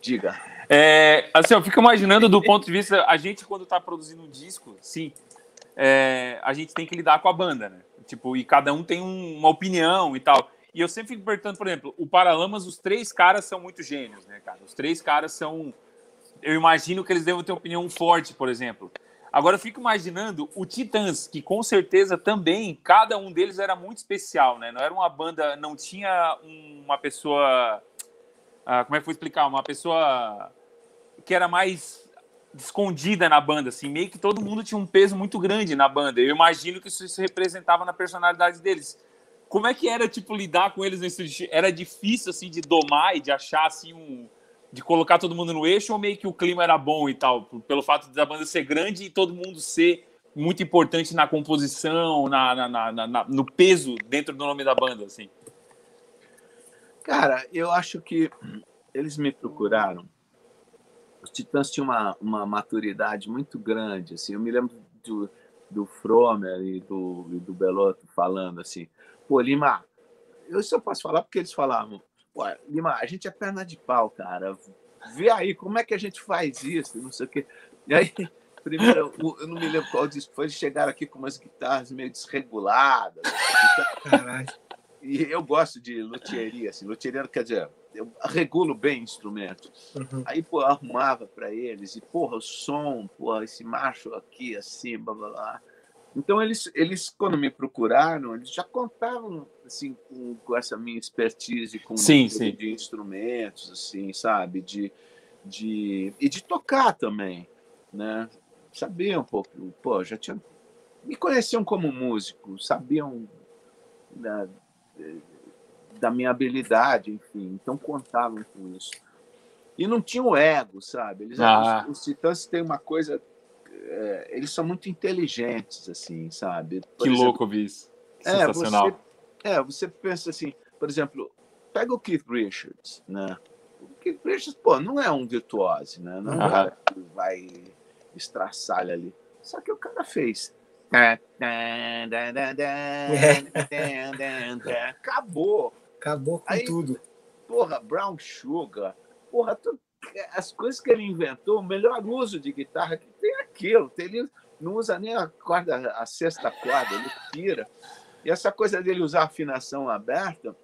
diga. É, assim, eu fico imaginando do ponto de vista, a gente quando tá produzindo um disco, sim, é, a gente tem que lidar com a banda, né? Tipo, e cada um tem um- uma opinião e tal. E eu sempre fico perguntando, por exemplo, o Paralamas, os três caras são muito gênios, né, cara? Os três caras são. Eu imagino que eles devem ter uma opinião forte, por exemplo. Agora eu fico imaginando o Titãs, que com certeza também, cada um deles era muito especial, né? Não era uma banda, não tinha um- uma pessoa. ah, como é que eu vou explicar? Uma pessoa que era mais escondida na banda, assim, meio que todo mundo tinha um peso muito grande na banda. Eu imagino que isso se representava na personalidade deles. Como é que era, tipo, lidar com eles nesse? Era difícil, assim, de domar e de achar, assim, um... de colocar todo mundo no eixo ou meio que o clima era bom e tal? Pelo fato da banda ser grande e todo mundo ser muito importante na composição, na- na- na- na- no peso dentro do nome da banda, assim. Cara, eu acho que eles me procuraram. Os Titãs tinham uma, uma maturidade muito grande. Assim. Eu me lembro do, do Fromer e do, e do Belotto falando assim: pô, Lima, eu só posso falar porque eles falavam: pô, Lima, a gente é perna de pau, cara. Vê aí como é que a gente faz isso, não sei o quê. E aí, primeiro, eu não me lembro qual disco foi, eles chegaram aqui com umas guitarras meio desreguladas. Caralho. E eu gosto de luthieria, assim, luthieria quer dizer, eu regulo bem instrumento. Uhum. Aí, pô, eu arrumava para eles, e, porra, o som, porra, esse macho aqui, assim, blá, blá, blá. Então, eles, eles, quando me procuraram, eles já contavam, assim, com, com essa minha expertise com Sim, sim. de instrumentos, assim, sabe? De, de, e de tocar também, né? Sabiam um pouco, pô, já tinham... Me conheciam como músico, sabiam da, da minha habilidade, enfim, então contavam com isso. E não tinham ego, sabe? Eles, Ah. os, os titãs têm uma coisa. é, eles são muito inteligentes, assim, sabe? Por que exemplo, louco ouvir isso. é, Sensacional. você, é, você pensa assim, por exemplo, pega o Keith Richards, né? O Keith Richards, pô, não é um virtuose, né? Não é um Aham. cara que vai estraçalha ali. Só que o cara fez. Acabou. Acabou com Aí- tudo. Porra, Brown Sugar. Porra, tu- as coisas que ele inventou, o melhor uso de guitarra que tem é aquilo. Ele não usa nem a corda, a sexta corda, ele tira. E essa coisa dele usar a afinação aberta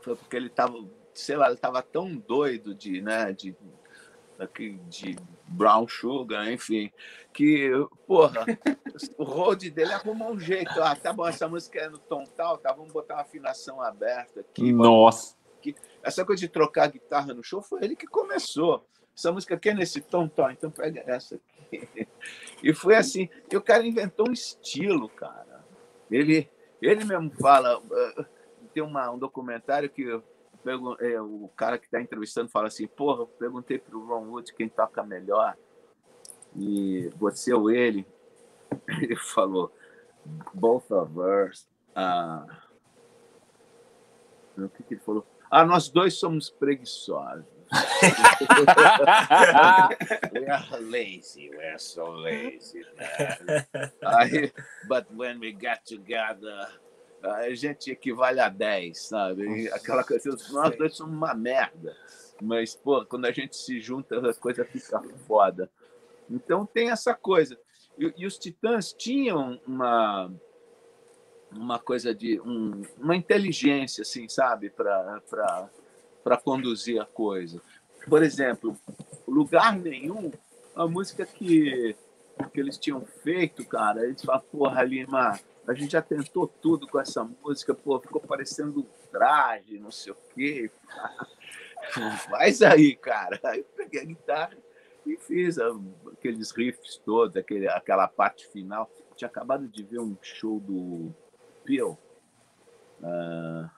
foi porque ele estava, sei lá, ele estava tão doido de, né, de, de Brown Sugar, enfim, que, porra, (laughs) o road dele arrumou um jeito. Ah, tá bom, essa música é no tom tal, tá, vamos botar uma afinação aberta aqui. Nossa. Essa coisa de trocar guitarra no show foi ele que começou. Essa música aqui é nesse tom, tom, então pega essa aqui. E foi assim. E o cara inventou um estilo, cara. Ele, ele mesmo fala. eh, Tem uma, um documentário que é, o cara que está entrevistando fala assim, porra, eu perguntei para o Ron Wood quem toca melhor, e você ou ele, (laughs) ele falou, both of us. Uh, o que, que ele falou? Ah, nós dois somos preguiçosos. (laughs) we are lazy. We're so lazy, man. (laughs) Aí, but when we get together, a gente equivale a 10, sabe? Aquela coisa, nós dois somos uma merda. Mas, pô, quando a gente se junta, a coisa fica foda. Então tem essa coisa. E, e os Titãs tinham uma uma coisa de um, uma inteligência, assim, sabe, para para conduzir a coisa. Por exemplo, lugar nenhum, a música que que eles tinham feito, cara, eles falam, porra, Lima, a gente já tentou tudo com essa música, pô, ficou parecendo traje, não sei o quê. (laughs) Faz aí, cara. Aí eu peguei a guitarra e fiz aqueles riffs todos, aquele, aquela parte final. Eu tinha acabado de ver um show do Peel, uh,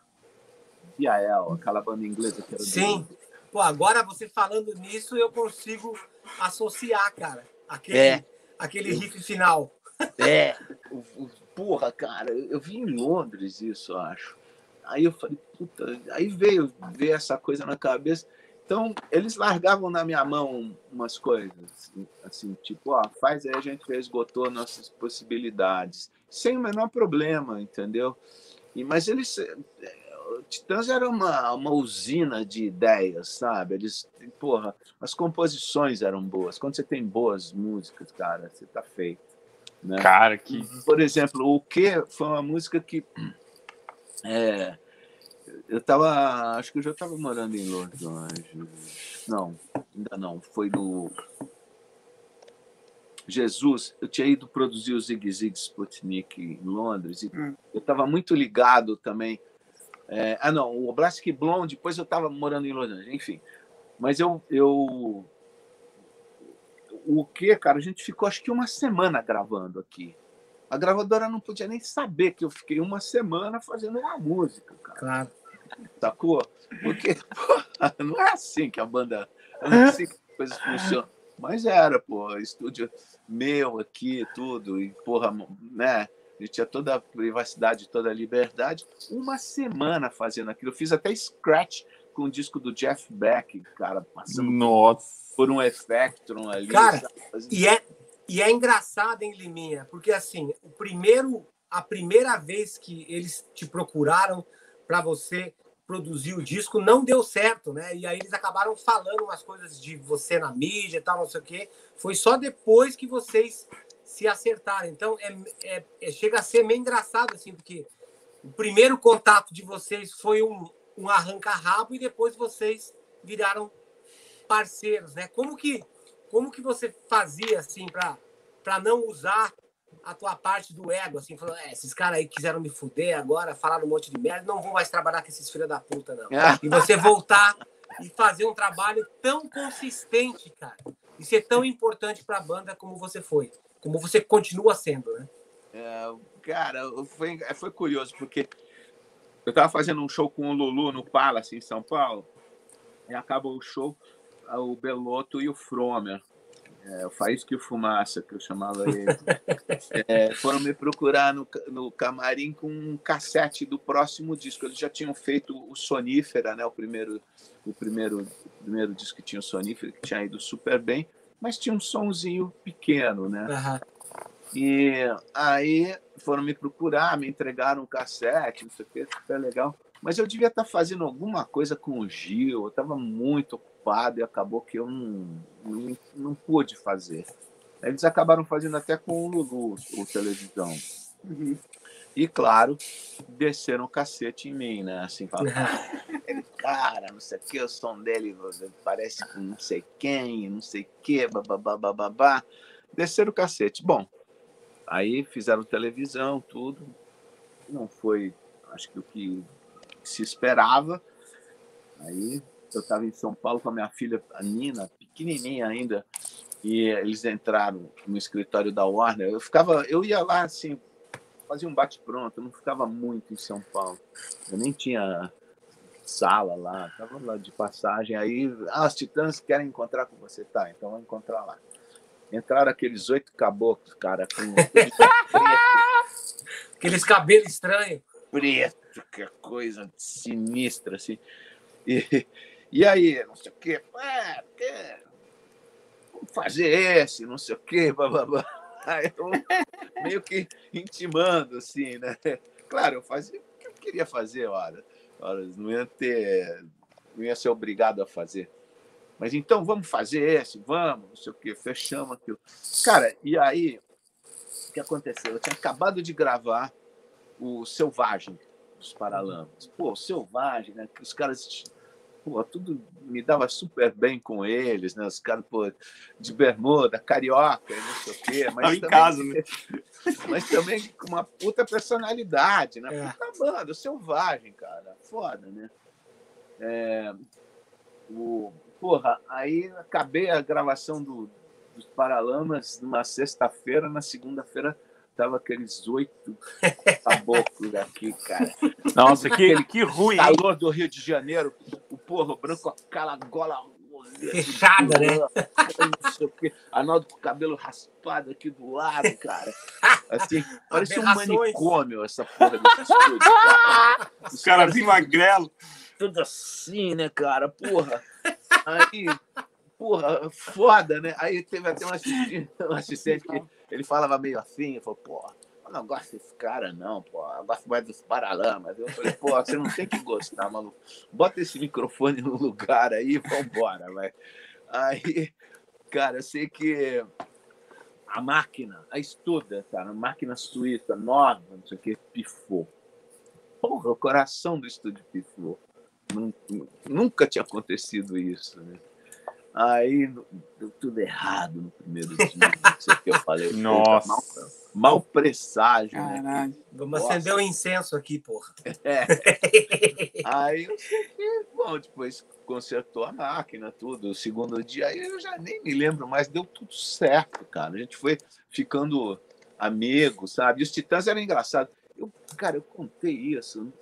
PIL, aquela banda inglesa que era Sim. Do... Pô, agora você falando nisso, eu consigo associar, cara, aquele, é. aquele riff final. É, (laughs) o, o porra, cara, eu vi em Londres isso, eu acho. Aí eu falei, puta, aí veio ver essa coisa na cabeça. Então, eles largavam na minha mão umas coisas, assim, tipo, ó, faz aí, a gente esgotou nossas possibilidades, sem o menor problema, entendeu? E, mas eles, eh, Titãs era uma, uma usina de ideias, sabe? Eles, porra, as composições eram boas. Quando você tem boas músicas, cara, você tá feito. Né? Cara, que. Por exemplo, o que foi uma música que. É, eu tava. Acho que eu já estava morando em Los Angeles. Não, ainda não. Foi no. Jesus, eu tinha ido produzir o Zig Zig Sputnik em Londres e hum. eu estava muito ligado também. É, ah, não, o Oblasky Blonde, depois eu estava morando em Los Angeles, enfim. Mas eu, eu o que, cara? A gente ficou acho que uma semana gravando aqui. A gravadora não podia nem saber que eu fiquei uma semana fazendo uma música, cara. Claro. Sacou? Porque porra, (laughs) não é assim que a banda. Não é assim que as coisas funcionam. Mas era, pô, estúdio meu aqui, tudo, e porra, né? A gente tinha toda a privacidade, toda a liberdade. Uma semana fazendo aquilo. Eu fiz até scratch com o disco do Jeff Beck, cara, passando. Nossa por um Effectron ali. Cara, e é, e é engraçado, hein, Liminha? Porque assim, o primeiro, a primeira vez que eles te procuraram para você produzir o disco não deu certo, né? E aí eles acabaram falando umas coisas de você na mídia e tal, não sei o quê. Foi só depois que vocês se acertaram. Então, é, é, é chega a ser meio engraçado, assim, porque o primeiro contato de vocês foi um, um arranca-rabo e depois vocês viraram parceiros, né? Como que como que você fazia assim para para não usar a tua parte do ego, assim, falando, é, esses caras aí quiseram me fuder agora, falaram um monte de merda, não vou mais trabalhar com esses filhos da puta, não. e você voltar e fazer um trabalho tão consistente, cara, e ser tão importante para a banda como você foi, como você continua sendo, né? É, cara, foi, foi curioso, porque eu estava fazendo um show com o Lulu no Palace, em São Paulo, e acabou o show, o Belotto e o Fromer. É, o Faísca e o Fumaça, que eu chamava ele. (laughs) É, foram me procurar no, no camarim com um cassete do próximo disco. Eles já tinham feito o Sonífera, né? o, primeiro, o, primeiro, o primeiro disco que tinha o Sonífera, que tinha ido super bem, mas tinha um sonzinho pequeno. Né? Uhum. E aí foram me procurar, me entregaram um cassete, não sei o que, super legal. Mas eu devia estar fazendo alguma coisa com o Gil, eu estava muito ocupado e acabou que eu não, não, não pude fazer. Eles acabaram fazendo até com o Lulu, o televisão. Uhum. E, claro, desceram o cacete em mim, né? Assim, falando, (laughs) cara, não sei o que, o som dele parece com não sei quem, não sei o que, babá. Desceram o cacete. Bom, aí fizeram televisão, tudo. Não foi, acho que o que se esperava. Aí eu estava em São Paulo com a minha filha, a Nina, pequenininha ainda, e eles entraram no escritório da Warner. Eu ficava, eu ia lá assim, fazia um bate-pronto, eu não ficava muito em São Paulo. Eu nem tinha sala lá, tava lá de passagem. Aí, ah, titãs querem encontrar com você. Tá, então vamos encontrar lá. Entraram aqueles oito caboclos, cara, com (laughs) Aqueles cabelos estranhos. preto, que coisa sinistra, assim. E, e aí, não sei o quê, é, que, vamos fazer esse, não sei o quê, blá, blá, blá. (laughs) Aí eu, meio que intimando, assim, né? Claro, eu fazia o que eu queria fazer, olha. olha não ia ter, não ia ser obrigado a fazer. Mas então vamos fazer esse, vamos, não sei o quê, fechamos aquilo. Cara, e aí, o que aconteceu? Eu tinha acabado de gravar o Selvagem dos Paralamas. Pô, o Selvagem, né? Que os caras, pô, tudo me dava super bem com eles, né? Os caras, pô, de bermuda, carioca, não sei o quê. Mas Tava em também, casa, né? (laughs) Mas também com uma puta personalidade, né? É. Puta banda, Selvagem, cara. Foda, né? É, o, porra, aí acabei a gravação do, dos Paralamas numa sexta-feira, na segunda-feira tava aqueles oito (laughs) caboclos aqui, cara. Nossa, que, que ruim, hein? Calor do Rio de Janeiro, o porro branco aquela gola Fechada, né? Não sei o quê. Arnaldo com o cabelo raspado aqui do lado, cara. Assim, (laughs) parece um manicômio essa porra desse estúdio, cara. (laughs) Os caras vêm magrelo. tudo assim, né, cara? Porra. Aí, porra, foda, né? Aí teve até um assistente, um assistente que ele falava meio assim, falou, porra, eu não gosto desse cara, não, pô. Eu gosto mais dos paralamas. Eu falei, pô, você não tem que gostar, maluco. Bota esse microfone no lugar aí e vambora. Aí, cara, eu sei que a máquina, a estuda, cara, a máquina suíça nova, não sei o que, pifou. Porra, o coração do estúdio pifou. Nun- Nunca tinha acontecido isso, né? Aí deu tudo errado no primeiro dia. Não sei o que eu falei. Nossa. Mal, mal presságio, né? Vamos Nossa. acender o incenso aqui, porra. É. (laughs) Aí eu sei que, bom, depois consertou a máquina, tudo. O segundo dia, aí eu já nem me lembro mais, deu tudo certo, cara. A gente foi ficando amigo, sabe? E os Titãs eram engraçados. Eu, cara, eu contei isso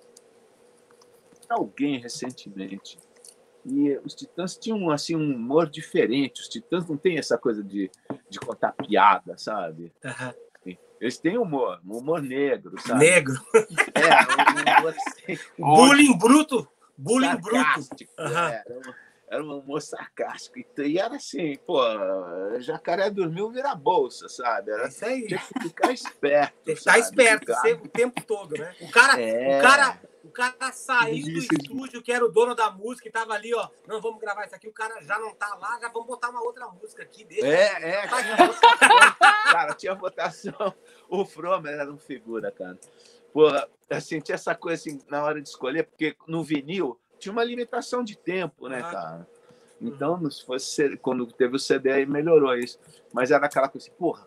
alguém recentemente. E os Titãs tinham assim um humor diferente. Os Titãs não têm essa coisa de, de contar piada, sabe? Aham. Eles têm humor, um humor negro, sabe? Negro. É, um humor assim, (laughs) Bullying bruto. Bullying bruto. é, Era, um, era um humor sarcástico. E, era assim, pô, jacaré dormiu vira bolsa, sabe? É Era, isso aí. tinha que ficar esperto. Tem que estar esperto Ficar- sempre, o tempo todo, né? O cara, É. o cara, o cara saiu do estúdio, que era o dono da música, e tava ali, ó. Não, vamos gravar isso aqui. O cara já não tá lá, já vamos botar uma outra música aqui. Deixa. É, é, (laughs) cara, tinha votação. O Fromer era um figura, cara. Porra, assim, tinha essa coisa assim, na hora de escolher, porque no vinil tinha uma limitação de tempo, né, Ah. cara? Então, se fosse quando teve o CD aí melhorou isso. Mas era aquela coisa assim, porra,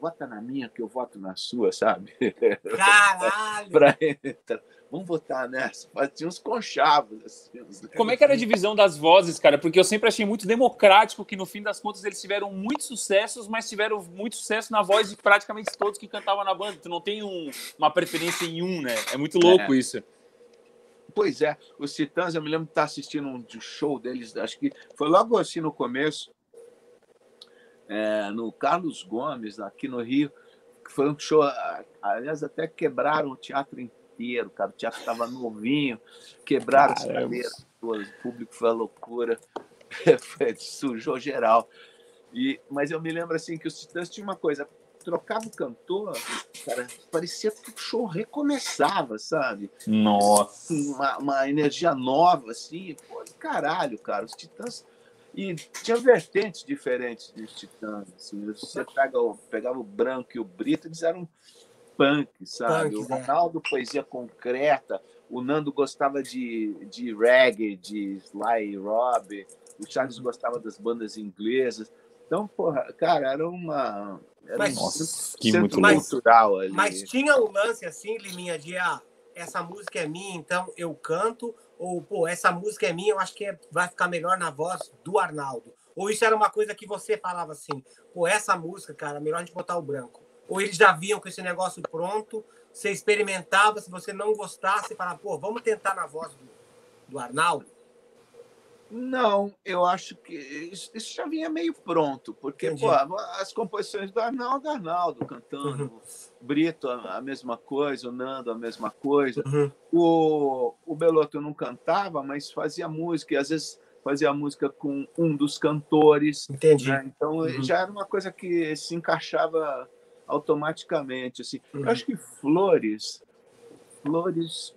vota na minha que eu voto na sua, sabe? (laughs) Caralho! pra entrar. Vamos votar nessa. Mas tinha uns conchavos, assim. uns Como é que era a divisão das vozes, cara? Porque eu sempre achei muito democrático que, no fim das contas, eles tiveram muitos sucessos, mas tiveram muito sucesso na voz de praticamente todos que cantavam na banda. Tu não tem um- uma preferência em um, né? É muito louco isso. Pois é, os Titãs, eu me lembro de estar assistindo um show deles, acho que foi logo assim no começo, é, no Carlos Gomes, aqui no Rio, que foi um show, aliás, até quebraram o teatro inteiro, cara, o teatro estava novinho, quebraram as Caramba. cadeiras todas, o público foi a loucura, (laughs) sujou geral. E, mas eu me lembro assim que os Titãs tinham uma coisa, trocava o cantor, cara, parecia que o show recomeçava, sabe? Nossa. uma, uma energia nova, assim, pô, caralho, cara. Os Titãs. E tinha vertentes diferentes dos Titãs. Assim. Você pega o, pegava o Branco e o Brito, eles eram punk, sabe? Punks, o é. Ronaldo, poesia concreta. O Nando gostava de, de reggae, de Sly Robbie. O Charles gostava das bandas inglesas. Então, porra, cara, era uma. Era Mas- um Nossa, que muito louco. cultural ali. Mas tinha um lance assim, Liminha, de ah, essa música é minha, então eu canto, ou pô, essa música é minha, eu acho que é- vai ficar melhor na voz do Arnaldo. Ou isso era uma coisa que você falava assim, pô, essa música, cara, melhor a gente botar o branco. Ou eles já vinham com esse negócio pronto, você experimentava, se você não gostasse, você falava, pô, vamos tentar na voz do. do Arnaldo? Não, eu acho que isso, isso já vinha meio pronto, porque pô, as composições do Arnaldo, Arnaldo cantando, uhum. Brito a, a, mesma coisa, o Nando a mesma coisa. Uhum. O, o Beloto não cantava, mas fazia música, e às vezes fazia música com um dos cantores. Entendi. Né? Então uhum. já era uma coisa que se encaixava automaticamente. Assim. Eu uhum. acho que Flores, Flores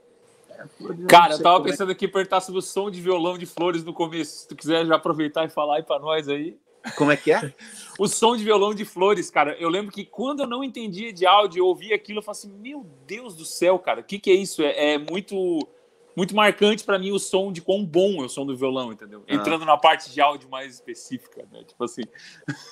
Cara, eu tava é pensando aqui perguntar sobre o som de violão de flores no começo. Se tu quiser já aproveitar e falar aí para nós aí. Como é que é? (laughs) o som de violão de flores, cara. Eu lembro que quando eu não entendia de áudio, eu ouvia aquilo, eu falava assim: Meu Deus do céu, cara, o que, que é isso? É, é muito muito marcante para mim o som de quão bom é o som do violão, entendeu? Ah. Entrando na parte de áudio mais específica, né? Tipo assim.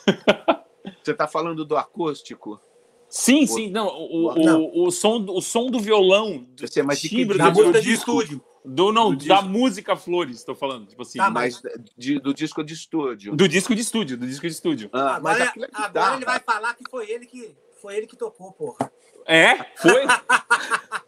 (laughs) Você tá falando do acústico? Sim, sim, não, o, o, o, som, o som do violão, do Você, mas timbre da música de estúdio. Do, não, do da disco. música Flores, estou falando. Tipo assim. Tá, mas de, do disco de estúdio. Do disco de estúdio, do disco de estúdio. Ah, mas agora, agora ele vai falar que foi ele que, foi ele que tocou, porra. É? Foi? (laughs)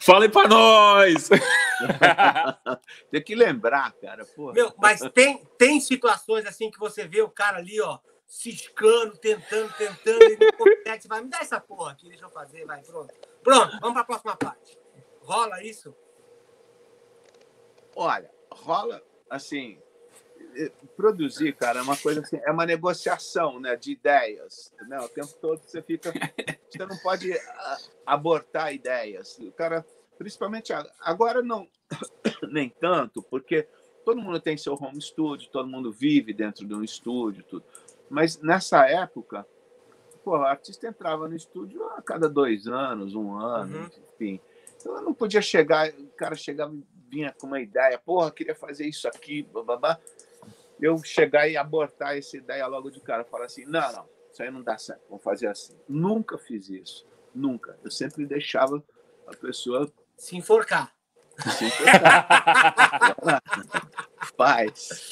Fala aí pra nós! (laughs) tem que lembrar, cara. Porra. Meu, mas tem, tem situações assim que você vê o cara ali, ó ciscando, tentando, tentando, e não consegue. Você vai, me dá essa porra aqui, deixa eu fazer, vai, pronto. Pronto, vamos para a próxima parte. Rola isso? Olha, rola, assim, produzir, cara, é uma coisa assim, é uma negociação, né, de ideias, né? O tempo todo você fica, você não pode ah, abortar ideias. O cara, principalmente agora não, (coughs) nem tanto, porque todo mundo tem seu home studio, todo mundo vive dentro de um estúdio, tudo. Mas nessa época, pô, o artista entrava no estúdio a cada dois anos, um ano, uhum. enfim. Então eu não podia chegar, o cara chegava vinha com uma ideia, porra, queria fazer isso aqui, babá. Eu chegar e abortar essa ideia logo de cara, falar assim, não, não, isso aí não dá certo, vamos fazer assim. Nunca fiz isso, nunca. Eu sempre deixava a pessoa se enforcar. Se enforcar. (laughs) Faz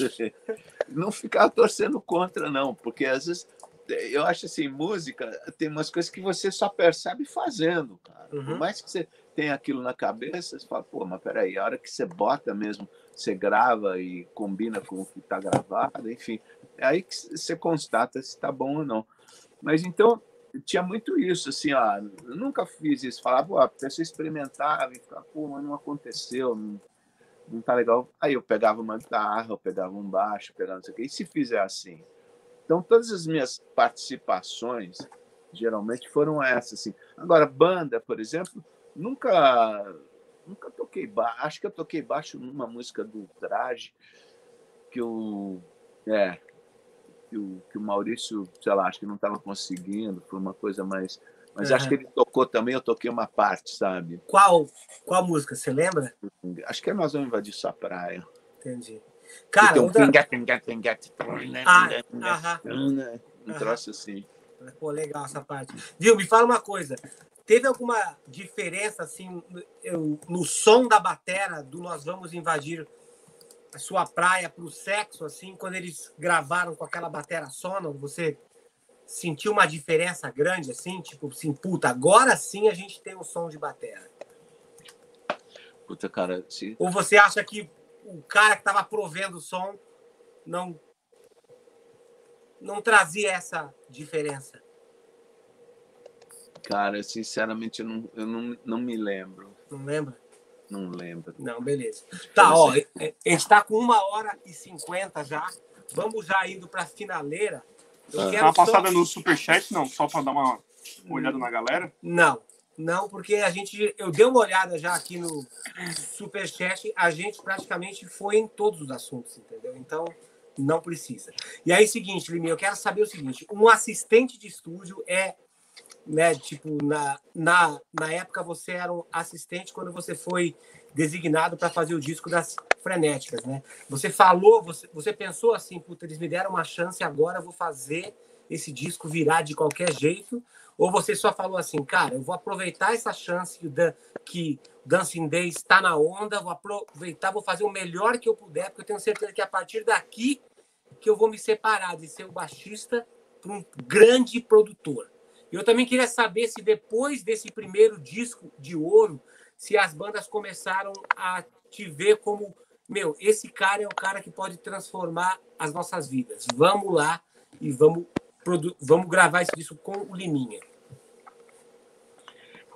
não ficar torcendo contra, não, porque às vezes eu acho assim, música tem umas coisas que você só percebe fazendo, cara. Uhum. Por mais que você tenha aquilo na cabeça, você fala, pô, mas peraí, a hora que você bota mesmo, você grava e combina com o que está gravado, enfim, é aí que você constata se está bom ou não. Mas então, tinha muito isso, assim, ó, eu nunca fiz isso, falava, pô, a pessoa experimentava e ficava, pô, mas não aconteceu, não, não tá legal. Aí eu pegava uma guitarra, eu pegava um baixo, pegava não sei o quê. E se fizer assim? Então, todas as minhas participações, geralmente, foram essas. Assim. Agora, banda, por exemplo, nunca nunca toquei baixo. Acho que eu toquei baixo numa música do Traje, que o. É, que o, que o Maurício, sei lá, acho que não estava conseguindo, foi uma coisa mais mas uhum. acho que ele tocou também, eu toquei uma parte, sabe? Qual, qual música, você lembra? Acho que é Nós Vamos Invadir Sua Praia. Entendi. Cara, um outra... ah, um troço assim. Pô, legal essa parte. Viu, me fala uma coisa. Teve alguma diferença assim no som da batera do Nós Vamos Invadir a Sua Praia para o sexo, assim, quando eles gravaram com aquela batera sonora? Você sentiu uma diferença grande, assim? Tipo, assim, puta, agora sim a gente tem um som de bateria. Puta, cara. Se... Ou você acha que o cara que estava provendo o som não não trazia essa diferença? Cara, sinceramente, eu não, eu não, não me lembro. Não lembra? Não lembro. Não, beleza. Tá, ó, a gente está com uma hora e cinquenta já. Vamos já indo para a finaleira. Eu Dá uma passada só... no superchat, não? Só para dar uma olhada na galera? Não, não, porque a gente. Eu dei uma olhada já aqui no superchat, a gente praticamente foi em todos os assuntos, entendeu? Então, não precisa. E aí, seguinte, Limi, eu quero saber o seguinte: um assistente de estúdio é. Né, tipo, na, na, na época você era um assistente quando você foi designado para fazer o disco das frenéticas, né? Você falou, você, você pensou assim, puta, eles me deram uma chance, agora eu vou fazer esse disco virar de qualquer jeito? Ou você só falou assim, cara, eu vou aproveitar essa chance que Dan, que Dancing Day está na onda, vou aproveitar, vou fazer o melhor que eu puder, porque eu tenho certeza que a partir daqui que eu vou me separar de ser o baixista para um grande produtor. Eu também queria saber se depois desse primeiro disco de ouro se as bandas começaram a te ver como, meu, esse cara é o cara que pode transformar as nossas vidas. Vamos lá e vamos, vamos gravar isso disco com o Liminha.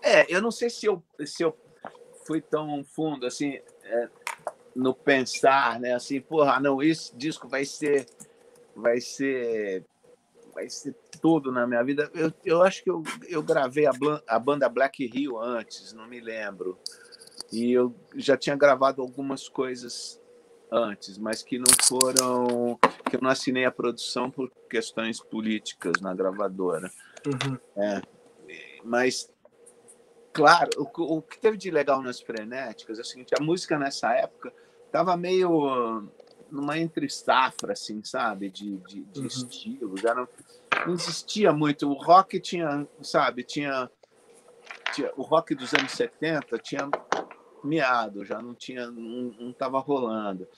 É, eu não sei se eu, se eu fui tão fundo assim é, no pensar, né? Assim, porra, não, esse disco vai ser, vai ser, vai ser tudo na minha vida. Eu, eu acho que eu, eu gravei a, a banda Black Rio antes, não me lembro. E eu já tinha gravado algumas coisas antes, mas que não foram. que eu não assinei a produção por questões políticas na gravadora. Uhum. É, mas, claro, o, o, que teve de legal nas frenéticas é o seguinte: a música nessa época estava meio numa entre safra, assim, sabe, de, de, de uhum. estilos. Era, não existia muito. O rock tinha, sabe, tinha, tinha o rock dos anos 70 tinha miado, já não tinha, não estava rolando.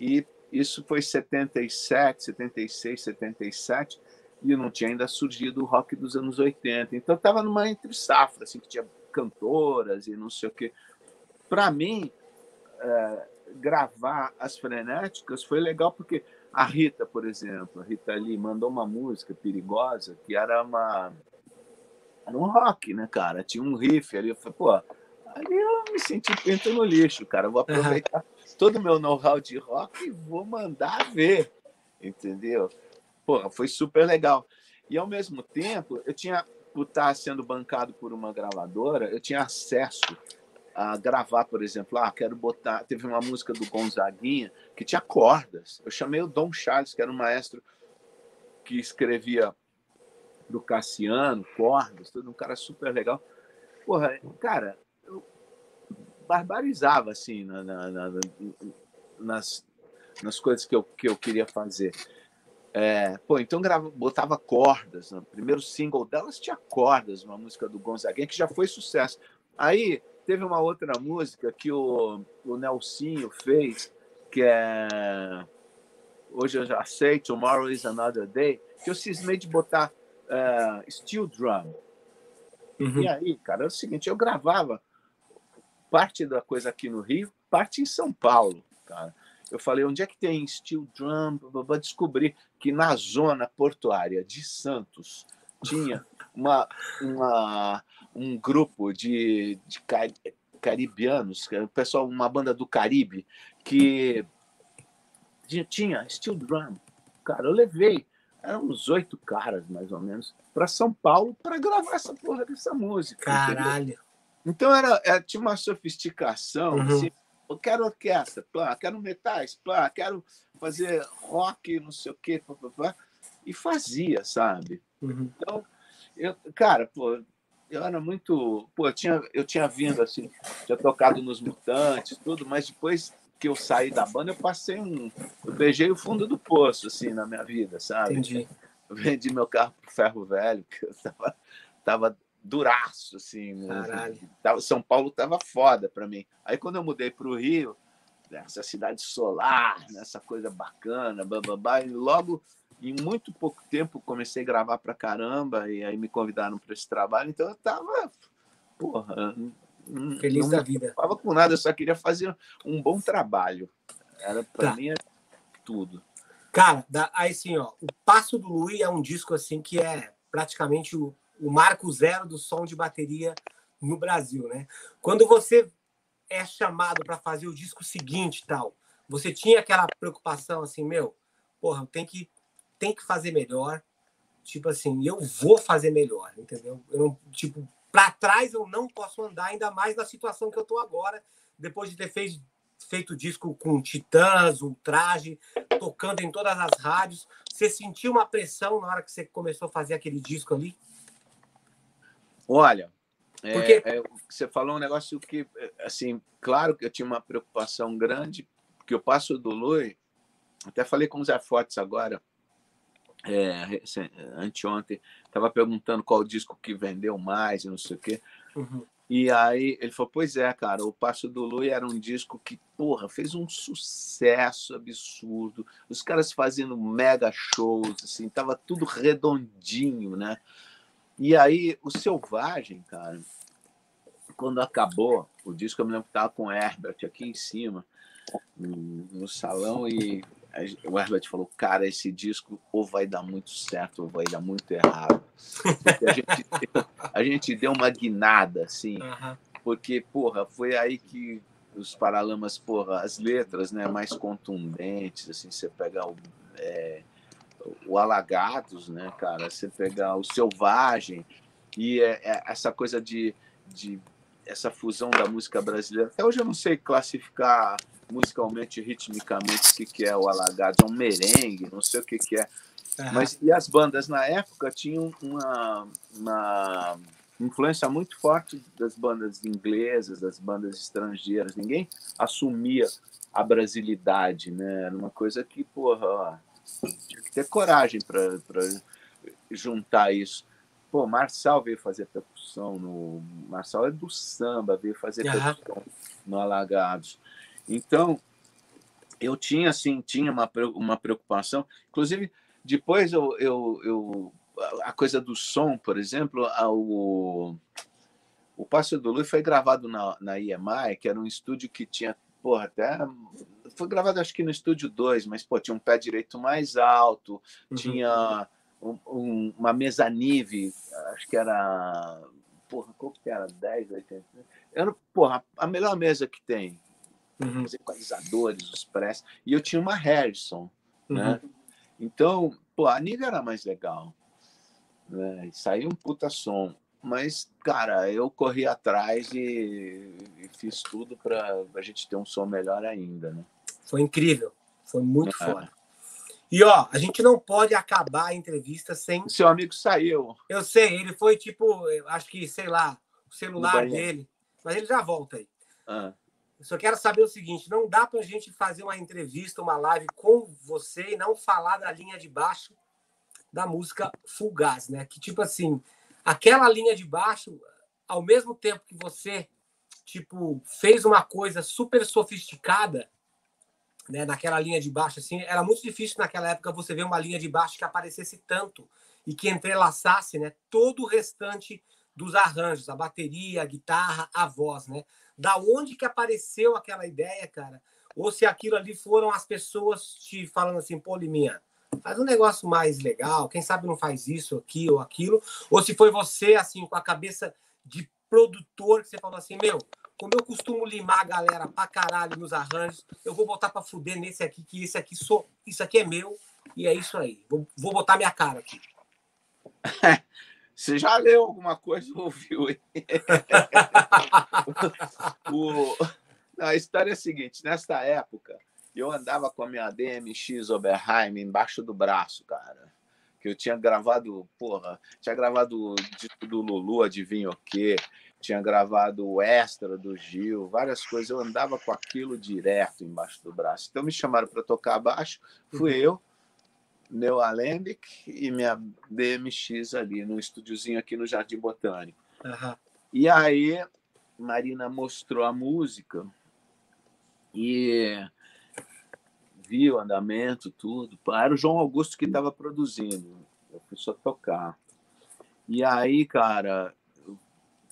E isso foi 77, 76, 77, e não tinha ainda surgido o rock dos anos 80. Então estava numa entre safra, assim, que tinha cantoras e não sei o quê. Para mim, é, gravar as frenéticas foi legal porque a Rita, por exemplo, a Rita Lee mandou uma música perigosa que era uma era um rock, né, cara? Tinha um riff ali, eu falei, pô, ali eu me senti pinto no lixo, cara. vou aproveitar uhum. todo o meu know-how de rock e vou mandar ver, entendeu? Pô, foi super legal. E ao mesmo tempo, eu tinha, por estar sendo bancado por uma gravadora, eu tinha acesso a gravar, por exemplo, ah, quero botar. Teve uma música do Gonzaguinha que tinha cordas. Eu chamei o Dom Charles, que era um maestro que escrevia do Cassiano, cordas, todo um cara super legal. Porra, cara, eu barbarizava assim na, na, na, nas, nas coisas que eu, que eu queria fazer. É, pô, então grava, botava cordas. No né? primeiro single delas tinha cordas, uma música do Gonzaguinha, que já foi sucesso. Aí Teve uma outra música que o, o Nelsinho fez, que é Hoje Eu Já Sei, Tomorrow is Another Day, que eu cismei de botar uh, steel drum. Uhum. E aí, cara, é o seguinte, eu gravava parte da coisa aqui no Rio, parte em São Paulo, cara. Eu falei, onde é que tem steel drum? Vou descobrir que na zona portuária de Santos tinha uma, uma, um grupo de, de caribianos, é pessoal, uma banda do Caribe, que tinha steel drum. Cara, eu levei, eram uns oito caras, mais ou menos, para São Paulo para gravar essa porra dessa música. Caralho! Entendeu? Então era, era, tinha uma sofisticação, uhum. assim, eu quero orquestra, plá, quero metais, plá, quero fazer rock, não sei o quê, plá, plá, plá, e fazia, sabe? Uhum. Então, eu, cara, pô, eu era muito. Pô, eu tinha, eu tinha vindo assim, tinha tocado nos Mutantes, tudo, mas depois que eu saí da banda, eu passei um. Eu beijei o fundo do poço, assim, na minha vida, sabe? Entendi. Eu (laughs) vendi meu carro pro ferro velho, que eu tava, tava duraço, assim. Caralho. Tava, São Paulo tava foda para mim. Aí quando eu mudei pro Rio, essa cidade solar, nessa coisa bacana, bababá, e logo em muito pouco tempo comecei a gravar pra caramba e aí me convidaram para esse trabalho, então eu tava, porra, feliz não da vida. Não tava com nada, eu só queria fazer um bom trabalho. Era para tá. mim é tudo. Cara, aí sim, ó, o Passo do Lui é um disco assim que é praticamente o, o marco zero do som de bateria no Brasil, né? Quando você é chamado para fazer o disco seguinte, tal, você tinha aquela preocupação assim, meu, porra, tem que tem que fazer melhor. Tipo assim, eu vou fazer melhor, entendeu? Eu não, tipo, para trás eu não posso andar, ainda mais na situação que eu tô agora, depois de ter fez, feito disco com Titãs, Ultraje, tocando em todas as rádios. Você sentiu uma pressão na hora que você começou a fazer aquele disco ali? Olha, é, Porque... É, você falou um negócio que, assim, claro que eu tinha uma preocupação grande, porque o Passo do Lui, até falei com o Zé Fortes agora, é, anteontem, estava perguntando qual disco que vendeu mais, não sei o quê. Uhum. E aí ele falou: Pois é, cara, o Passo do Lui era um disco que, porra, fez um sucesso absurdo. Os caras fazendo mega shows, assim, tava tudo redondinho, né? E aí o Selvagem, cara, quando acabou o disco, eu me lembro que estava com o Herbert aqui em cima, no salão, e o Herbert falou: Cara, esse disco ou vai dar muito certo ou vai dar muito errado. A gente, (laughs) a gente, deu uma guinada, assim, uhum. porque, porra, foi aí que os Paralamas, porra, as letras né, mais contundentes, assim, você pegar o. É, o Alagados, né, cara? Você pegar o Selvagem e é, é essa coisa de, de essa fusão da música brasileira. Até hoje eu não sei classificar musicalmente, ritmicamente, o que, que é o Alagados, é um merengue, não sei o que, que é. Uhum. Mas e as bandas na época tinham uma, uma influência muito forte das bandas inglesas, das bandas estrangeiras. Ninguém assumia a brasilidade, né? Era uma coisa que, porra, ó, tinha que ter coragem para juntar isso. Pô, Marçal veio fazer percussão no. Marçal é do samba, veio fazer uhum. percussão no Alagados. Então, eu tinha, assim, tinha uma, uma preocupação. Inclusive, depois eu, eu, eu a coisa do som, por exemplo, o, o Passo do Lui foi gravado na, na EMI, que era um estúdio que tinha, porra, até foi gravado acho que no estúdio 2, mas pô, tinha um pé direito mais alto, uhum. tinha um, um, uma mesa nive, acho que era, porra, qual que era? 10, 80? Era, porra, a melhor mesa que tem. Uhum. Os equalizadores, os press. E eu tinha uma Harrison, né? Uhum. Então, pô, a Nive era mais legal. Né? E saiu um puta som. Mas, cara, eu corri atrás e, e fiz tudo para a gente ter um som melhor ainda, né? Foi incrível. Foi muito é. foda. E ó, a gente não pode acabar a entrevista sem. seu amigo saiu. Eu sei, ele foi tipo, acho que, sei lá, o celular dele. Mas ele já volta aí. Ah. Eu só quero saber o seguinte: não dá para a gente fazer uma entrevista, uma live com você e não falar da linha de baixo da música Fugaz, né? Que tipo assim, aquela linha de baixo, ao mesmo tempo que você tipo fez uma coisa super sofisticada, né, naquela linha de baixo, assim, era muito difícil naquela época você ver uma linha de baixo que aparecesse tanto e que entrelaçasse, né, todo o restante dos arranjos, a bateria, a guitarra, a voz, né? Da onde que apareceu aquela ideia, cara? Ou se aquilo ali foram as pessoas te falando assim, pô, Liminha, faz um negócio mais legal, quem sabe não faz isso aqui ou aquilo, ou se foi você, assim, com a cabeça de produtor, que você falou assim, meu, como eu costumo limar a galera pra caralho nos arranjos, eu vou botar pra fuder nesse aqui, que esse aqui sou, isso aqui é meu, e é isso aí. Vou, vou botar minha cara aqui. (laughs) Você já leu alguma coisa ou ouviu? (laughs) o... Não, a história é a seguinte: nessa época, eu andava com a minha DMX Oberheim embaixo do braço, cara. Que eu tinha gravado, porra, tinha gravado o disco do Lulu, adivinha o quê? tinha gravado o extra do Gil, várias coisas. Eu andava com aquilo direto embaixo do braço. Então me chamaram para tocar abaixo, fui uhum. eu, meu Alembic e minha DMX ali no estúdiozinho aqui no Jardim Botânico. Uhum. E aí Marina mostrou a música e viu o andamento, tudo. Era o João Augusto que estava produzindo. Eu fui só tocar. E aí, cara,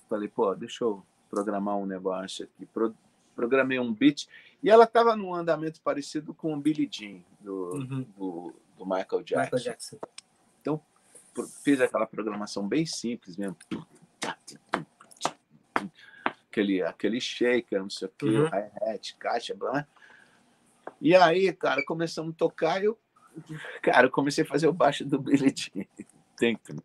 Falei, pô, deixa eu programar um negócio aqui. Pro, programei um beat. E ela estava num andamento parecido com o Billie Jean, do, uhum. do, do Michael Jackson. Michael Jackson. Então, fiz aquela programação bem simples mesmo. Aquele, aquele shaker, não sei o que, uhum. hi-hat, caixa, blá, blá. E aí, cara, começamos a tocar e eu, cara, eu comecei a fazer o baixo do bilhetinho. Jean. o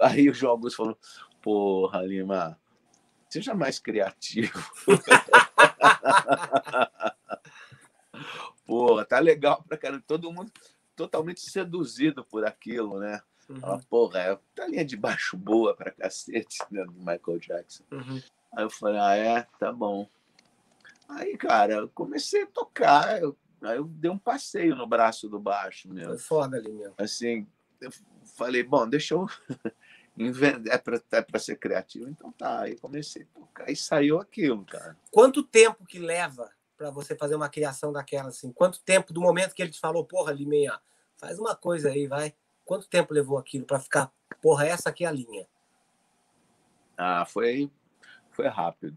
Aí os jogos falou, porra, Lima, seja mais criativo porra, tá legal pra caramba. Todo mundo totalmente seduzido por aquilo, né? Uhum. Fala, porra, é tá linha de baixo boa pra cacete, (laughs) né, do Michael Jackson. Uhum. Aí eu falei, ah, é? Tá bom. Aí, cara, eu comecei a tocar, eu Aí eu dei um passeio no braço do baixo meu. Foi foda ali mesmo. Assim, eu falei, bom, deixa eu (laughs) inventar, é para é ser criativo, então tá. Aí comecei a tocar e saiu aquilo, cara. Quanto tempo que leva para você fazer uma criação daquela, assim? Quanto tempo do momento que ele te falou, porra, Limeia, faz uma coisa aí, vai? Quanto tempo levou aquilo para ficar, porra, essa aqui é a linha? Ah, foi, foi rápido.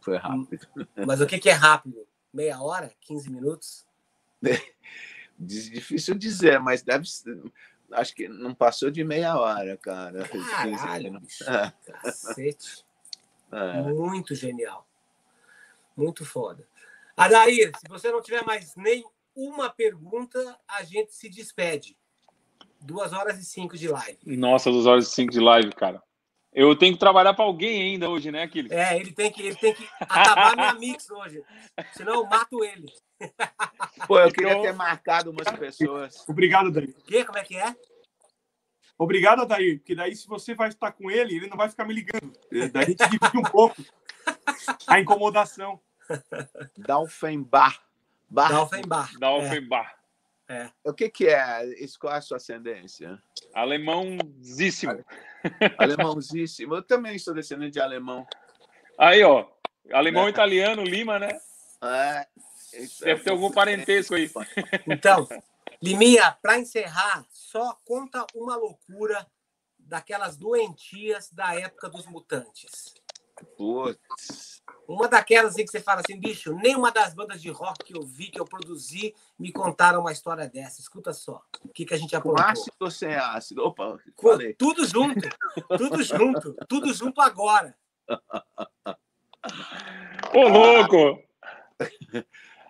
Foi rápido. Mas o que, que é rápido? Meia hora? 15 minutos? (laughs) Difícil dizer, mas deve ser. Acho que não passou de meia hora, cara. Caralho, bicho. Cacete. (laughs) É. Muito genial. Muito foda. Adair, se você não tiver mais nenhuma pergunta, a gente se despede. Duas horas e cinco de live. Nossa, duas horas e cinco de live, cara. Eu tenho que trabalhar para alguém ainda hoje, né, Aquiles? É, ele tem que, ele tem que acabar minha mix hoje. Senão eu mato ele. Pô, eu queria então... ter marcado umas pessoas. Obrigado, Daí. O quê? Como é que é? Obrigado, Adair, porque daí se você vai estar com ele, ele não vai ficar me ligando. Daí a gente divide um pouco a incomodação. Dalfenbar. Bar. Dalfenbar. Dalfenbar. É. O que, que é? Qual é a sua ascendência? Alemãozíssimo. (laughs) Alemãozíssimo. Eu também sou descendente de alemão. Aí, ó. Alemão é. italiano, Lima, né? É. Deve ter algum parentesco aí. (laughs) Então, Liminha, para encerrar, só conta uma loucura daquelas doentias da época dos mutantes. Putz. Uma daquelas assim que você fala assim, bicho, nenhuma das bandas de rock que eu vi, que eu produzi, me contaram uma história dessa. Escuta só. O que, que a gente aprontou. Com ácido ou sem ácido? Opa, falei. Tudo junto. Tudo junto. Tudo junto agora. Ô, louco! (laughs)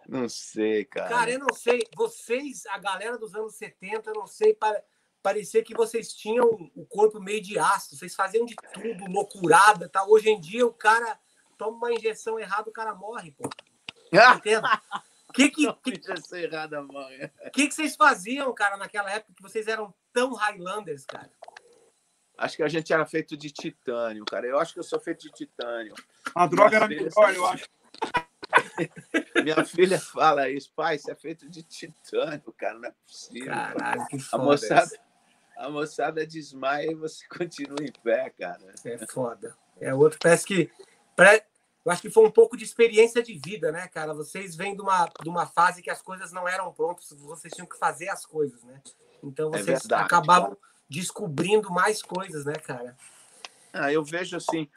Não sei, cara. Cara, eu não sei. Vocês, a galera dos anos 70, não sei, para parecia que vocês tinham o corpo meio de aço, vocês faziam de tudo, loucurada, tá? Hoje em dia o cara toma uma injeção errada, o cara morre, pô. Entendo? Que que, que, injeção errada morre. que que vocês faziam, cara, naquela época que vocês eram tão Highlanders, cara? Acho que a gente era feito de titânio, cara. Eu acho que eu sou feito de titânio. A droga era melhor, eu acho. (laughs) Minha filha fala isso, pai, isso é feito de titânio, cara, não é possível. Caralho, que foda. A moçada, a moçada desmaia e você (laughs) continua em pé, cara. É foda. É outro, parece que. Eu acho que foi um pouco de experiência de vida, né, cara? Vocês vêm de uma, de uma fase que as coisas não eram prontas, vocês tinham que fazer as coisas, né? Então é vocês é verdade, acabavam cara. descobrindo mais coisas, né, cara? Ah, eu vejo assim,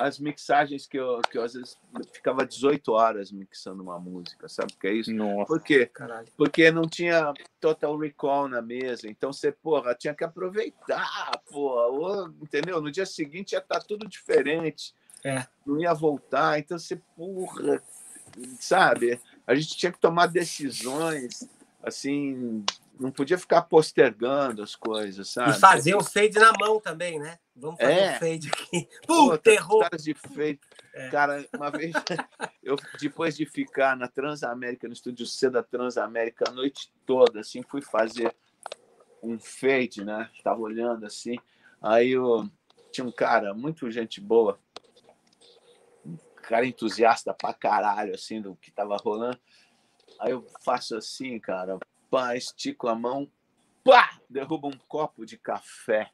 as mixagens que eu, que eu às vezes ficava 18 horas mixando uma música, sabe o que é isso? Nossa, Por quê? Caralho. Porque não tinha total recall na mesa, então você, porra, tinha que aproveitar, porra, entendeu? No dia seguinte ia estar tá tudo diferente, é. não ia voltar, então você, porra, sabe? A gente tinha que tomar decisões, assim, não podia ficar postergando as coisas, sabe? E fazer o fade na mão também, né? Vamos fazer é. um fade aqui. Puta, errou! de fade. É. Cara, uma vez, (laughs) eu, depois de ficar na Transamérica, no estúdio C da Transamérica a noite toda, assim, fui fazer um fade, né? Estava olhando assim. Aí eu, tinha um cara, muito gente boa, um cara entusiasta pra caralho, assim, do que tava rolando. Aí eu faço assim, cara, pá, estico a mão, pá, derruba um copo de café,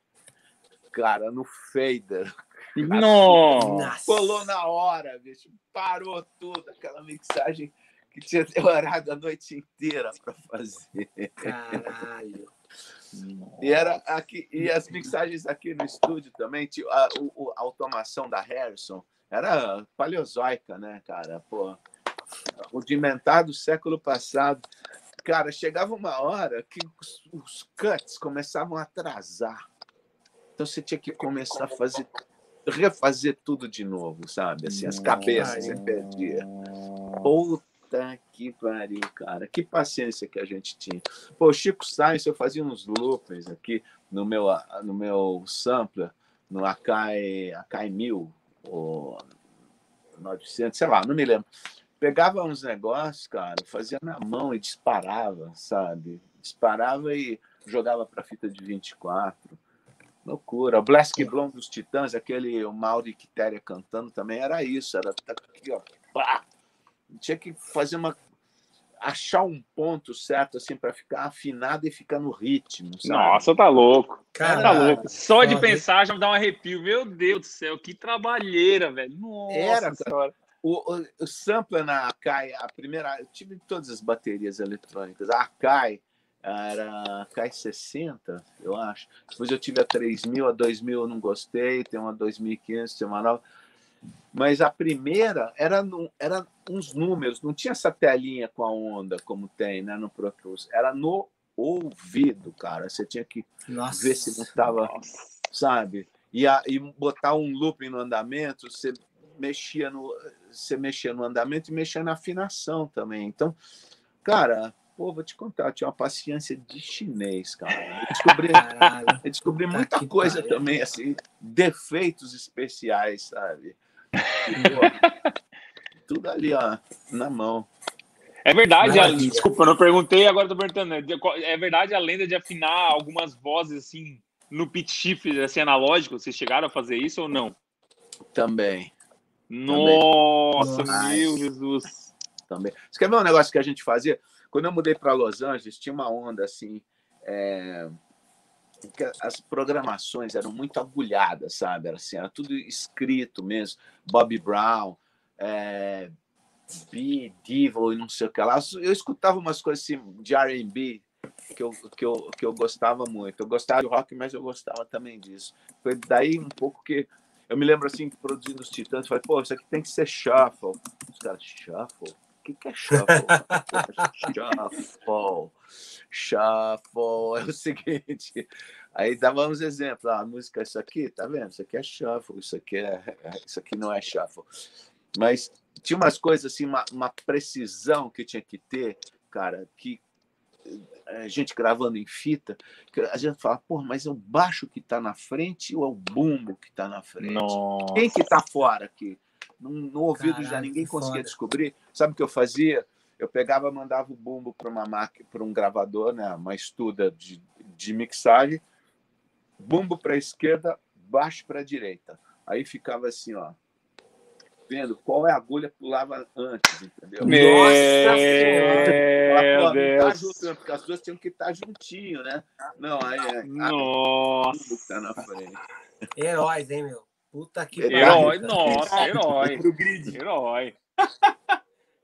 cara, no fader. Nossa! Colou na hora, bicho, parou tudo, aquela mixagem que tinha demorado a noite inteira para fazer. Caralho! E, era aqui, e as mixagens aqui no estúdio também, a, a, a automação da Harrison era paleozoica, né, cara? Pô, rudimentar do século passado cara, chegava uma hora que os, os cuts começavam a atrasar. Então você tinha que começar a fazer, refazer tudo de novo, sabe? Assim, as cabeças você perdia. Puta que pariu, cara. Que paciência que a gente tinha. Pô, Chico Sainz, eu fazia uns loopers aqui no meu, no meu sampler, no Akai, Akai 1000, ou 900, sei lá, não me lembro pegava uns negócios, cara, fazia na mão e disparava, sabe? Disparava e jogava para fita de 24. Loucura. O Blask Blonde dos Titãs, aquele o Mauri Quitéria cantando também era isso, era aqui, ó. Pá! Tinha que fazer uma achar um ponto certo assim para ficar afinado e ficar no ritmo. Sabe? Nossa, tá louco. Cara, tá louco. Só de pensar já me dá um arrepio. Meu Deus do céu, que trabalheira, velho. Nossa era, senhora. O, o, o sampler na Akai, a primeira, eu tive todas as baterias eletrônicas. A Akai era CAI 60, eu acho. Depois eu tive a 3000, a 2000 eu não gostei, tem uma 2500, tem uma nova. Mas a primeira era, era uns números, não tinha essa telinha com a onda como tem né, no Pro Tools. Era no ouvido, cara. Você tinha que Nossa. ver se não estava, sabe? E, a, e botar um looping no andamento, você mexia no, você mexia no andamento e mexia na afinação também. Então, cara, Pô, vou te contar, eu tinha uma paciência de chinês, cara. Eu descobri, eu descobri muita coisa também, assim, defeitos especiais, sabe? (laughs) tudo ali, ó, na mão. É verdade, a, (laughs) desculpa, eu não perguntei, agora tô perguntando. É verdade a lenda de afinar algumas vozes assim no pitch shift assim, analógico? Vocês chegaram a fazer isso ou não? Também. Nossa, Também. meu Jesus. Também. Você quer ver um negócio que a gente fazia? Quando eu mudei para Los Angeles, tinha uma onda assim. É, que as programações eram muito agulhadas, sabe? Era, assim, era tudo escrito mesmo. Bobby Brown, é, B, Devil e não sei o que lá. Eu escutava umas coisas assim de R&B que eu, que, eu, que eu gostava muito. Eu gostava de rock, mas eu gostava também disso. Foi daí um pouco que eu me lembro assim, produzindo os Titãs, falei, pô, isso aqui tem que ser shuffle. Os caras, shuffle? Que, que é shuffle? shuffle. Shuffle é o seguinte. Aí dava uns exemplos. Ah, a música, isso aqui, tá vendo? Isso aqui é shuffle, isso aqui, é, isso aqui não é shuffle. Mas tinha umas coisas assim, uma, uma precisão que tinha que ter, cara, que a eh, gente gravando em fita, a gente fala, pô, mas é o baixo que está na frente ou é o bumbo que está na frente? Nossa. Quem que está fora aqui? No, no ouvido Caralho, já ninguém conseguia foda. descobrir. Sabe o que eu fazia? Eu pegava, mandava o bumbo para uma máquina, para um gravador, né, uma estuda de, de mixagem, bumbo para a esquerda, baixo para a direita. Aí ficava assim, ó, vendo qual é a agulha que pulava antes, entendeu? Nossa Senhora! Meu tá junto, porque as duas tinham que estar juntinho, né? Não, aí é. Nossa! Que tá na frente. Heróis, hein, meu? Puta que pariu. Herói, nossa, herói. Pro grid. Herói.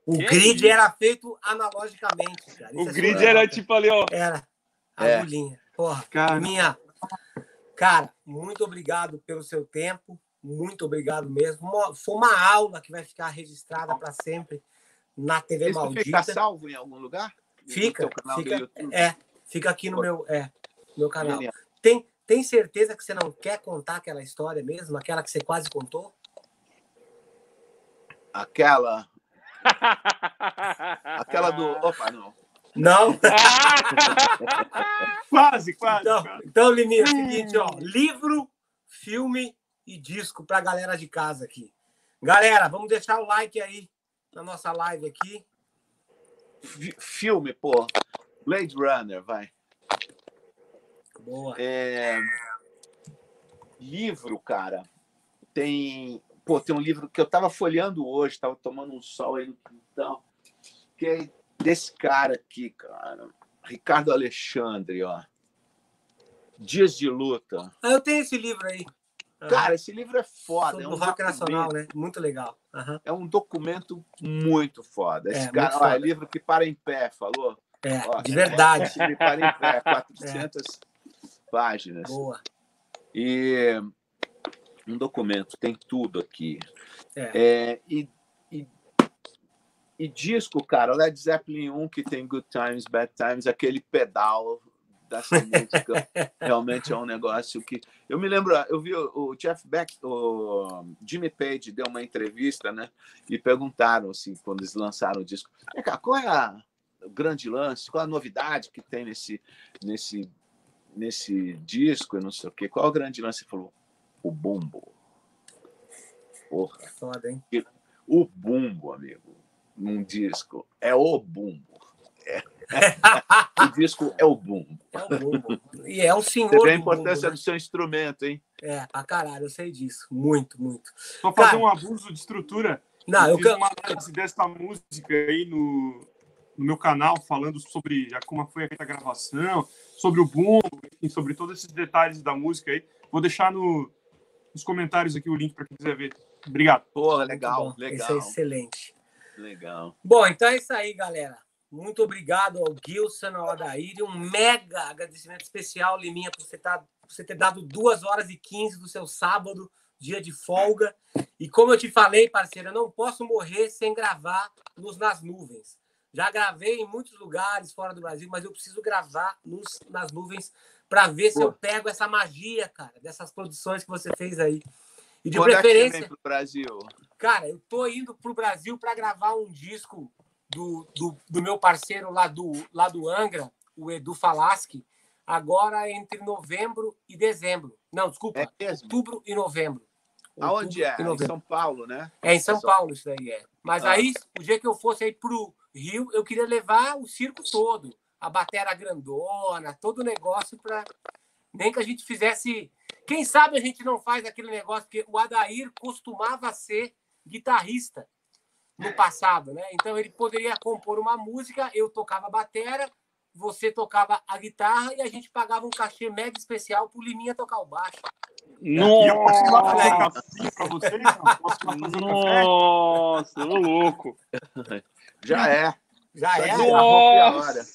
O que grid é era feito analogicamente, cara. Isso o é grid era tipo ali, ó. Era. É. Agulhinha. É. Porra, cara. minha. Cara, muito obrigado pelo seu tempo. Muito obrigado mesmo. Foi uma aula que vai ficar registrada para sempre na TV Isso Maldita. Fica salvo em algum lugar? Fica. fica é, fica aqui no meu, é, meu canal. Tem, tem certeza que você não quer contar aquela história mesmo? Aquela que você quase contou? Aquela. (laughs) aquela do. Opa, não. Não? (laughs) quase, quase. Então, quase. então Liminha, é o seguinte, ó. Livro, filme e disco para a galera de casa aqui. Galera, vamos deixar o like aí na nossa live aqui. F filme, pô. Blade Runner, vai. Boa. É... Livro, cara. Tem. Pô, tem um livro que eu estava folheando hoje, estava tomando um sol aí no quintal, que é desse cara aqui, cara. Ricardo Alexandre, ó. Dias de Luta. Ah, eu tenho esse livro aí. Cara, esse livro é foda. Sobre é um rock nacional, né? Muito legal. Uhum. É um documento muito foda. Esse é, cara, ó, é livro que para em pé, falou? É, ó, de verdade. (laughs) É, para em pé, (laughs) 400 é páginas. Boa. E um documento, tem tudo aqui. É. É, e, e, e, disco, cara, Led Zeppelin 1, que tem Good Times, Bad Times, aquele pedal dessa (laughs) música realmente é um negócio que. Eu me lembro, eu vi o Jeff Beck, o Jimmy Page deu uma entrevista, né? E perguntaram assim, quando eles lançaram o disco, qual é a, o grande lance, qual a novidade que tem nesse, nesse nesse disco, eu não sei o quê. Qual o grande lance? Ele falou, o bumbo. Porra. Foda, hein? O bumbo, amigo, num disco, é o bumbo. É. (laughs) o disco é o bumbo. É o bumbo. E é o senhor. Você vê a importância bumbo, né? do seu instrumento, hein? É, pra caralho, eu sei disso. Muito, muito. Só fazer Cara, um abuso de estrutura. Não, eu, eu fiz uma análise dessa música aí no, no meu canal falando sobre como foi a gravação, sobre o boom, enfim, sobre todos esses detalhes da música aí. Vou deixar no, nos comentários aqui o link para quem quiser ver. Obrigado. Pô, legal, legal. Isso é excelente. Legal. Bom, então é isso aí, galera. Muito obrigado ao Gilson, ao Adair, e um mega agradecimento especial, Liminha, por você, tá, por você ter dado 2 horas e 15 do seu sábado, dia de folga. E como eu te falei, parceiro, eu não posso morrer sem gravar nos Nas Nuvens. Já gravei em muitos lugares fora do Brasil, mas eu preciso gravar nos, nas nuvens para ver se eu pego essa magia, cara, dessas produções que você fez aí. E de Quando é que preferência. pro Brasil? Cara, eu tô indo pro Brasil para gravar um disco do, do, do meu parceiro lá do, lá do Angra, o Edu Falaschi, agora entre novembro e dezembro. Não, desculpa, É outubro e novembro. Aonde Outubro é? Em. São Paulo, né? É em São Paulo isso daí, é. Mas Ah. aí, o dia que eu fosse aí pro Rio, eu queria levar o circo todo. A batera grandona, todo o negócio para Nem que a gente fizesse... Quem sabe a gente não faz aquele negócio, porque o Adair costumava ser guitarrista no passado, né? Então ele poderia compor uma música, eu tocava a batera, você tocava a guitarra e a gente pagava um cachê mega especial pro Liminha tocar o baixo. E eu posso ir lá fazer Nossa, café pra vocês? Não? Posso ir lá fazer café? Nossa, ô louco. (laughs) Já é. Já Só é? dizer a roupa a hora.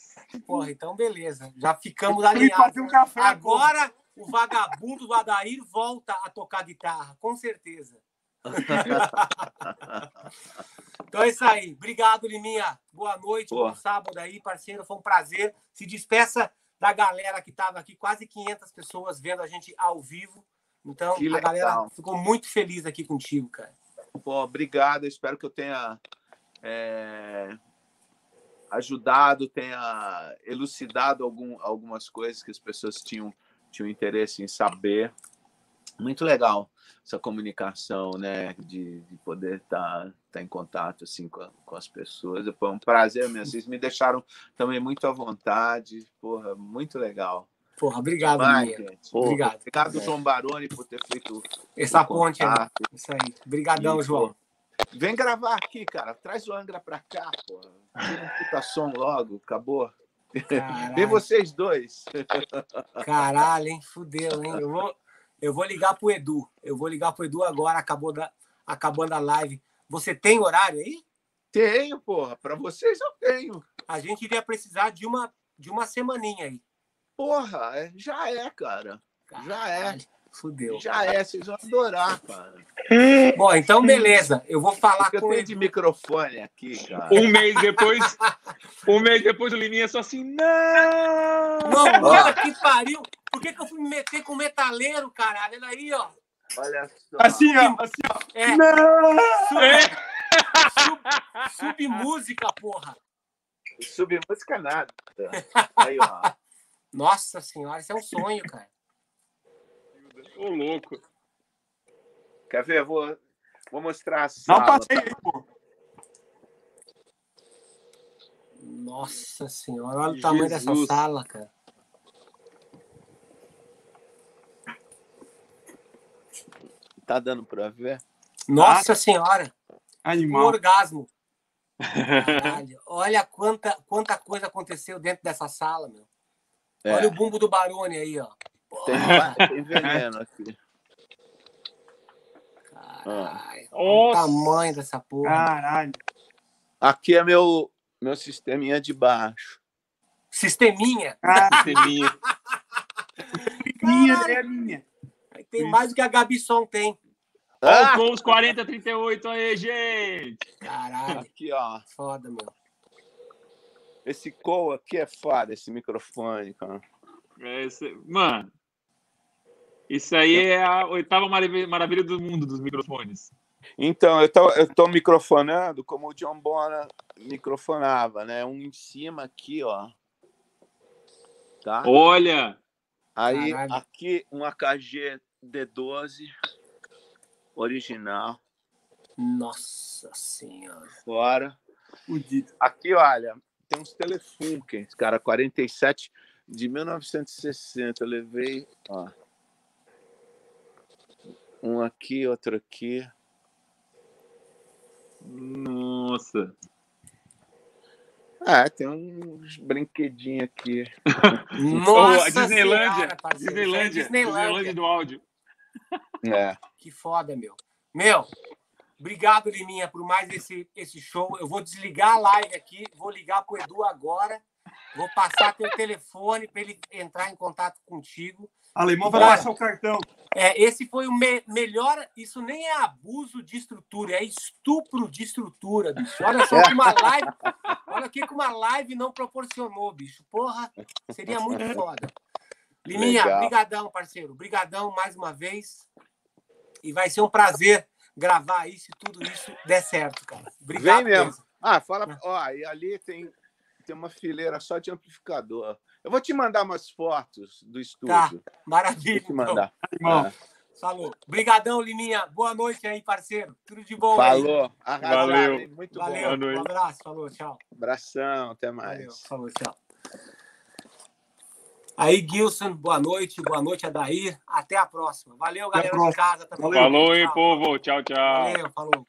Porra, então beleza. Já ficamos alinhados. um café Agora o vagabundo do Adair volta a tocar guitarra, com certeza. (laughs) então é isso aí. Obrigado, Liminha. Boa noite, Boa. bom sábado aí, parceiro. Foi um prazer. Se despeça da galera que estava aqui, quase 500 pessoas vendo a gente ao vivo. Então, a galera ficou muito feliz aqui contigo, cara. Pô, obrigado. Espero que eu tenha é, ajudado, tenha elucidado algum, algumas coisas que as pessoas tinham, tinham interesse em saber. Muito legal essa comunicação, né? De, de poder estar tá, em contato assim, com, com as pessoas. Foi um prazer mesmo. Vocês me deixaram também muito à vontade. Porra, muito legal. Porra, obrigado, Vai, gente. Obrigado. Obrigado, João Baroni, por ter feito Essa ponte aí. Isso aí. Obrigadão. João. Vem gravar aqui, cara. Traz o Angra pra cá, pô. Tira um puta som logo, acabou. (laughs) Vem Caralho. vocês dois. Caralho, hein? Fudeu, hein? Eu vou, eu vou ligar pro Edu. Eu vou ligar pro Edu agora, acabou da, acabando a live. Você tem horário aí? Tenho, porra. Pra vocês eu tenho. A gente iria precisar de uma, de uma semaninha aí. Porra, é- já é, cara. Já é. Fudeu. Já é. Vocês vão adorar, cara. Bom, então beleza. Eu vou falar Porque eu com tenho ele. de microfone aqui, cara. Um mês depois, um mês depois o Liminha só assim, não! Não, puta que pariu. Por que, que eu fui me meter com metaleiro, caralho? Olha aí, ó. Olha só. Assim, ó. Assim, ó. É, Não! sub, sub, submúsica, porra. Submúsica nada. Aí, ó. (laughs) Nossa senhora, isso é um sonho, cara. Ô louco. Quer ver? Vou, vou mostrar a Dá um sala. passeio aí, pô. Nossa senhora, olha o tamanho dessa Jesus. sala, cara. Tá dando pra ver? Nossa senhora, um Animal. orgasmo. (laughs) Caralho, olha quanta, quanta coisa aconteceu dentro dessa sala, meu. É. Olha o bumbo do Barone aí, ó. Tem, tem veneno aqui. Caralho, olha o tamanho dessa porra. Caralho. Aqui é meu, meu sisteminha de baixo. Sisteminha. Ah, Liminha. minha, é minha. Tem mais do que a Gabi Som tem. Ah, Faltou os 40, 38 aí, gente. Caralho, aqui, ó. foda, meu. Esse call aqui é foda, esse microfone, cara. Esse- mano, isso aí é a oitava maravilha, do mundo dos microfones. Então, eu tô, eu tô microfonando como o John Bonham microfonava, né? Um em cima aqui, ó. Tá? Olha, Aí, Caralho. aqui, um AKG D12 original, Nossa senhora. fora. Fudido. Aqui, olha, tem uns Telefunkens, cara, 47 de 1960. Eu levei, ó. Um aqui, outro aqui. nossa. É, tem uns brinquedinhos aqui. Nossa Ô, a Disneylândia, senhora, parceiro, isso é Disneylândia, Disneylândia. Disneylândia do áudio. É. Que foda, meu. Meu, Obrigado, Liminha, por mais esse, esse show. Eu vou desligar a live aqui, vou ligar para o Edu agora. Vou passar teu telefone para ele entrar em contato contigo. Alemão vai passar o cartão. É, esse foi o me melhor. Isso nem é abuso de estrutura, é estupro de estrutura, bicho. Olha só que uma live. Olha o que uma live não proporcionou, bicho. Porra, seria muito foda. Liminha, brigadão, parceiro. Brigadão mais uma vez. E vai ser um prazer gravar isso e tudo isso der certo, cara. Obrigado. Vem mesmo. mesmo. Ah, fala. Ó, e ali tem, tem uma fileira só de amplificador. Eu vou te mandar umas fotos do estúdio. Tá, maravilha. Vou te mandar. Então. Falou. Obrigadão, Liminha. Boa noite aí, parceiro. Tudo de bom Falou. Aí. Valeu. Muito Valeu. bom. Um abraço. Falou. Tchau. Abração. Até mais. Valeu. Falou. Tchau. Aí, Gilson, boa noite. Boa noite, Adair. Até a próxima. Valeu, galera de casa. Falou, hein, povo. Tchau, tchau. Valeu, falou.